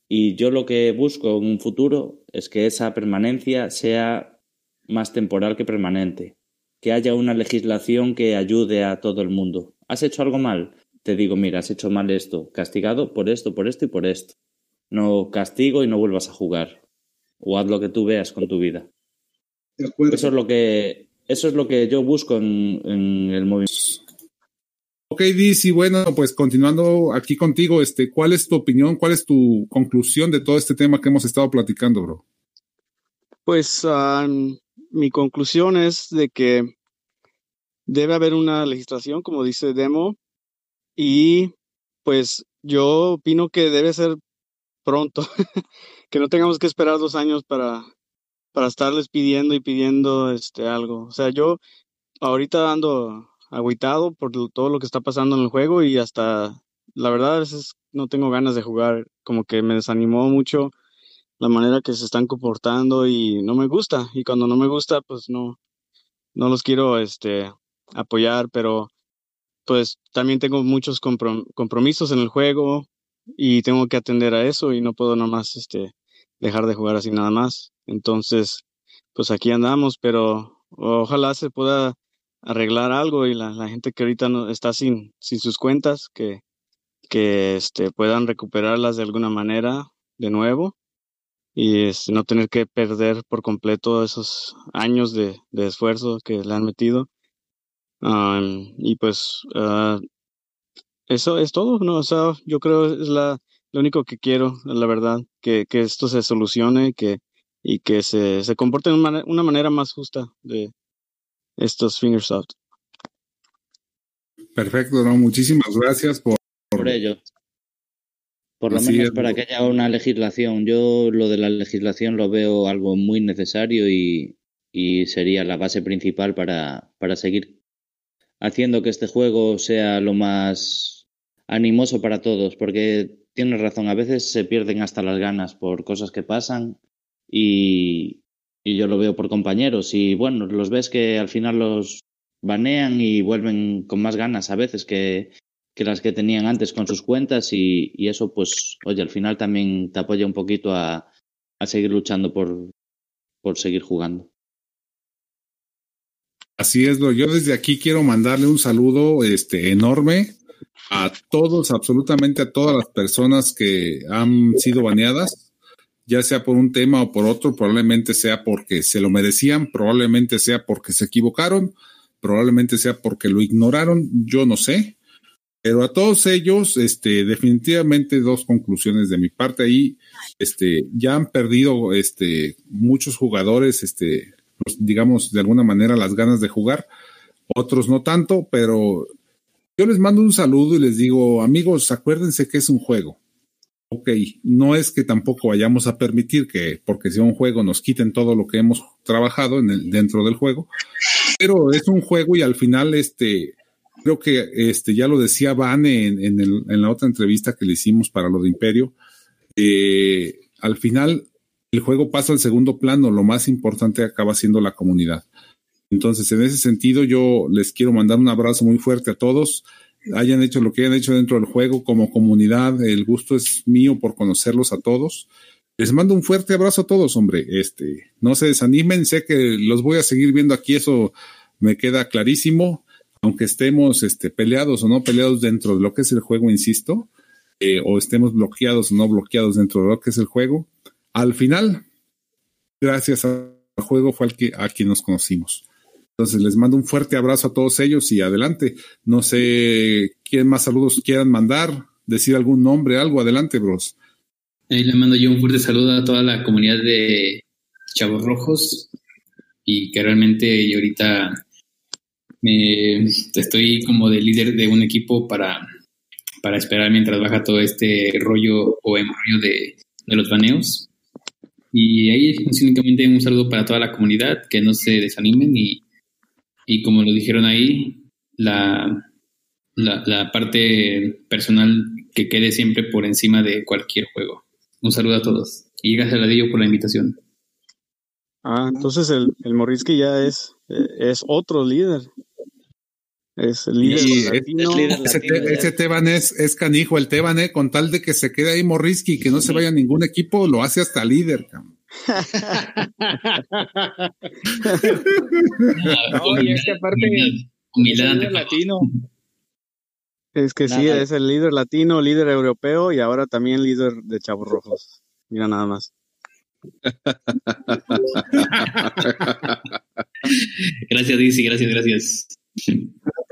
G: Y yo lo que busco en un futuro es que esa permanencia sea más temporal que permanente, que haya una legislación que ayude a todo el mundo. ¿Has hecho algo mal? Te digo, mira, has hecho mal esto, castigado por esto, por esto y por esto. No castigo y no vuelvas a jugar. O haz lo que tú veas con tu vida. Eso es lo que eso es lo que yo busco en, el movimiento.
A: Ok, Diz, bueno, pues continuando aquí contigo, este, ¿cuál es tu opinión, cuál es tu conclusión de todo este tema que hemos estado platicando, bro?
C: Pues mi conclusión es de que debe haber una legislación, como dice Demo, y pues yo opino que debe ser pronto, (laughs) que no tengamos que esperar dos años para, para estarles pidiendo y pidiendo este algo. O sea, yo ahorita ando agüitado por todo lo que está pasando en el juego y hasta la verdad a veces no tengo ganas de jugar, como que me desanimó mucho la manera que se están comportando y no me gusta y cuando no me gusta pues no no los quiero este apoyar, pero pues también tengo muchos compromisos en el juego y tengo que atender a eso y no puedo nomás este dejar de jugar así nada más. Entonces, pues aquí andamos, pero ojalá se pueda arreglar algo y la, gente que ahorita no está sin, sin sus cuentas, que, que este, puedan recuperarlas de alguna manera de nuevo y este, no tener que perder por completo esos años de, de esfuerzo que le han metido. y pues ah, eso es todo, ¿no? O sea, yo creo es la, lo único que quiero, la verdad, que, que esto se solucione que, y que se, se comporte de una, una manera más justa de estos Fingersoft.
A: Perfecto, ¿no? muchísimas gracias por,
G: por ello. Por lo menos para que haya una legislación. Yo lo de la legislación lo veo algo muy necesario y, y sería la base principal para, para seguir haciendo que este juego sea lo más animoso para todos, porque tienes razón, a veces se pierden hasta las ganas por cosas que pasan y, y yo lo veo por compañeros y bueno, los ves que al final los banean y vuelven con más ganas a veces que, que las que tenían antes con sus cuentas y, y, eso pues, oye, al final también te apoya un poquito a, a seguir luchando por, por seguir jugando.
A: Así es, yo desde aquí quiero mandarle un saludo este, enorme a todos, absolutamente a todas las personas que han sido baneadas, ya sea por un tema o por otro, probablemente sea porque se lo merecían, probablemente sea porque se equivocaron, probablemente sea porque lo ignoraron, yo no sé. Pero a todos ellos, este, definitivamente dos conclusiones de mi parte ahí, este, ya han perdido, este, muchos jugadores, este, pues, digamos, de alguna manera las ganas de jugar, otros no tanto, pero yo les mando un saludo y les digo, amigos, acuérdense que es un juego. Ok, no es que tampoco vayamos a permitir que, porque sea un juego, nos quiten todo lo que hemos trabajado en el, dentro del juego, pero es un juego y al final, este, creo que este, ya lo decía Van en, el, en la otra entrevista que le hicimos para lo de Imperio, eh, al final el juego pasa al segundo plano, lo más importante acaba siendo la comunidad. Entonces, en ese sentido, yo les quiero mandar un abrazo muy fuerte a todos. Hayan hecho lo que hayan hecho dentro del juego como comunidad. El gusto es mío por conocerlos a todos. Les mando un fuerte abrazo a todos, hombre. Este, no se desanimen. Sé que los voy a seguir viendo aquí. Eso me queda clarísimo. Aunque estemos este, peleados o no peleados dentro de lo que es el juego, insisto, eh, o estemos bloqueados o no bloqueados dentro de lo que es el juego, al final, gracias al juego fue al que, a quien nos conocimos. Entonces les mando un fuerte abrazo a todos ellos y adelante. No sé quién más saludos quieran mandar, decir algún nombre, algo, adelante, bros.
E: Ahí le mando yo un fuerte saludo a toda la comunidad de Chavos Rojos y que realmente yo ahorita me, estoy como de líder de un equipo para, para esperar mientras baja todo este rollo o hemorrollo de, de los baneos. Y ahí únicamente un saludo para toda la comunidad, que no se desanimen y y como lo dijeron ahí, la, la, parte personal que quede siempre por encima de cualquier juego. Un saludo a todos y gracias a Ladillo por la invitación.
C: Ah, entonces el, el Morrisky ya es, es otro líder. Es el líder, latino.
A: ese, Teban es, es, canijo, el Teban, eh, con tal de que se quede ahí Morrisky y que no se vaya a ningún equipo, lo hace hasta líder. (laughs)
B: Oye, es que aparte es latino.
C: Es que sí, es el líder latino, líder europeo y ahora también líder de Chavos Rojos. Mira nada más. (laughs)
E: gracias, Dizzy, gracias, gracias.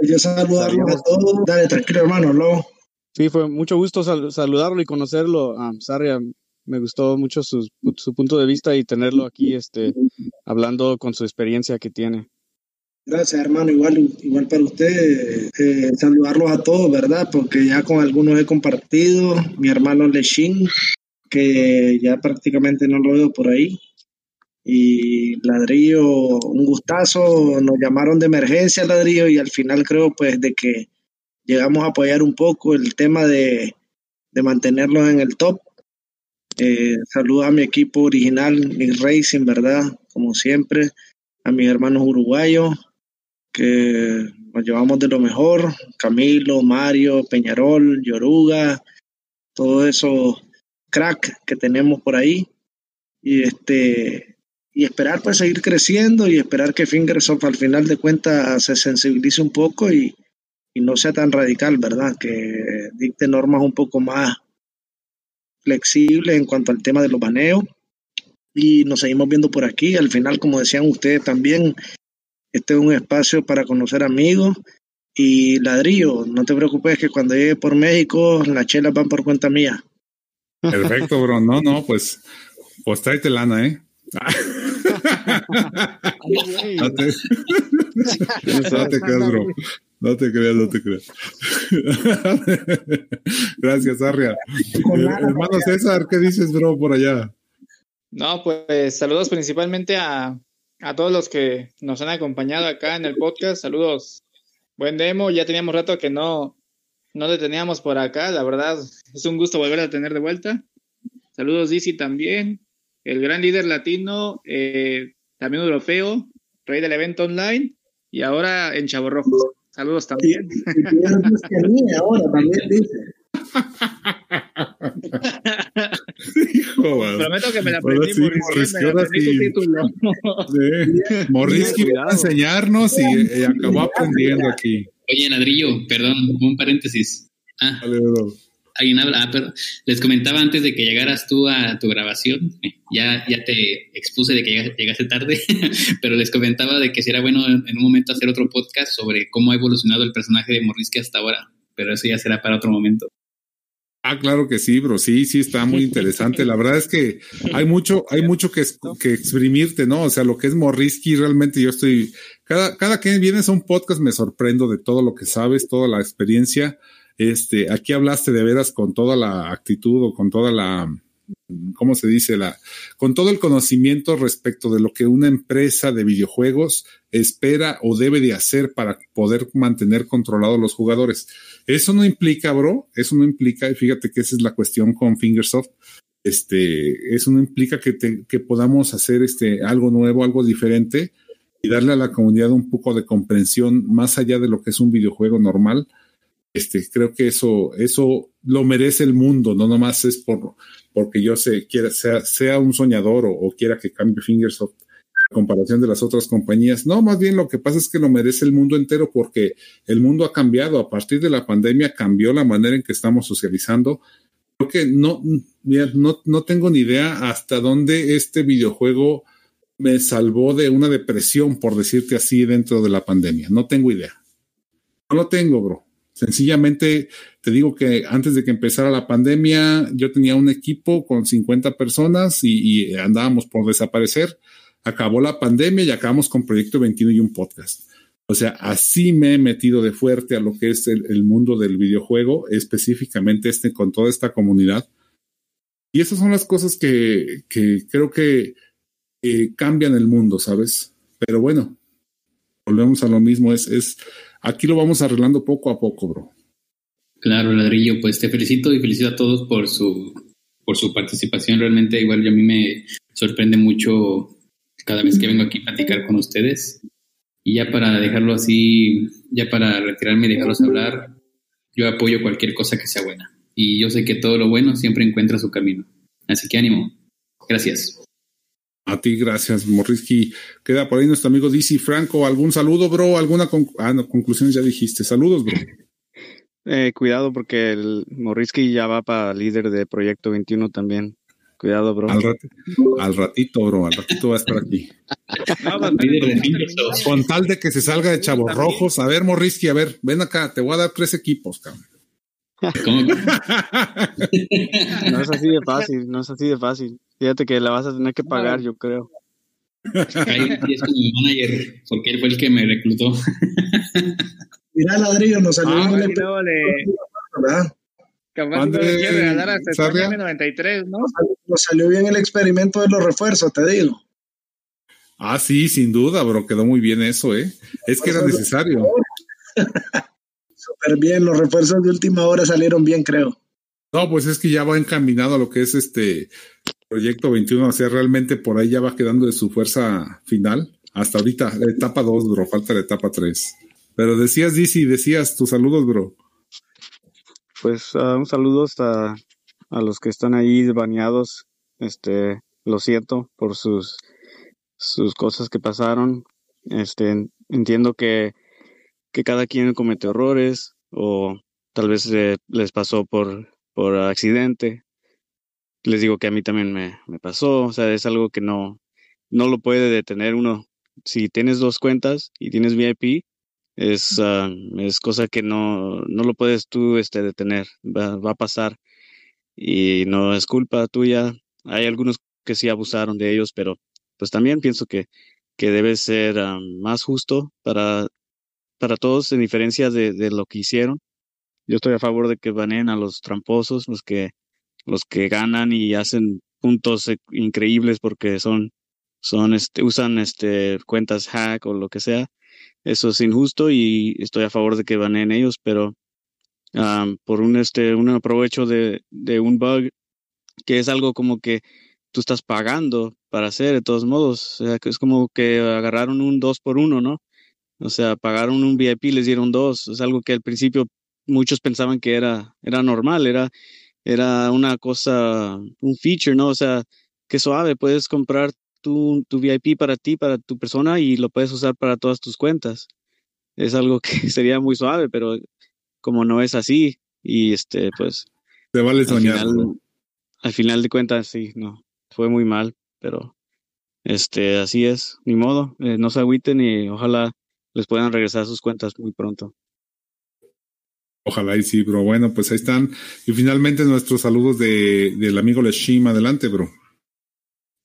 F: Yo saludarlo a todos. Dale, tranquilo, hermano, lo.
C: Sí, fue mucho gusto saludarlo y conocerlo. a Sarria, me gustó mucho su, su, punto de vista y tenerlo aquí este, hablando con su experiencia que tiene.
F: Gracias, hermano. Igual, igual para usted, eh, saludarlos a todos, ¿verdad? Porque ya con algunos he compartido. Mi hermano Leshin, que ya prácticamente no lo veo por ahí. Y Ladrillo, un gustazo. Nos llamaron de emergencia, Ladrillo, y al final creo, pues, de que llegamos a apoyar un poco el tema de, de mantenerlos en el top. Eh, a mi equipo original, mi Racing, ¿verdad? Como siempre, a mis hermanos uruguayos, que nos llevamos de lo mejor, Camilo, Mario, Peñarol, Yoruga, todos esos crack que tenemos por ahí. Y este y esperar pues seguir creciendo y esperar que Fingersoft al final de cuentas se sensibilice un poco y, y no sea tan radical, ¿verdad? Que dicte normas un poco más flexibles en cuanto al tema de los baneos. Y nos seguimos viendo por aquí. Al final, como decían ustedes también, este es un espacio para conocer amigos. Y ladrillo, no te preocupes que cuando llegue por México, las chelas van por cuenta mía.
A: Perfecto, bro. No, no, pues, pues tráete lana, ¿eh? (laughs) no, te, (laughs) no te creas, bro. No te creas, no te creas. (laughs) Gracias, Arria. hermano César, ¿qué dices, bro, por allá?
B: No, pues saludos principalmente a, a todos los que nos han acompañado acá en el podcast. Saludos. Buen demo. Ya teníamos rato que no, no le teníamos por acá. La verdad, es un gusto volver a tener de vuelta. Saludos, Dizzy, también. El gran líder latino, eh, también europeo, rey del evento online y ahora en Chavo Rojo. Saludos también. Y, ahora también dice. Prometo que me la aprendí, sí,
A: Morrisky, me (laughs) a enseñarnos y, acabó aprendiendo aquí.
E: Oye, Ladrillo, perdón, un paréntesis. Ah. Alguien habla. Ah, pero les comentaba antes de que llegaras tú a tu grabación, eh, ya, ya te expuse de que llegaste tarde, (laughs) pero les comentaba de que si era bueno en, un momento hacer otro podcast sobre cómo ha evolucionado el personaje de Morrisky hasta ahora, pero eso ya será para otro momento.
A: Ah, claro que sí, bro. Sí, sí, está muy interesante. La verdad es que hay mucho, hay mucho que, que exprimirte, ¿no? O sea, lo que es Morrisky, realmente yo estoy, cada, cada que vienes a un podcast me sorprendo de todo lo que sabes, toda la experiencia. Este, aquí hablaste de veras con toda la actitud o con toda la, ¿cómo se dice? La, con todo el conocimiento respecto de lo que una empresa de videojuegos espera o debe de hacer para poder mantener controlados los jugadores. Eso no implica, bro, eso no implica, y fíjate que esa es la cuestión con Fingersoft, este, eso no implica que, que podamos hacer este, algo nuevo, algo diferente y darle a la comunidad un poco de comprensión más allá de lo que es un videojuego normal. Este, creo que eso, eso lo merece el mundo, no nomás es por, porque yo sé, quiera, sea, sea un soñador o, quiera que cambie Fingersoft en comparación de las otras compañías. No, más bien lo que pasa es que lo merece el mundo entero porque el mundo ha cambiado. A partir de la pandemia cambió la manera en que estamos socializando. Creo que no, no, no tengo ni idea hasta dónde este videojuego me salvó de una depresión, por decirte así, dentro de la pandemia. No tengo idea. No lo tengo, bro. Sencillamente te digo que antes de que empezara la pandemia, yo tenía un equipo con 50 personas y, andábamos por desaparecer. Acabó la pandemia y acabamos con Proyecto 21 y un podcast. O sea, así me he metido de fuerte a lo que es el, mundo del videojuego, específicamente este con toda esta comunidad. Y esas son las cosas que, creo que cambian el mundo, ¿sabes? Pero bueno, volvemos a lo mismo, es Aquí lo vamos arreglando poco a poco, bro.
E: Claro, ladrillo, pues te felicito y felicito a todos por su, por su participación. Realmente igual a mí me sorprende mucho cada vez que vengo aquí a platicar con ustedes. Y ya para dejarlo así, ya para retirarme y dejarlos hablar, yo apoyo cualquier cosa que sea buena. Y yo sé que todo lo bueno siempre encuentra su camino. Así que ánimo. Gracias.
A: A ti, gracias, Morrisky. Queda por ahí nuestro amigo DC Franco. ¿Algún saludo, bro? ¿Alguna ah, conclusión? Ya dijiste. Saludos, bro. (laughs)
C: Eh, cuidado porque el Morrisky ya va para líder de Proyecto 21 también. Cuidado, bro.
A: Al, ratito, bro. Al ratito va a estar aquí. (laughs) Con tal de que se salga de chavos rojos. A ver, Morrisky, a ver, ven acá. Te voy a dar tres equipos, cabrón. (laughs)
C: no es así de fácil, no es así de fácil. Fíjate que la vas a tener que pagar, yo creo.
E: Ahí es como manager, porque él fue el que me reclutó.
F: Mira, ladrillo, nos salió ah,
B: bien. ¿verdad? Capaz que quiere regalar hasta 93, ¿no?
F: Nos salió bien el experimento de los refuerzos, te digo.
A: Ah, sí, sin duda, bro, quedó muy bien eso, ¿eh? Es que era necesario. (laughs)
F: Súper bien, los refuerzos de última hora salieron bien, creo.
A: No, pues es que ya va encaminado a lo que es este proyecto 21, o sea, realmente por ahí ya va quedando de su fuerza final. Hasta ahorita, la etapa 2, bro, falta la etapa 3. Pero decías, Dizzy, decías tus saludos, bro.
C: Pues uh, un saludo hasta a los que están ahí bañados. Este, lo siento por sus, sus cosas que pasaron. Este, entiendo que, que cada quien comete errores o tal vez les pasó por, por accidente. Les digo que a mí también me, me pasó. O sea, es algo que no, no lo puede detener uno. Si tienes dos cuentas y tienes VIP, es, ah, es cosa que no, no lo puedes tú este, detener, va, va, a pasar y no es culpa tuya. Hay algunos que sí abusaron de ellos, pero pues también pienso que, que debe ser ah, más justo para, para todos en diferencia de, de, lo que hicieron. Yo estoy a favor de que banen a los tramposos, los que, los que ganan y hacen puntos e, increíbles porque son, son este, usan este, cuentas hack o lo que sea eso es injusto y estoy a favor de que baneen ellos, pero por un este un aprovecho de, de un bug que es algo como que tú estás pagando para hacer de todos modos, o sea, que es como que agarraron un dos por uno, ¿no? O sea, pagaron un VIP y les dieron dos, es algo que al principio muchos pensaban que era era normal, era era una cosa, un feature, ¿no? O sea, que suave, puedes comprar tu, tu VIP para ti, para tu persona y lo puedes usar para todas tus cuentas. Es algo (laughs) que sería muy suave, pero como no es así y este, pues...
A: Te vale soñar.
C: Al final, al final de cuentas, sí, no, fue muy mal, pero este, así es, ni modo, eh, no se agüiten y ojalá les puedan regresar sus cuentas muy pronto.
A: Ojalá y sí, bro. Bueno, pues ahí están. Y finalmente nuestros saludos de, del amigo Leshim. Adelante, bro.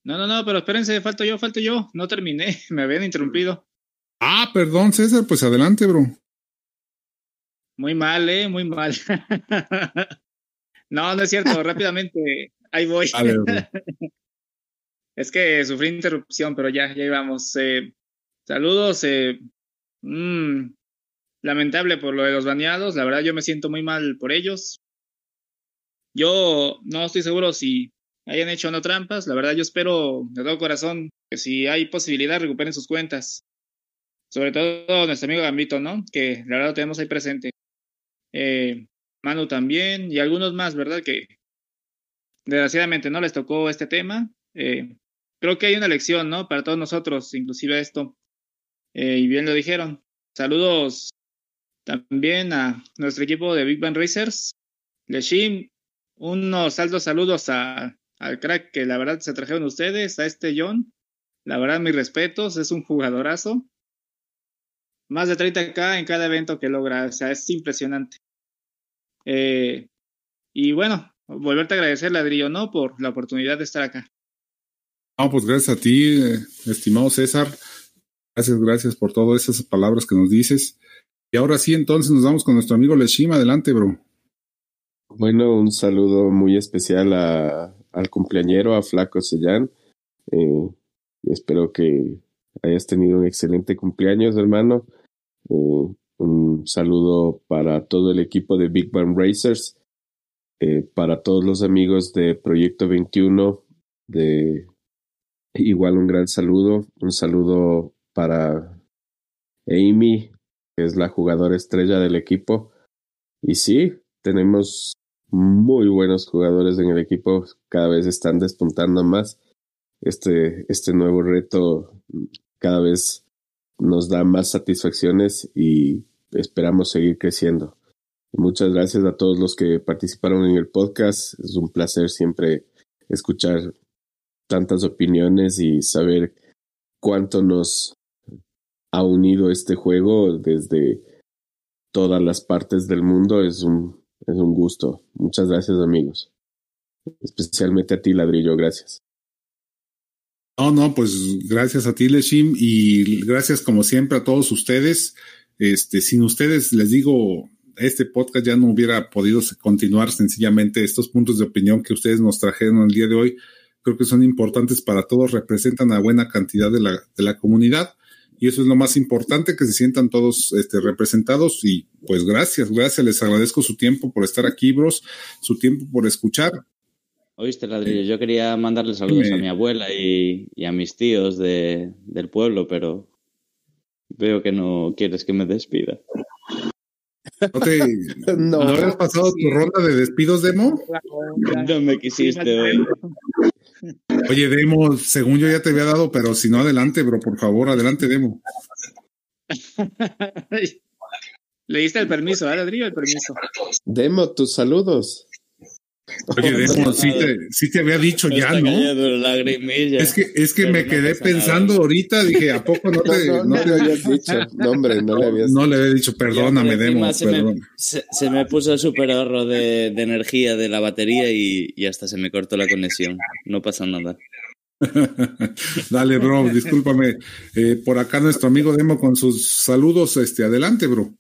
B: No, no, no, pero espérense, falto yo, falto yo. No terminé, (laughs) me habían interrumpido.
A: Ah, perdón, César, pues adelante, bro.
B: Muy mal, eh, muy mal. (laughs) no, no es cierto, rápidamente, ahí voy. (laughs) es que sufrí interrupción, pero ya, ya íbamos. Eh, saludos, eh, mmm, lamentable por lo de los baneados, la verdad yo me siento muy mal por ellos. Yo no estoy seguro si hayan hecho no trampas. La verdad, yo espero de todo corazón que si hay posibilidad recuperen sus cuentas. Sobre todo nuestro amigo Gambito, ¿no? Que la verdad lo tenemos ahí presente. Eh, Manu también y algunos más, ¿verdad? Que desgraciadamente no les tocó este tema. Eh, creo que hay una lección, ¿no? Para todos nosotros, inclusive esto. Eh, y bien lo dijeron. Saludos también a nuestro equipo de Big Bang Racers. Leshim, unos altos saludos a al crack que la verdad se trajeron ustedes, a este John. La verdad, mis respetos, es un jugadorazo. Más de 30k en cada evento que logra, o sea, es impresionante. Eh, y bueno, volverte a agradecer, Ladrillo, ¿no? Por la oportunidad de estar acá.
A: No, pues gracias a ti, eh, estimado César. Gracias, gracias por todas esas palabras que nos dices. Y ahora sí, entonces nos vamos con nuestro amigo Leshima. Adelante, bro.
H: Bueno, un saludo muy especial a, al cumpleañero, a Flaco Sellán. Eh, espero que hayas tenido un excelente cumpleaños, hermano. Eh, un saludo para todo el equipo de Big Bang Racers, eh, para todos los amigos de Proyecto 21, de igual un gran saludo, un saludo para Amy, que es la jugadora estrella del equipo. Y sí, tenemos muy buenos jugadores en el equipo, cada vez están despuntando más. Este, este nuevo reto cada vez nos da más satisfacciones y esperamos seguir creciendo. Muchas gracias a todos los que participaron en el podcast. Es un placer siempre escuchar tantas opiniones y saber cuánto nos ha unido este juego desde todas las partes del mundo es un, es un gusto. Muchas gracias amigos. Especialmente a ti, Ladrillo, gracias.
A: No, no, pues gracias a ti, Leshim, y gracias como siempre a todos ustedes. Este, sin ustedes, les digo, este podcast ya no hubiera podido continuar sencillamente estos puntos de opinión que ustedes nos trajeron el día de hoy. Creo que son importantes para todos, representan a buena cantidad de la, de la comunidad y eso es lo más importante, que se sientan todos este, representados y pues gracias, gracias, les agradezco su tiempo por estar aquí, bros, su tiempo por escuchar.
G: Oíste, Ladrillo, yo quería mandarle saludos a mi abuela y, a mis tíos de, del pueblo, pero veo que no quieres que me despida. (laughs)
A: ¿No, te, no. has pasado tu ronda de despidos, Demo?
G: No me quisiste hoy.
A: Oye, Demo, según yo ya te había dado, pero si no, adelante, bro, por favor, adelante, Demo. (laughs)
B: Le diste el permiso, ¿eh, Ladrillo? El permiso.
H: Demo, tus saludos.
A: Oye, Demo, sí te, sí te había dicho ya, ¿no? Es que, es que me quedé pensando ahorita, dije, ¿a poco no te,
H: no, no, le habías dicho? No, hombre, no le habías (laughs)
A: No le había dicho, perdóname, Demo,
G: se Me, se, me puso el super ahorro de, de, energía de la batería y, y hasta se me cortó la conexión. No pasa nada. (laughs)
A: Dale, bro, discúlpame. Eh, por acá nuestro amigo Demo con sus saludos, este, adelante, bro.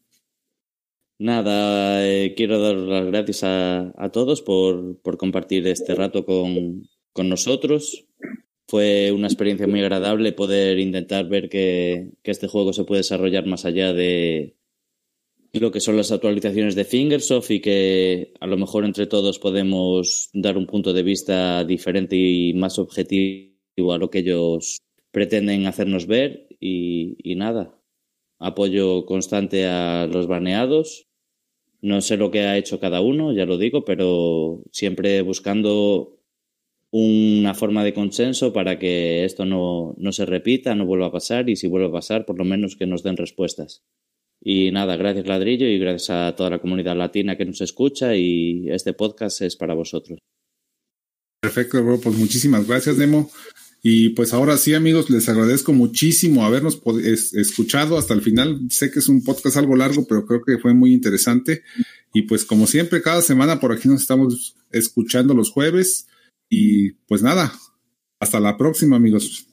G: Nada, eh, quiero dar las gracias a, a todos por, por, compartir este rato con, con, nosotros. Fue una experiencia muy agradable poder intentar ver que, que, este juego se puede desarrollar más allá de lo que son las actualizaciones de Fingersoft y que a lo mejor entre todos podemos dar un punto de vista diferente y más objetivo a lo que ellos pretenden hacernos ver. Y, y nada, apoyo constante a los baneados. No sé lo que ha hecho cada uno, ya lo digo, pero siempre buscando una forma de consenso para que esto no, no se repita, no vuelva a pasar y si vuelve a pasar, por lo menos que nos den respuestas. Y nada, gracias Ladrillo y gracias a toda la comunidad latina que nos escucha y este podcast es para vosotros.
A: Perfecto, bro. Pues muchísimas gracias, Demo. Y pues ahora sí, amigos, les agradezco muchísimo habernos escuchado hasta el final. Sé que es un podcast algo largo, pero creo que fue muy interesante. Y pues como siempre, cada semana por aquí nos estamos escuchando los jueves. Y pues nada, hasta la próxima, amigos.